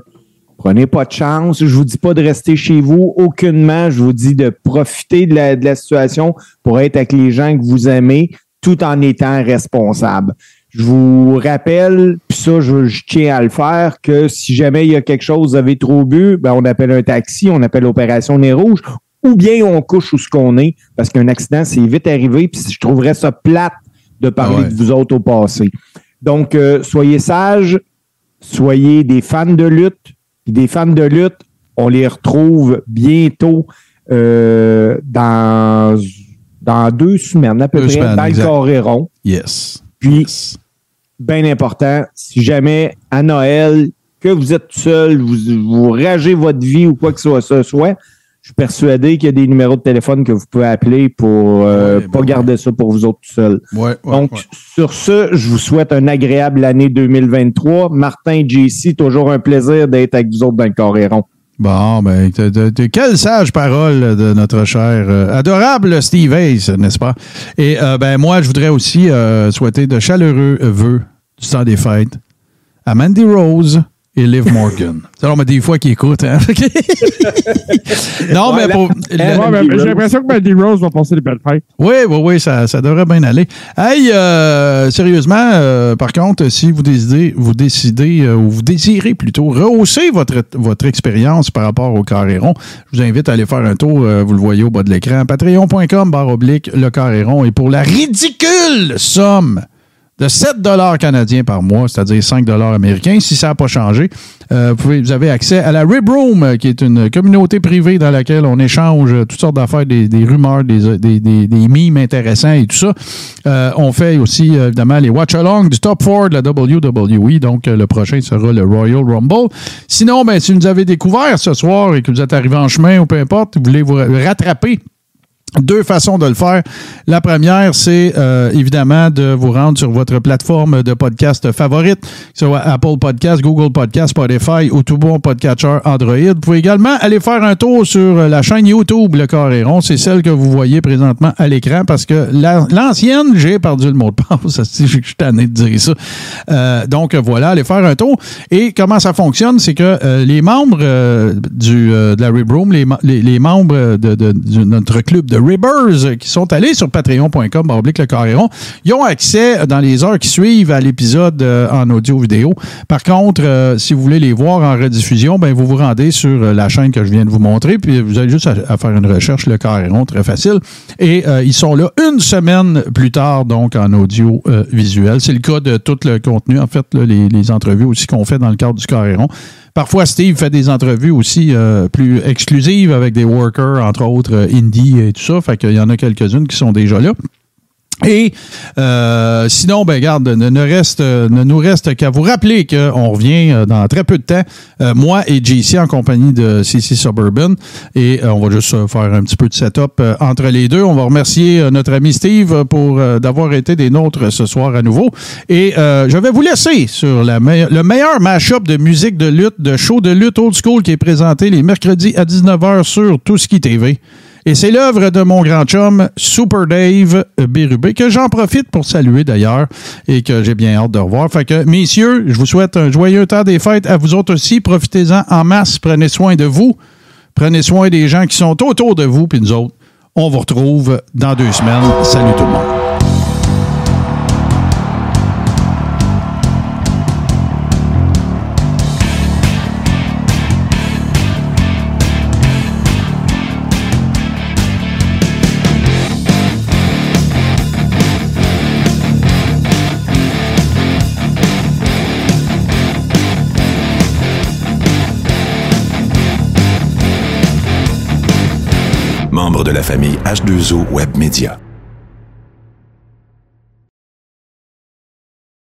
Prenez pas de chance. Je vous dis pas de rester chez vous aucunement. Je vous dis de profiter de la situation pour être avec les gens que vous aimez tout en étant responsable. Je vous rappelle, puis ça, je, je tiens à le faire, que si jamais il y a quelque chose, vous avez trop bu, ben, on appelle un taxi, on appelle l'opération Nez Rouge, ou bien on couche où ce qu'on est, parce qu'un accident, c'est vite arrivé, puis je trouverais ça plate de parler Ah ouais. de vous autres au passé. Donc, euh, soyez sages, soyez des fans de lutte, puis des fans de lutte, on les retrouve bientôt euh, dans, dans deux semaines, à peu Deux près, semaines, dans exact. le Coréron. Yes. Puis, bien important, si jamais à Noël, que vous êtes tout seul, vous, vous ragez votre vie ou quoi que ce soit, ce soit, je suis persuadé qu'il y a des numéros de téléphone que vous pouvez appeler pour euh, pas garder ça pour vous autres tout seuls. Ouais, Donc, sur ce, je vous souhaite une agréable année 2023. Martin JC, toujours un plaisir d'être avec vous autres dans le Coréron. Bon, ben, quelle sage parole de notre cher, euh, adorable Steve Hayes, n'est-ce pas? Et euh, ben moi, je voudrais aussi euh, souhaiter de chaleureux vœux du temps des fêtes à Mandy Rose et Liv Morgan. Alors, mais des fois qui écoutent, hein? non, Ouais, mais pour. Ouais, J'ai l'impression que Mandy Rose va passer des belles fêtes. Oui, oui, oui, ça, ça devrait bien aller. Hey, euh, sérieusement, euh, par contre, si vous décidez, vous décidez euh, ou vous désirez plutôt rehausser votre, votre expérience par rapport au Carréron, je vous invite à aller faire un tour, vous le voyez au bas de l'écran, patreon.com, barre oblique, le Carréron. Et pour la ridicule somme de 7 canadiens par mois, c'est-à-dire 5 américains. Si ça n'a pas changé, euh, vous, avez accès à la Rib Room, euh, qui est une communauté privée dans laquelle on échange euh, toutes sortes d'affaires, des, rumeurs, des, des, des, des mimes intéressants et tout ça. Euh, on fait aussi, évidemment, les watch-alongs du Top 4 de la WWE. Donc, le prochain sera le Royal Rumble. Sinon, ben, si vous nous avez découvert ce soir et que vous êtes arrivé en chemin ou peu importe, vous voulez vous rattraper deux façons de le faire. La première, c'est euh, évidemment de vous rendre sur votre plateforme de podcast favorite, que ce soit Apple Podcast, Google Podcast, Spotify ou tout bon podcatcher Android. Vous pouvez également aller faire un tour sur la chaîne YouTube Le Coréron. C'est celle que vous voyez présentement à l'écran parce que la- l'ancienne, j'ai perdu le mot de passe. Je suis tanné de dire ça. Euh, donc voilà, allez faire un tour. Et comment ça fonctionne, c'est que euh, les membres euh, du, euh, de la Rib Room, les, membres de notre club de Ribbers euh, qui sont allés sur patreon.com, oblique le Coréron, ils ont accès euh, dans les heures qui suivent à l'épisode euh, en audio-vidéo. Par contre, si vous voulez les voir en rediffusion, ben vous vous rendez sur la chaîne que je viens de vous montrer, puis vous avez juste à, faire une recherche, le Coréron, très facile. Et ils sont là une semaine plus tard, donc en audio euh, visuel. C'est le cas de tout le contenu, en fait, là, les, entrevues aussi qu'on fait dans le cadre du Coréron. Parfois, Steve fait des entrevues aussi euh, plus exclusives avec des workers, entre autres euh, indie et tout ça. Fait qu'il y en a quelques-unes qui sont déjà là. Et euh, sinon, ben garde, ne, reste, ne nous reste qu'à vous rappeler qu'on revient euh, dans très peu de temps, euh, moi et JC en compagnie de CC Suburban. Et euh, on va juste faire un petit peu de setup entre les deux. On va remercier notre ami Steve pour d'avoir été des nôtres ce soir à nouveau. Et je vais vous laisser sur le meilleur mash-up de musique de lutte, de show de lutte old school qui est présenté les mercredis à 19h sur Tout Ski TV. Et c'est l'œuvre de mon grand chum, Super Dave Bérubé, que j'en profite pour saluer d'ailleurs et que j'ai bien hâte de revoir. Fait que, messieurs, je vous souhaite un joyeux temps des fêtes. À vous autres aussi, profitez-en en masse. Prenez soin de vous. Prenez soin des gens qui sont autour de vous. Puis nous autres, on vous retrouve dans deux semaines. Salut tout le monde. H2O Web Media.